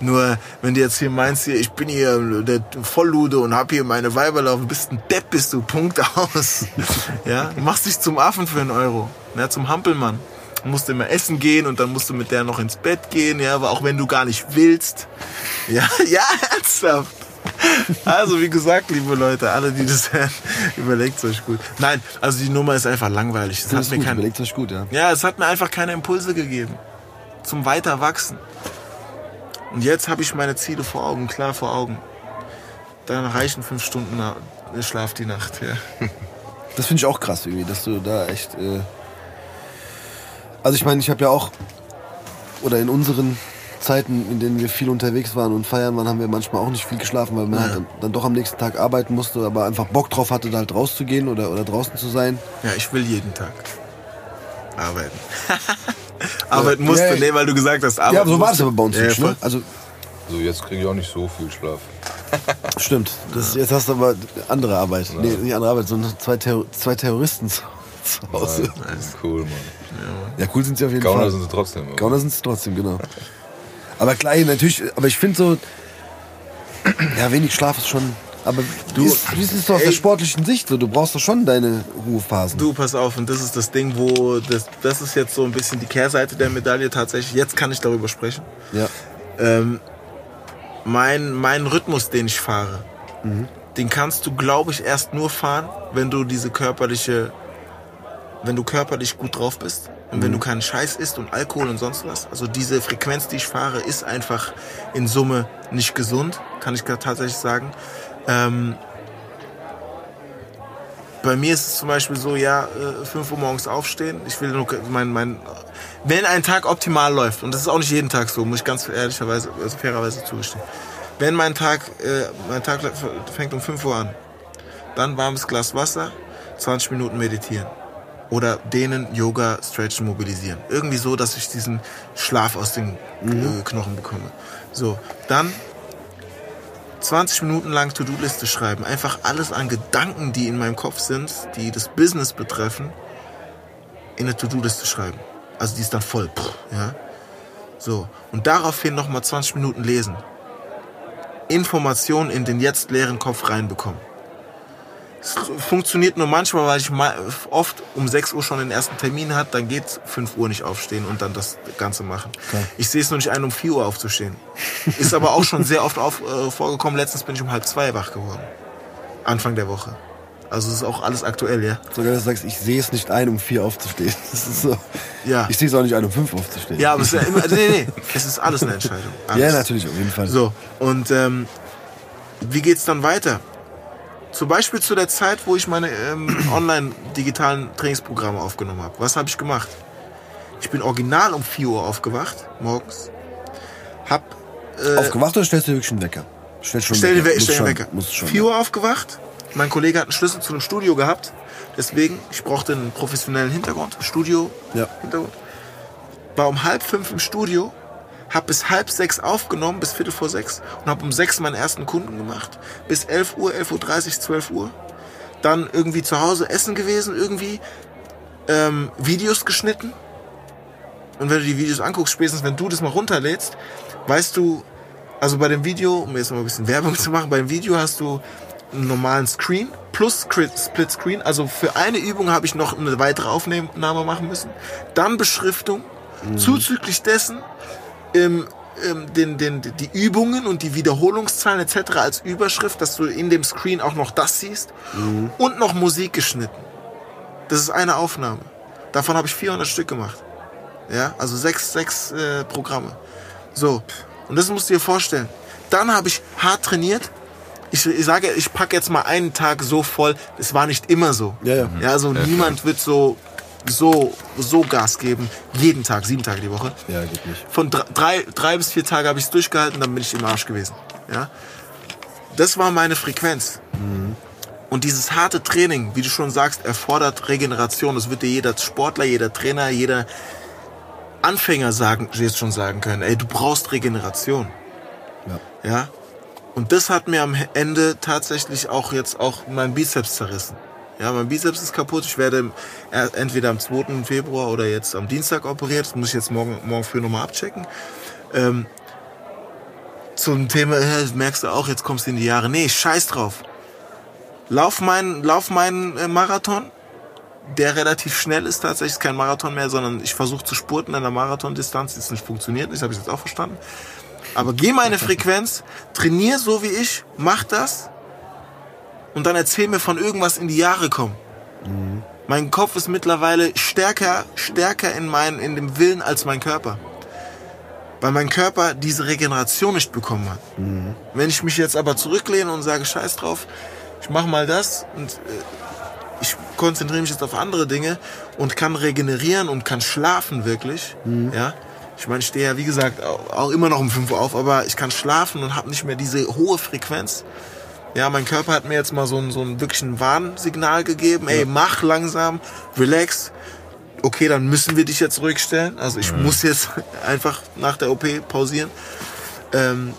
Nur, wenn du jetzt hier meinst, hier, ich bin hier der Volllude und hab hier meine Weiber laufen, bist ein Depp, bist du, Punkt aus. ja, du machst dich zum Affen für einen Euro, ja, zum Hampelmann. Du musst immer essen gehen und dann musst du mit der noch ins Bett gehen, ja, aber auch wenn du gar nicht willst. Ja, ja, ernsthaft. Also, wie gesagt, liebe Leute, alle, die das hören, überlegt euch gut. Nein, also die Nummer ist einfach langweilig. Es hat mir gut, kein, überlegt euch gut, ja. ja, es hat mir einfach keine Impulse gegeben zum Weiterwachsen. Und jetzt habe ich meine Ziele vor Augen, klar vor Augen. Dann reichen fünf Stunden Schlaf die Nacht. Ja. Das finde ich auch krass irgendwie, dass du da echt. Äh also ich meine, ich habe ja auch oder in unseren Zeiten, in denen wir viel unterwegs waren und feiern waren, haben wir manchmal auch nicht viel geschlafen, weil man halt dann, dann doch am nächsten Tag arbeiten musste, aber einfach Bock drauf hatte, da halt rauszugehen oder, oder draußen zu sein. ja, ich will jeden Tag arbeiten. arbeiten musste, Ja, ja. nee, weil du gesagt hast, arbeiten ja, so war das musste. aber bei uns Ja, nicht. Ne? Also So, jetzt kriege ich auch nicht so viel Schlaf. stimmt. Das, jetzt hast du aber andere Arbeit. Nee, nicht andere Arbeit, sondern zwei, Terror zwei Terroristen zu, Hause. Ja, cool, Mann. Ja, cool sind sie auf jeden Gauner Fall. sind sie trotzdem. aber- Gauner sind es trotzdem, genau. Aber klar, natürlich, aber ich finde so, ja, wenig Schlaf ist schon, aber du, wie ist, es so aus der sportlichen Sicht so? Du brauchst doch schon deine Ruhephasen. Du, pass auf, und das ist das Ding, wo, das, das ist jetzt so ein bisschen die Kehrseite der Medaille tatsächlich. Jetzt kann ich darüber sprechen. Ja. Ähm, mein, mein Rhythmus, den ich fahre, den kannst du, glaube ich, erst nur fahren, wenn du diese körperliche, wenn du körperlich gut drauf bist und wenn du keinen Scheiß isst und Alkohol und sonst was. Also diese Frequenz, die ich fahre, ist einfach in Summe nicht gesund, kann ich tatsächlich sagen. Ähm, bei mir ist es zum Beispiel so, ja, äh, 5 Uhr morgens aufstehen. Ich will nur mein, mein, wenn ein Tag optimal läuft, und das ist auch nicht jeden Tag so, muss ich ganz ehrlicherweise, also fairerweise zugestehen. Wenn mein Tag, äh, mein Tag fängt um 5 Uhr an, dann warmes Glas Wasser, 20 Minuten meditieren. Oder dehnen, Yoga, Stretchen, mobilisieren. Irgendwie so, dass ich diesen Schlaf aus den äh, Knochen bekomme. So, dann 20 Minuten lang To-Do-Liste schreiben. Einfach alles an Gedanken, die in meinem Kopf sind, die das Business betreffen, in eine To-Do-Liste schreiben. Also die ist dann voll. Pff, ja. So. Und daraufhin nochmal 20 Minuten lesen. Informationen in den jetzt leeren Kopf reinbekommen. Es funktioniert nur manchmal, weil ich oft um 6 Uhr schon den ersten Termin hat, dann geht 5 Uhr nicht aufstehen und dann das Ganze machen. Ich sehe es nur nicht ein, um 4 Uhr aufzustehen. Ist aber auch schon sehr oft auf, äh, vorgekommen. Letztens bin ich um halb zwei wach geworden. Anfang der Woche. Also es ist auch alles aktuell, ja. Sogar, dass du sagst, ich sehe es nicht ein, um vier aufzustehen. Das ist so. Ja. Ich sehe es auch nicht ein, um fünf aufzustehen. Ja, aber es ist ja immer, nee, nee, es ist alles eine Entscheidung. Alles. ja, natürlich, auf jeden Fall. So, und ähm, wie geht's dann weiter? Zum Beispiel zu der Zeit, wo ich meine ähm, online-digitalen Trainingsprogramme aufgenommen habe. Was habe ich gemacht? Ich bin original um 4 Uhr aufgewacht, morgens. Hab, äh, Aufgewacht oder stellst du wirklich einen Wecker? Stell schon stell den, We Muss stell den Wecker. Muss schon. 4 Uhr aufgewacht. Mein Kollege hat einen Schlüssel zu einem Studio gehabt. Deswegen, ich brauchte einen professionellen Hintergrund. Studio, Ja. Hintergrund. War um halb fünf im Studio, hab bis halb sechs aufgenommen, bis viertel vor sechs und hab um sechs meinen ersten Kunden gemacht. Bis 11 Uhr, 11.30 Uhr, 12 Uhr. Dann irgendwie zu Hause essen gewesen, irgendwie ähm, Videos geschnitten. Und wenn du die Videos anguckst, spätestens wenn du das mal runterlädst, weißt du, also bei dem Video, um jetzt mal ein bisschen Werbung zu machen, beim Video hast du einen normalen Screen plus Split Screen. Also für eine Übung habe ich noch eine weitere Aufnahme machen müssen. Dann Beschriftung. Zuzüglich dessen ähm, ähm, den, den, die Übungen und die Wiederholungszahlen etc. als Überschrift, dass du in dem Screen auch noch das siehst. Und noch Musik geschnitten. Das ist eine Aufnahme. Davon habe ich 400 Stück gemacht. Ja, also sechs, sechs äh, Programme. So, und das musst du dir vorstellen. Dann habe ich hart trainiert. Ich, ich sage, ich packe jetzt mal einen Tag so voll. Es war nicht immer so. Ja, ja. Ja, also niemand wird so, so, so Gas geben. Jeden Tag, sieben Tage die Woche. Ja, geht nicht. Von dr- drei, drei bis vier Tage habe ich es durchgehalten, dann bin ich im Arsch gewesen. Ja? Das war meine Frequenz. Und dieses harte Training, wie du schon sagst, erfordert Regeneration. Das wird dir jeder Sportler, jeder Trainer, jeder Anfänger sagen, jetzt schon sagen können. Ey, du brauchst Regeneration. Ja. Ja. Und das hat mir am Ende tatsächlich auch jetzt auch mein Bizeps zerrissen. Ja, mein Bizeps ist kaputt. Ich werde äh, entweder am 2. Februar oder jetzt am Dienstag operiert. Das muss ich jetzt morgen, morgen früh nochmal abchecken. Ähm, zum Thema, äh, merkst du auch, jetzt kommst du in die Jahre. Nee, scheiß drauf. Lauf meinen, lauf meinen äh, Marathon, der relativ schnell ist, tatsächlich ist kein Marathon mehr, sondern ich versuche zu spurten an der Marathondistanz, das nicht funktioniert, das habe ich jetzt auch verstanden. Aber geh meine Frequenz, trainier so wie ich, mach das und dann erzähl mir von irgendwas in die Jahre kommen. Mein Kopf ist mittlerweile stärker, stärker in, mein, in dem Willen als mein Körper. Weil mein Körper diese Regeneration nicht bekommen hat. Wenn ich mich jetzt aber zurücklehne und sage, scheiß drauf, ich mach mal das und äh, ich konzentriere mich jetzt auf andere Dinge und kann regenerieren und kann schlafen wirklich, ja. Ich meine, ich stehe ja, wie gesagt, auch immer noch um 5 Uhr auf, aber ich kann schlafen und habe nicht mehr diese hohe Frequenz. Ja, mein Körper hat mir jetzt mal so ein, so ein wirklich ein Warnsignal gegeben. Ey, mach langsam, relax. Okay, dann müssen wir dich jetzt ruhigstellen. Also ich muss jetzt einfach nach der OP pausieren. Ähm,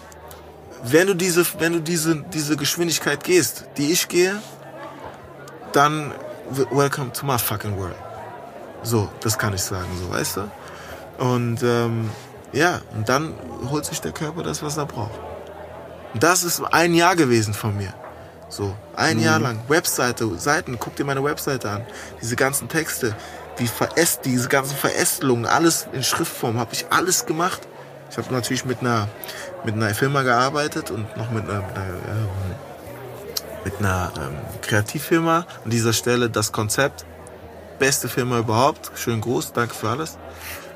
wenn du diese, wenn du diese, diese Geschwindigkeit gehst, die ich gehe, dann welcome to my fucking world. So, das kann ich sagen, so, weißt du? Und ähm, ja, und dann holt sich der Körper das, was er braucht. Das ist ein Jahr gewesen von mir. So, ein Jahr lang. Webseite, Seiten, guck dir meine Webseite an. Diese ganzen Texte, die veräst, diese ganzen Verästelungen, alles in Schriftform, habe ich alles gemacht. Ich habe natürlich mit einer, mit einer Firma gearbeitet und noch mit einer, mit einer, ähm, mit einer ähm, Kreativfirma. An dieser Stelle das Konzept. Beste Firma überhaupt. Schön groß, danke für alles.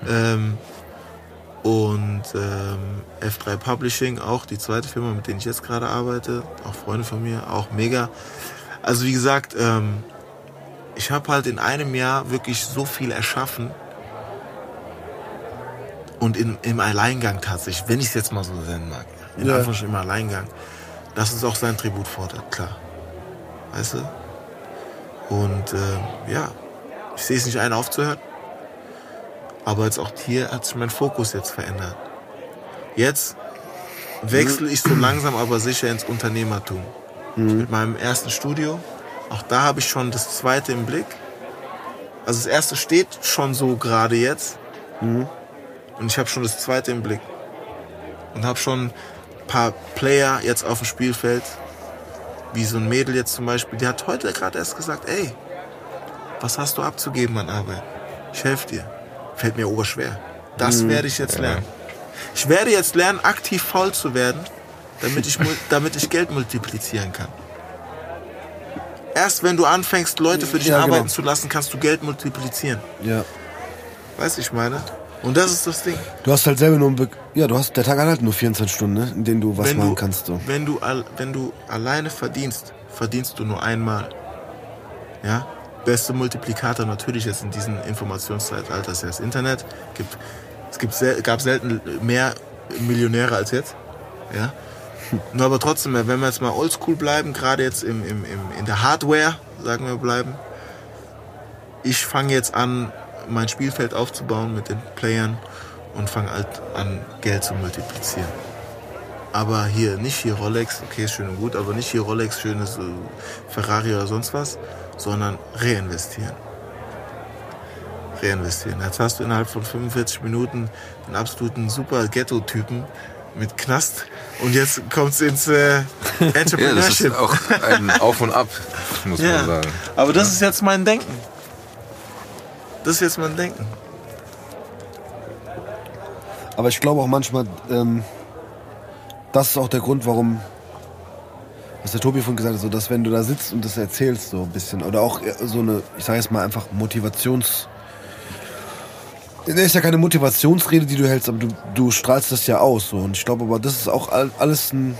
Ähm, und ähm, F3 Publishing, auch die zweite Firma, mit der ich jetzt gerade arbeite, auch Freunde von mir, auch mega. Also wie gesagt, ähm, ich habe halt in einem Jahr wirklich so viel erschaffen und in, im Alleingang tatsächlich, wenn ich es jetzt mal so nennen mag, in Ja. Anführungsstrichen im Alleingang, das ist auch sein Tribut fordert, klar. Weißt du? Und äh, ja, ich sehe es nicht ein, aufzuhören. Aber jetzt auch hier hat sich mein Fokus jetzt verändert. Jetzt wechsle ich so langsam aber sicher ins Unternehmertum. Mit meinem ersten Studio. Auch da habe ich schon das zweite im Blick. Also das erste steht schon so gerade jetzt. Und ich habe schon das zweite im Blick. Und habe schon ein paar Player jetzt auf dem Spielfeld. Wie so ein Mädel jetzt zum Beispiel. Die hat heute gerade erst gesagt, ey, was hast du abzugeben an Arbeit? Ich helfe dir. Fällt mir oberschwer. Das werde ich jetzt lernen. Ich werde jetzt lernen, aktiv faul zu werden, damit ich, damit ich Geld multiplizieren kann. Erst wenn du anfängst, Leute für dich Ja, arbeiten genau. zu lassen, kannst du Geld multiplizieren. Ja. Weißt du, ich meine? Und das ist das Ding. Du hast halt selber nur ein Be ja, du hast der Tag hat halt nur 24 Stunden, ne, in denen du was wenn machen du, kannst so. Wenn du, wenn du alleine verdienst, verdienst du nur einmal. Ja? Beste Multiplikator natürlich jetzt in diesem Informationszeitalter ist ja das Internet. Gibt, es gibt gab selten mehr Millionäre als jetzt. Ja? Nur aber trotzdem, wenn wir jetzt mal oldschool bleiben, gerade jetzt im, im, im, in der Hardware, sagen wir bleiben, ich fange jetzt an, mein Spielfeld aufzubauen mit den Playern und fange halt an, Geld zu multiplizieren. Aber hier, nicht hier Rolex, okay, schön und gut, aber nicht hier Rolex, schönes äh, Ferrari oder sonst was, sondern reinvestieren. Reinvestieren. Jetzt hast du innerhalb von 45 Minuten einen absoluten super Ghetto-Typen mit Knast und jetzt kommt's ins äh, Ja, das ist Entrepreneurship. auch ein Auf und Ab, muss man Ja, sagen. aber das ist jetzt mein Denken. Das ist jetzt mein Denken. Aber ich glaube auch manchmal, ähm, das ist auch der Grund, warum, was der Tobi vorhin gesagt hat, so, dass wenn du da sitzt und das erzählst so ein bisschen, oder auch eher so eine, ich sage jetzt mal einfach Motivations... Ne, ist ja keine Motivationsrede, die du hältst, aber du, du strahlst das ja aus. So. Und ich glaube aber, das ist auch all, alles ein,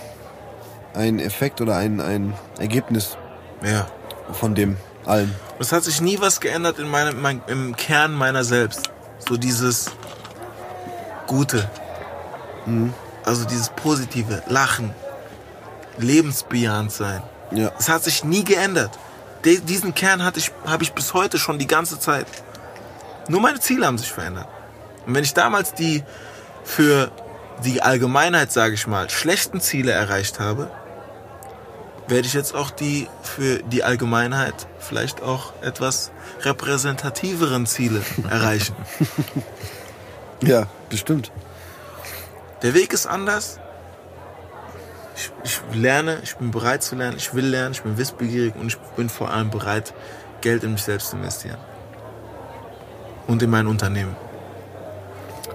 ein Effekt oder ein, ein Ergebnis Ja. von dem allen. Es hat sich nie was geändert in meinem, mein, im Kern meiner selbst. So dieses Gute. Also dieses Positive, Lachen, lebensbejahend sein. Ja. Es hat sich nie geändert. De, diesen Kern hatte ich, habe ich bis heute schon die ganze Zeit. Nur meine Ziele haben sich verändert. Und wenn ich damals die für die Allgemeinheit, sage ich mal, schlechten Ziele erreicht habe, werde ich jetzt auch die für die Allgemeinheit vielleicht auch etwas repräsentativeren Ziele erreichen. Ja, bestimmt. Der Weg ist anders. Ich, ich lerne, ich bin bereit zu lernen, ich will lernen, ich bin wissbegierig und ich bin vor allem bereit, Geld in mich selbst zu investieren. Und in mein Unternehmen.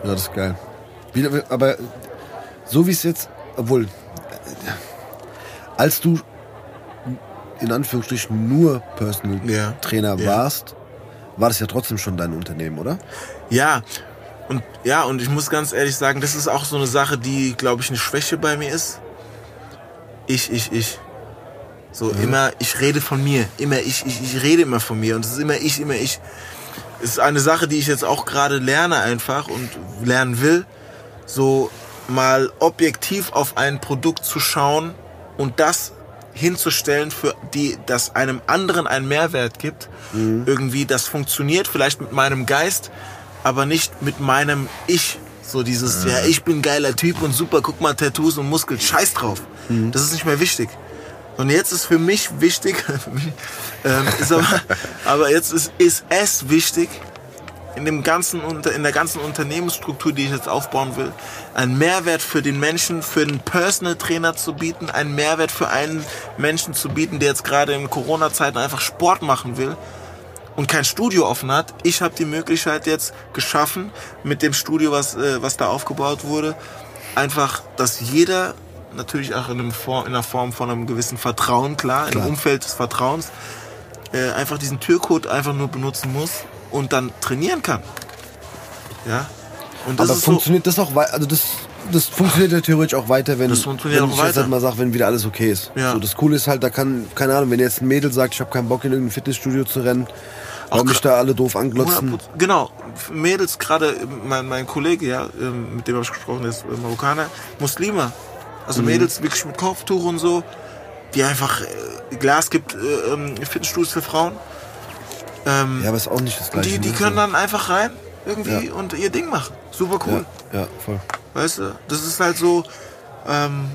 Ja, das ist geil. Aber so wie es jetzt, obwohl, als du in Anführungsstrichen nur Personal Ja. Trainer Ja. warst, war das ja trotzdem schon dein Unternehmen, oder? Ja, und ja, und ich muss ganz ehrlich sagen, das ist auch so eine Sache, die, glaube ich, eine Schwäche bei mir ist. Ich, ich, ich. So immer, ich rede von mir. Immer ich, ich, ich rede immer von mir. Und es ist immer ich, immer ich. Es ist eine Sache, die ich jetzt auch gerade lerne einfach und lernen will. So mal objektiv auf ein Produkt zu schauen und das hinzustellen, für die, das einem anderen einen Mehrwert gibt. Irgendwie, das funktioniert vielleicht mit meinem Geist, aber nicht mit meinem Ich. So dieses, ja, ich bin geiler Typ und super, guck mal, Tattoos und Muskeln, scheiß drauf. Das ist nicht mehr wichtig. Und jetzt ist für mich wichtig, ähm, ist aber, aber jetzt ist, ist es wichtig, in dem ganzen in der ganzen Unternehmensstruktur, die ich jetzt aufbauen will, einen Mehrwert für den Menschen, für den Personal Trainer zu bieten, einen Mehrwert für einen Menschen zu bieten, der jetzt gerade in Corona-Zeiten einfach Sport machen will und kein Studio offen hat. Ich habe die Möglichkeit jetzt geschaffen mit dem Studio, was äh, was da aufgebaut wurde, einfach, dass jeder natürlich auch in, Form, in einer Form von einem gewissen Vertrauen, klar, im Klar. Umfeld des Vertrauens, äh, einfach diesen Türcode einfach nur benutzen muss und dann trainieren kann. Ja. Und das Aber ist so, funktioniert das auch weiter? Also das, das funktioniert ja theoretisch auch weiter, wenn, Das funktioniert wenn ich jetzt weiter. halt mal sage, wenn wieder alles okay ist. Ja. So, das Coole ist halt, da kann, keine Ahnung, wenn jetzt ein Mädel sagt, ich habe keinen Bock in irgendein Fitnessstudio zu rennen, weil Auch mich da alle doof anglotzen. 100%. Genau, Mädels, gerade mein, mein Kollege, ja, ähm, mit dem habe ich gesprochen, der ist äh, Marokkaner, Muslime. Mhm. Also Mädels wirklich mit Kopftuch und so, die einfach, äh, Glas gibt, äh, ähm, Fitnessstudios für Frauen. Ähm, Ja, aber ist auch nicht das Gleiche. die, die ne? können dann einfach rein irgendwie Ja. und ihr Ding machen. Super cool. Ja, ja, voll. Weißt du, das ist halt so. Ähm,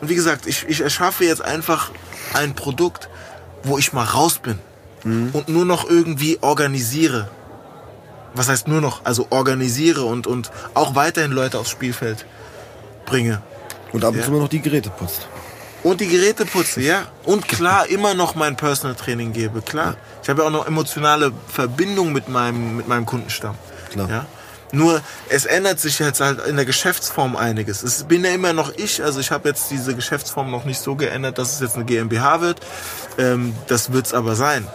und wie gesagt, ich, ich erschaffe jetzt einfach ein Produkt, wo ich mal raus bin und nur noch irgendwie organisiere. Was heißt nur noch? Also organisiere und, und auch weiterhin Leute aufs Spielfeld bringe. Und ab und Ja. zu immer noch die Geräte putzt. Und die Geräte putze, ja. Und klar, immer noch mein Personal Training gebe, klar. Ich habe ja auch noch emotionale Verbindung mit meinem, mit meinem Kundenstamm. Klar. Ja. Nur, es ändert sich jetzt halt in der Geschäftsform einiges. Es bin ja immer noch ich, also ich habe jetzt diese Geschäftsform noch nicht so geändert, dass es jetzt eine GmbH wird. Ähm, das wird's aber sein.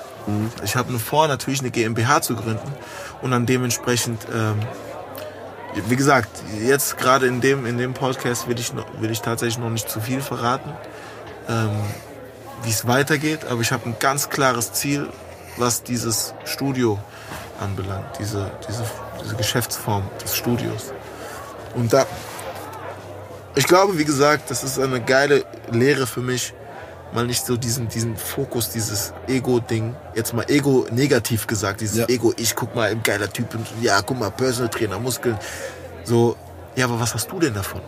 Ich habe nur vor, natürlich eine GmbH zu gründen und dann dementsprechend ähm, wie gesagt, jetzt gerade in dem, in dem Podcast will ich, noch, will ich tatsächlich noch nicht zu viel verraten, ähm, wie es weitergeht. Aber ich habe ein ganz klares Ziel, was dieses Studio anbelangt, diese, diese, diese Geschäftsform des Studios. Und da, ich glaube, wie gesagt, das ist eine geile Lehre für mich, mal nicht so diesen, diesen Fokus, dieses Ego-Ding, jetzt mal Ego negativ gesagt, dieses Ja. Ego, ich guck mal, ein geiler Typ und ja, guck mal, Personal Trainer, Muskeln. So, ja, aber was hast du denn davon?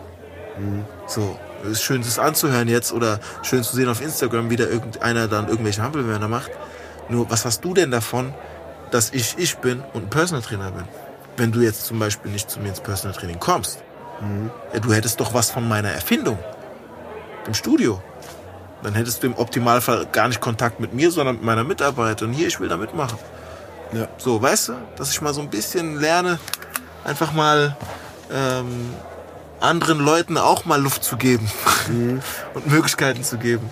So, es ist schön, das anzuhören jetzt oder schön zu sehen auf Instagram, wie da irgendeiner dann irgendwelche Hampelmänner macht. Nur, was hast du denn davon, dass ich ich bin und ein Personal Trainer bin? Wenn du jetzt zum Beispiel nicht zu mir ins Personal Training kommst. Ja, du hättest doch was von meiner Erfindung, dem Studio. Dann hättest du im Optimalfall gar nicht Kontakt mit mir, sondern mit meiner Mitarbeiterin. Hier, ich will da mitmachen. Ja. So, weißt du, dass ich mal so ein bisschen lerne, einfach mal ähm, anderen Leuten auch mal Luft zu geben und Möglichkeiten zu geben.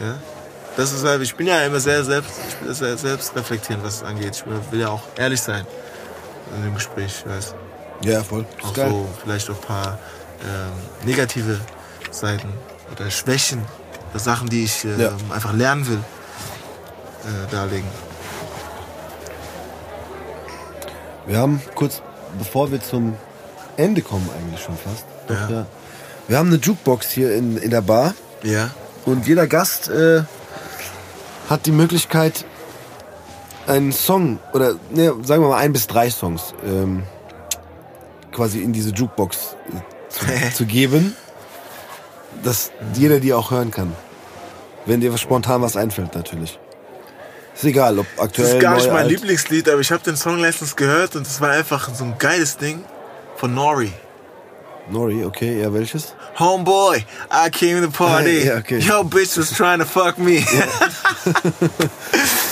Ja? Das ist halt, ich bin ja immer sehr selbst, ich bin sehr selbst reflektieren, was es angeht. Ich will- will ja auch ehrlich sein in dem Gespräch, weißt Ja, voll. auch so vielleicht auch ein paar ähm, negative Seiten oder Schwächen, oder Sachen, die ich ähm, Ja. einfach lernen will, äh, darlegen. Wir haben kurz, bevor wir zum Ende kommen, eigentlich schon fast. Doch, Ja. ja. Wir haben eine Jukebox hier in, in der Bar Ja. und jeder Gast äh, hat die Möglichkeit, einen Song oder ne, sagen wir mal ein bis drei Songs ähm, quasi in diese Jukebox äh, zu, zu geben, dass jeder die auch hören kann. Wenn dir spontan was einfällt, natürlich. Ist egal, ob aktuell. Das ist gar nicht neu, mein alt. Lieblingslied, aber ich habe den Song letztens gehört und es war einfach so ein geiles Ding von Nori. Nori, okay, ja, welches? Homeboy, I came to the party. Ja, okay. Yo, bitch was trying to fuck me. Ja,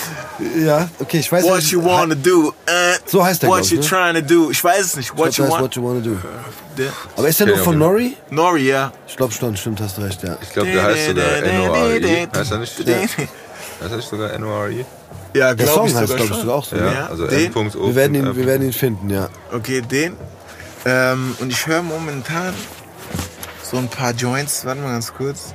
okay, ich weiß What nicht. you wanna do? Äh, So heißt der, What glaub ich, you ne? trying to do? Ich weiß es nicht. Ich What glaub, you das ist want? what you wanna do. Der- Aber ist der Okay, nur von okay. Nori? Nori, ja. Ich glaube schon, stimmt, hast du recht, ja. Ich glaube, der heißt sogar N-O-R-E. Heißt er nicht? Heißt er nicht sogar N-O-R-E? Ja, Der Song ich heißt, glaube ich, schon. sogar auch so. Ja? Ja, also den? Wir werden ihn, wir werden ihn finden, ja. Okay, den. Ähm, und ich höre momentan so ein paar Joints. Warte mal ganz kurz.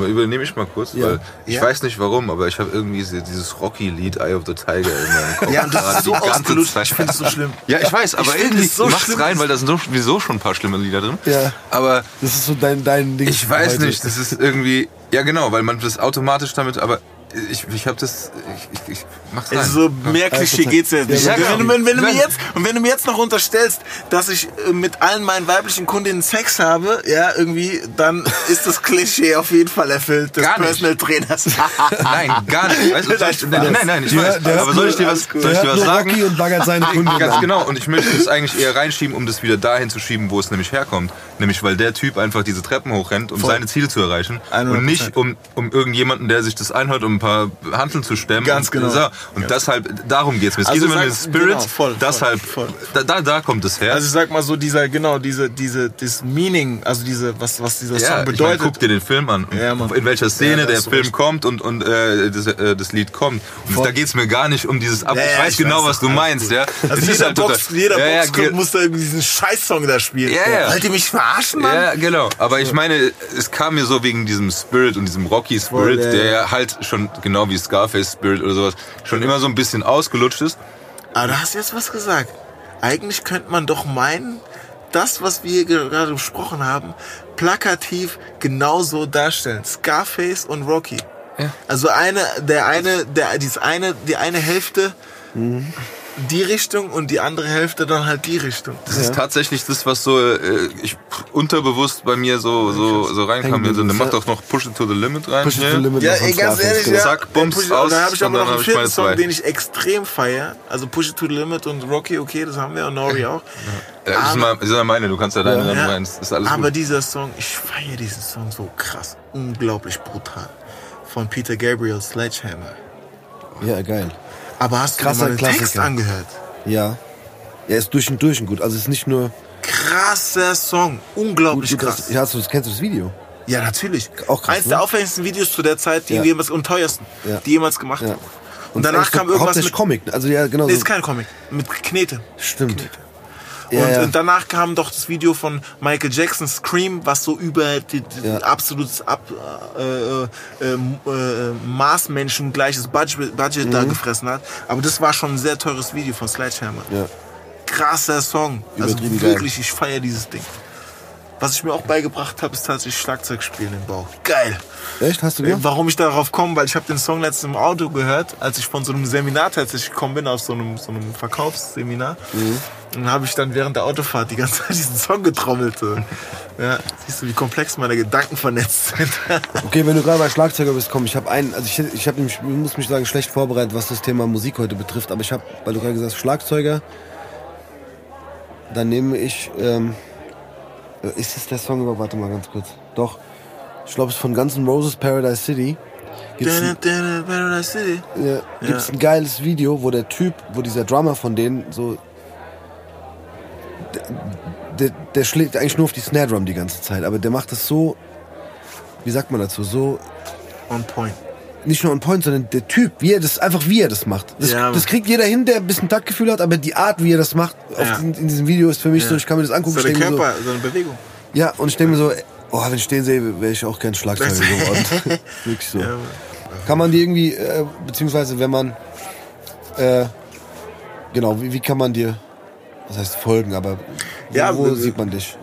Und übernehme ich mal kurz, Ja. weil ich Ja. weiß nicht warum, aber ich habe irgendwie dieses Rocky-Lied Eye of the Tiger in meinem Kopf. Ja, und das ist so ausgelutscht. Ich finde es so schlimm. Ja, ich weiß, aber find irgendwie es so macht's schlimm. rein, weil da sind sowieso schon ein paar schlimme Lieder drin. Ja. Aber Das ist so dein, dein Ding. ich weiß heute. nicht, das ist irgendwie, ja genau, weil man das automatisch damit, aber ich, ich habe das, ich, ich, ich mach's rein. Also so mehr Klischee geht's jetzt nicht. Ja, wenn, wenn, wenn, du mir jetzt, und wenn du mir jetzt noch unterstellst, dass ich äh, mit allen meinen weiblichen Kundinnen Sex habe, ja, irgendwie, dann ist das Klischee auf jeden Fall erfüllt des Gar nicht. Personal Trainers. Nein, gar nicht. Weißt du, soll ich, nein, nein, nein, ich weiß. der aber soll ich dir was, soll ich dir was nur sagen? Rocky und baggert seine Kunden Ganz an. genau, und ich möchte es eigentlich eher reinschieben, um das wieder dahin zu schieben, wo es nämlich herkommt. Nämlich, weil der Typ einfach diese Treppen hochrennt, um Voll. seine Ziele zu erreichen. 100%. Und nicht, um, um irgendjemanden, der sich das einhört, um ein paar Handeln zu stemmen. Ganz und, genau. So. Und deshalb, darum geht's mir. Es Also geht immer um den Spirit. genau, voll, deshalb, voll, voll. Da, da, kommt es her. Also ich sag mal so, dieser, genau, diese, diese, das Meaning, also diese, was, was dieser ja, Song ich mein, bedeutet. guck dir den Film an. Ja, in welcher Szene Ja, der Film recht. kommt und, und äh, das, äh, das Lied kommt. Und da geht's mir gar nicht um dieses Ab. Ja, ich ja, weiß ich genau, weiß, was du meinst, gut. ja. Also Es jeder, halt Box, total- jeder ja, ja, ge- muss da irgendwie diesen Scheiß-Song da spielen. Ja, ja. Wollt ihr mich verarschen, Mann? Ja, genau. Aber ich meine, es kam mir so wegen diesem Spirit und diesem Rocky Spirit, Voll, ja, der ja. halt schon, genau wie Scarface Spirit oder sowas, schon immer so ein bisschen ausgelutscht ist. Aber du hast jetzt was gesagt. Eigentlich könnte man doch meinen, das, was wir hier gerade besprochen haben, plakativ genauso darstellen. Scarface und Rocky. Ja. Also eine, der eine, der, dieses eine, die eine Hälfte die Richtung und die andere Hälfte dann halt die Richtung. Das ist tatsächlich das, was so äh, ich unterbewusst bei mir so so so reinkam. Also, dann mach ja. doch noch Push It to the Limit rein. Push it to Ja. the limit Ja, ey, ganz ehrlich, ja. Zack, Bums, aus, Da habe ich aber noch einen vierten Song, zwei. den ich extrem feiere. Also Push It to the Limit und Rocky, okay, das haben wir und Nori auch. Ja, das, ist mal, das ist ja meine, du kannst ja deine Ja. rein. Das ist alles Aber gut. dieser Song, ich feiere diesen Song so krass, unglaublich brutal. Von Peter Gabriel, Sledgehammer. Ja, geil. Aber hast du dir mal den Text angehört? Ja. Er ist durch und durch und gut. Also es ist nicht nur Krasser Song, unglaublich gut, krass. das, ja, hast du, kennst du das Video? Ja, natürlich. Auch krass, Eins ne? der aufwendigsten Videos zu der Zeit, die Ja. jemals und teuersten, Ja. die jemals gemacht Ja. haben. Und danach eigentlich kam irgendwas hauptsächlich mit. Comic. Also ja, genau. Nee, so. ist kein Comic. Mit Knete. Stimmt. Und, Ja, und danach kam doch das Video von Michael Jackson Scream, was so über die, die absolutes Ab, äh, äh, äh, äh, Maßmenschen gleiches Budget, Budget da gefressen hat. Aber das war schon ein sehr teures Video von Sledgehammer. Mhm. Ja. Krasser Song. Also Übertrieben geil. wirklich, ich feiere dieses Ding. Was ich mir auch beigebracht habe, ist tatsächlich Schlagzeugspielen im Bauch. Geil. Echt? Hast du Äh, gemacht? Warum ich darauf komme, weil ich habe den Song letztens im Auto gehört, als ich von so einem Seminar tatsächlich gekommen bin, aus so einem, so einem Verkaufsseminar. Mhm. Und dann habe ich dann während der Autofahrt die ganze Zeit diesen Song getrommelt. Ja, siehst du, wie komplex meine Gedanken vernetzt sind. Okay, wenn du gerade bei Schlagzeuger bist, komm, ich habe einen, also ich, ich habe nämlich, ich muss mich sagen, schlecht vorbereitet, was das Thema Musik heute betrifft, aber ich habe, weil du gerade gesagt hast, Schlagzeuger, dann nehme ich, ähm, äh, ist es der Song über, warte mal ganz kurz, doch, ich glaube, es ist von Guns N' Roses Paradise City, gibt's ein, Paradise City. ja, gibt's ein geiles Video, wo der Typ, wo dieser Drummer von denen so, der, der, der schlägt eigentlich nur auf die Snare Drum die ganze Zeit, aber der macht das so, wie sagt man dazu, so On point. Nicht nur on point, sondern der Typ, wie er das, einfach wie er das macht. Das, Ja. das kriegt jeder hin, der ein bisschen Taktgefühl hat, aber die Art, wie er das macht, Ja. diesen, in diesem Video ist für mich so, ich kann mir das angucken, mir Körper, so eine Bewegung. ja, und ich denke mir so, oh, wenn ich den sehe, wäre ich auch gern Schlagzeuger geworden. Wirklich so. Ja, Kann man die irgendwie, äh, beziehungsweise wenn man, äh, genau, wie, wie kann man dir, was heißt folgen, aber wo, Ja, wo sieht man dich?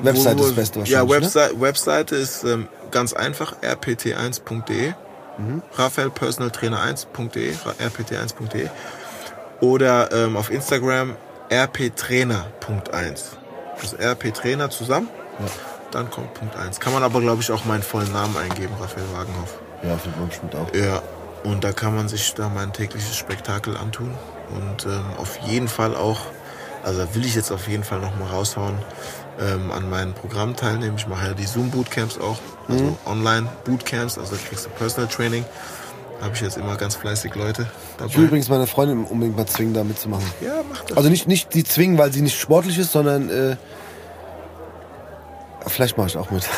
Wo- Website wo- ist das Beste Ja, wahrscheinlich, ne? Website, Webseite ist ähm, ganz einfach, rpt1.de. Mhm. RaphaelPersonalTrainer1.de, rpt1.de. Oder ähm, auf Instagram rptrainer.1. Also rptrainer zusammen, dann kommt Punkt 1. Kann man aber, glaube ich, auch meinen vollen Namen eingeben, Raphael Wagenhoff. Ja, findet man bestimmt auch. Ja, und da kann man sich da mein tägliches Spektakel antun. Und ähm, auf jeden Fall auch, also da will ich jetzt auf jeden Fall noch mal raushauen, ähm, an meinem Programm teilnehmen. Ich mache ja die Zoom-Bootcamps auch, also Online-Bootcamps, also da kriegst du Personal Training. habe ich jetzt immer ganz fleißig Leute dabei. Ich will übrigens meine Freundin unbedingt mal zwingen, da mitzumachen. ja, mach das. Also nicht, nicht die zwingen, weil sie nicht sportlich ist, sondern äh, vielleicht mache ich auch mit.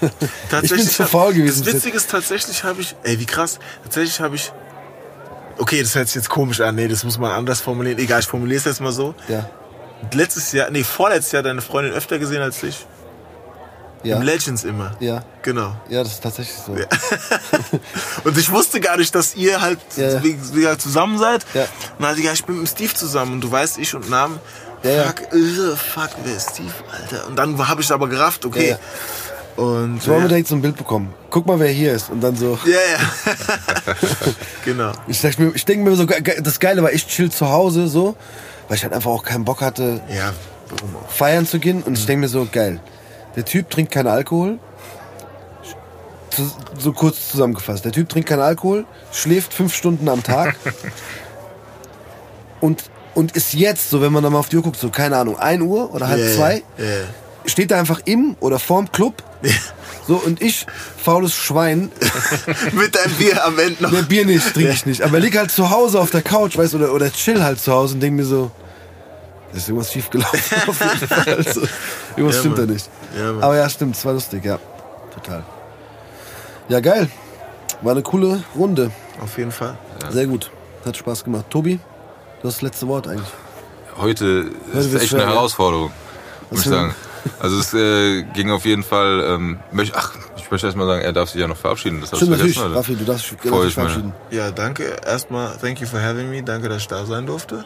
ich bin zu faul gewesen. Das Witzige ist, tatsächlich habe ich, ey, wie krass, tatsächlich habe ich, okay, das hört sich jetzt komisch an, nee, das muss man anders formulieren. Egal, ich formuliere es jetzt mal so. Ja, Letztes Jahr, nee, vorletztes Jahr deine Freundin öfter gesehen als ich. ja, Im Legends immer. ja, Genau. ja, das ist tatsächlich so. Und ich wusste gar nicht, dass ihr halt Ja. wie, wie halt zusammen seid. Ja. Und dann ich, ja, ich bin mit Steve zusammen und du weißt, ich und Namen. Ja, ja. fuck, äh, fuck, wer ist Steve, Alter? Und dann habe ich aber gerafft, okay. Ja, Und So haben wir ja, direkt so ein Bild bekommen. Guck mal, wer hier ist. Und dann so. ja, ja. genau. Ich, ich denke mir so, das Geile war, ich chill zu Hause so, weil ich halt einfach auch keinen Bock hatte, Ja, feiern zu gehen. Und ich denke mir so, geil. Der Typ trinkt keinen Alkohol. So kurz zusammengefasst. Der Typ trinkt keinen Alkohol, schläft fünf Stunden am Tag. und, und ist jetzt, so wenn man dann mal auf die Uhr guckt, so keine Ahnung, 1 Uhr oder halb Ja, zwei, ja. steht da einfach im oder vorm Club. So, und ich, faules Schwein, Mit deinem Bier am Ende noch. Ne, Bier nicht, trinke ich nicht. Aber lieg halt zu Hause auf der Couch, weißt du, oder, oder chill halt zu Hause und denk mir so, da ist irgendwas schief gelaufen auf jeden Fall. Also, irgendwas Ja, stimmt da nicht. Ja. Aber ja, stimmt, es war lustig, ja. Total. Ja, geil. War eine coole Runde. Auf jeden Fall. Sehr gut. Hat Spaß gemacht. Tobi, du hast das letzte Wort eigentlich. Heute Heute ist echt schwer, eine ja. Herausforderung, muss ich sagen. Also es äh, ging auf jeden Fall. Ähm, möch, ach, ich möchte erst mal sagen, er darf sich ja noch verabschieden. Das Stimmt, du natürlich. oder? Raffi, du darfst dich verabschieden. Ja, danke. Erstmal, thank you for having me. Danke, dass ich da sein durfte.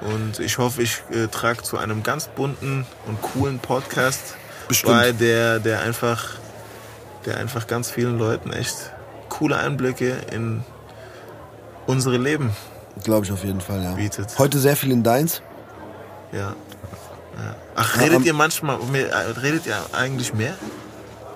Und ich hoffe, ich äh, trage zu einem ganz bunten und coolen Podcast Bestimmt. bei, der, der einfach, der einfach ganz vielen Leuten echt coole Einblicke in unsere Leben Glaube ich auf jeden Fall, ja. Bietet. Heute sehr viel in Deins. Ja. Ach, redet am- ihr manchmal, äh, redet ihr eigentlich mehr?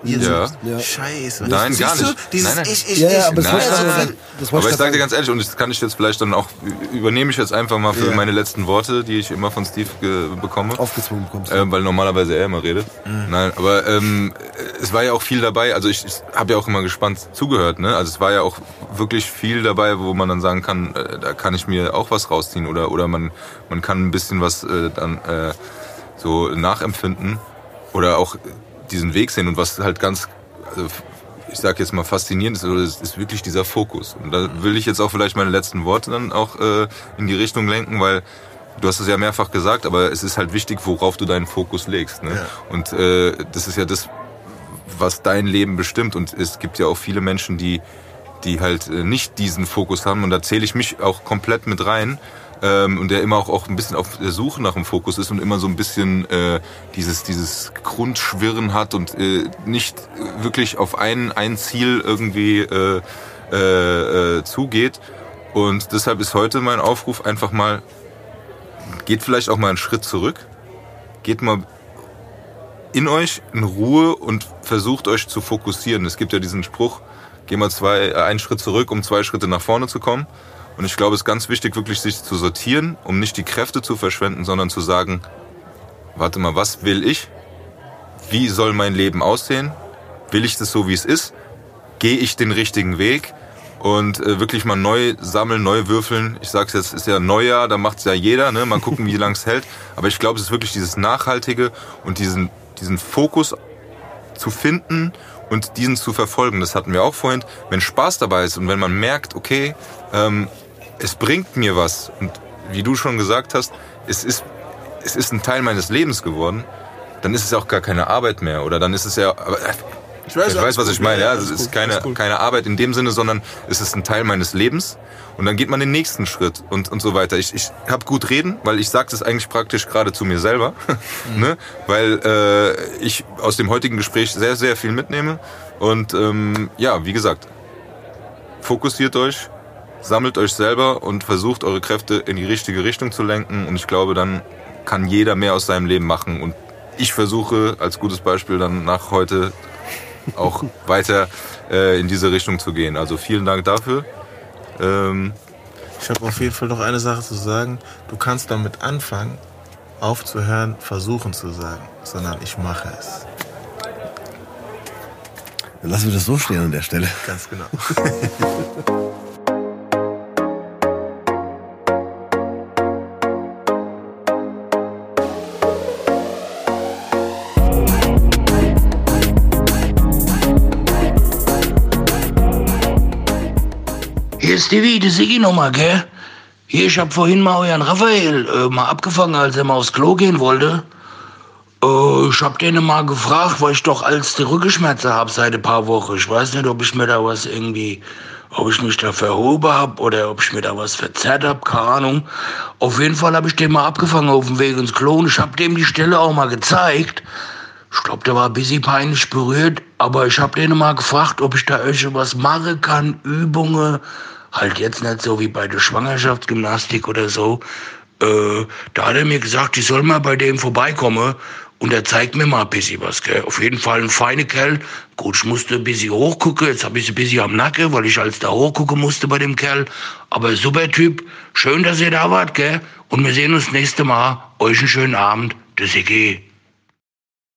Ihr Ja. Ja. Scheiße. Nein, gar nicht. Dieses Nein, nein. Ich, ich, Ja, ja, aber Nein, ich nein, nein. sagen. Das Aber ich sage dir ganz ehrlich, und das kann ich jetzt vielleicht dann auch, übernehme ich jetzt einfach mal für Ja. meine letzten Worte, die ich immer von Steve ge- bekomme. Aufgezwungen bekommst. Ähm, weil normalerweise er immer redet. Mhm. Nein, aber ähm, es war ja auch viel dabei. Also ich, ich habe ja auch immer gespannt zugehört. Ne? Also es war ja auch wirklich viel dabei, wo man dann sagen kann, äh, da kann ich mir auch was rausziehen oder oder man man kann ein bisschen was äh, dann äh, so nachempfinden oder auch diesen Weg sehen und was halt ganz also ich sag jetzt mal faszinierend ist, ist wirklich dieser Fokus. Und da will ich jetzt auch vielleicht meine letzten Worte dann auch äh, in die Richtung lenken, weil du hast es ja mehrfach gesagt, aber es ist halt wichtig, worauf du deinen Fokus legst. Ne? Ja. Und äh, das ist ja das, was dein Leben bestimmt. Und es gibt ja auch viele Menschen, die, die halt äh, nicht diesen Fokus haben. Und da zähle ich mich auch komplett mit rein. Ähm, und der immer auch, auch ein bisschen auf der Suche nach dem Fokus ist und immer so ein bisschen äh, dieses, dieses Grundschwirren hat und äh, nicht wirklich auf ein, ein Ziel irgendwie äh, äh, äh, zugeht. Und deshalb ist heute mein Aufruf einfach mal, geht vielleicht auch mal einen Schritt zurück, geht mal in euch in Ruhe und versucht euch zu fokussieren. Es gibt ja diesen Spruch, geh mal zwei, äh, einen Schritt zurück, um zwei Schritte nach vorne zu kommen. Und ich glaube, es ist ganz wichtig, wirklich sich zu sortieren, um nicht die Kräfte zu verschwenden, sondern zu sagen, warte mal, was will ich? Wie soll mein Leben aussehen? Will ich das so, wie es ist? Gehe ich den richtigen Weg? Und äh, wirklich mal neu sammeln, neu würfeln. Ich sag's jetzt, ist ja Neujahr, da macht's ja jeder, ne? Mal gucken, wie lang es hält. Aber ich glaube, es ist wirklich dieses Nachhaltige und diesen, diesen Fokus zu finden und diesen zu verfolgen. Das hatten wir auch vorhin. Wenn Spaß dabei ist und wenn man merkt, okay, ähm, es bringt mir was. Und wie du schon gesagt hast, es ist, es ist ein Teil meines Lebens geworden, dann ist es auch gar keine Arbeit mehr. Oder dann ist es ja, aber, äh, Ich ich weiß, was ich meine, ja, es ist keine, keine Arbeit in dem Sinne, sondern es ist ein Teil meines Lebens. Und dann geht man den nächsten Schritt und, und so weiter. Ich, ich habe gut reden, weil ich sage das eigentlich praktisch gerade zu mir selber, ne? weil äh, ich aus dem heutigen Gespräch sehr, sehr viel mitnehme. Und ähm, ja, wie gesagt, fokussiert euch, sammelt euch selber und versucht eure Kräfte in die richtige Richtung zu lenken und ich glaube, dann kann jeder mehr aus seinem Leben machen und ich versuche als gutes Beispiel dann nach heute auch weiter äh, in diese Richtung zu gehen. Also vielen Dank dafür. Ähm, Ich habe auf jeden Fall noch eine Sache zu sagen. Du kannst damit anfangen, aufzuhören, versuchen zu sagen, sondern ich mache es. Dann lassen wir das so stehen an der Stelle. Ganz genau. Hier ist Stevie, die nochmal, gell? Hier, ich hab vorhin mal euren Raphael äh, mal abgefangen, als er mal aufs Klo gehen wollte. Äh, ich hab den mal gefragt, weil ich doch als die Rückenschmerzen hab seit ein paar Wochen. Ich weiß nicht, ob ich mir da was irgendwie, ob ich mich da verhoben hab oder ob ich mir da was verzerrt hab, keine Ahnung. Auf jeden Fall hab ich den mal abgefangen auf dem Weg ins Klo und ich hab dem die Stelle auch mal gezeigt. Ich glaube, der war ein bisschen peinlich berührt, aber ich habe den mal gefragt, ob ich da irgendwas machen kann, Übungen. Halt jetzt nicht so wie bei der Schwangerschaftsgymnastik oder so. Äh, da hat er mir gesagt, ich soll mal bei dem vorbeikommen und er zeigt mir mal ein bisschen was. Gell. Auf jeden Fall ein feiner Kerl. Gut, ich musste ein bisschen hochgucken, jetzt habe ich ein bisschen am Nacken, weil ich als da hochgucken musste bei dem Kerl. Aber super Typ, schön, dass ihr da wart, gell? Und wir sehen uns nächste Mal. Euch einen schönen Abend. Das Iggy.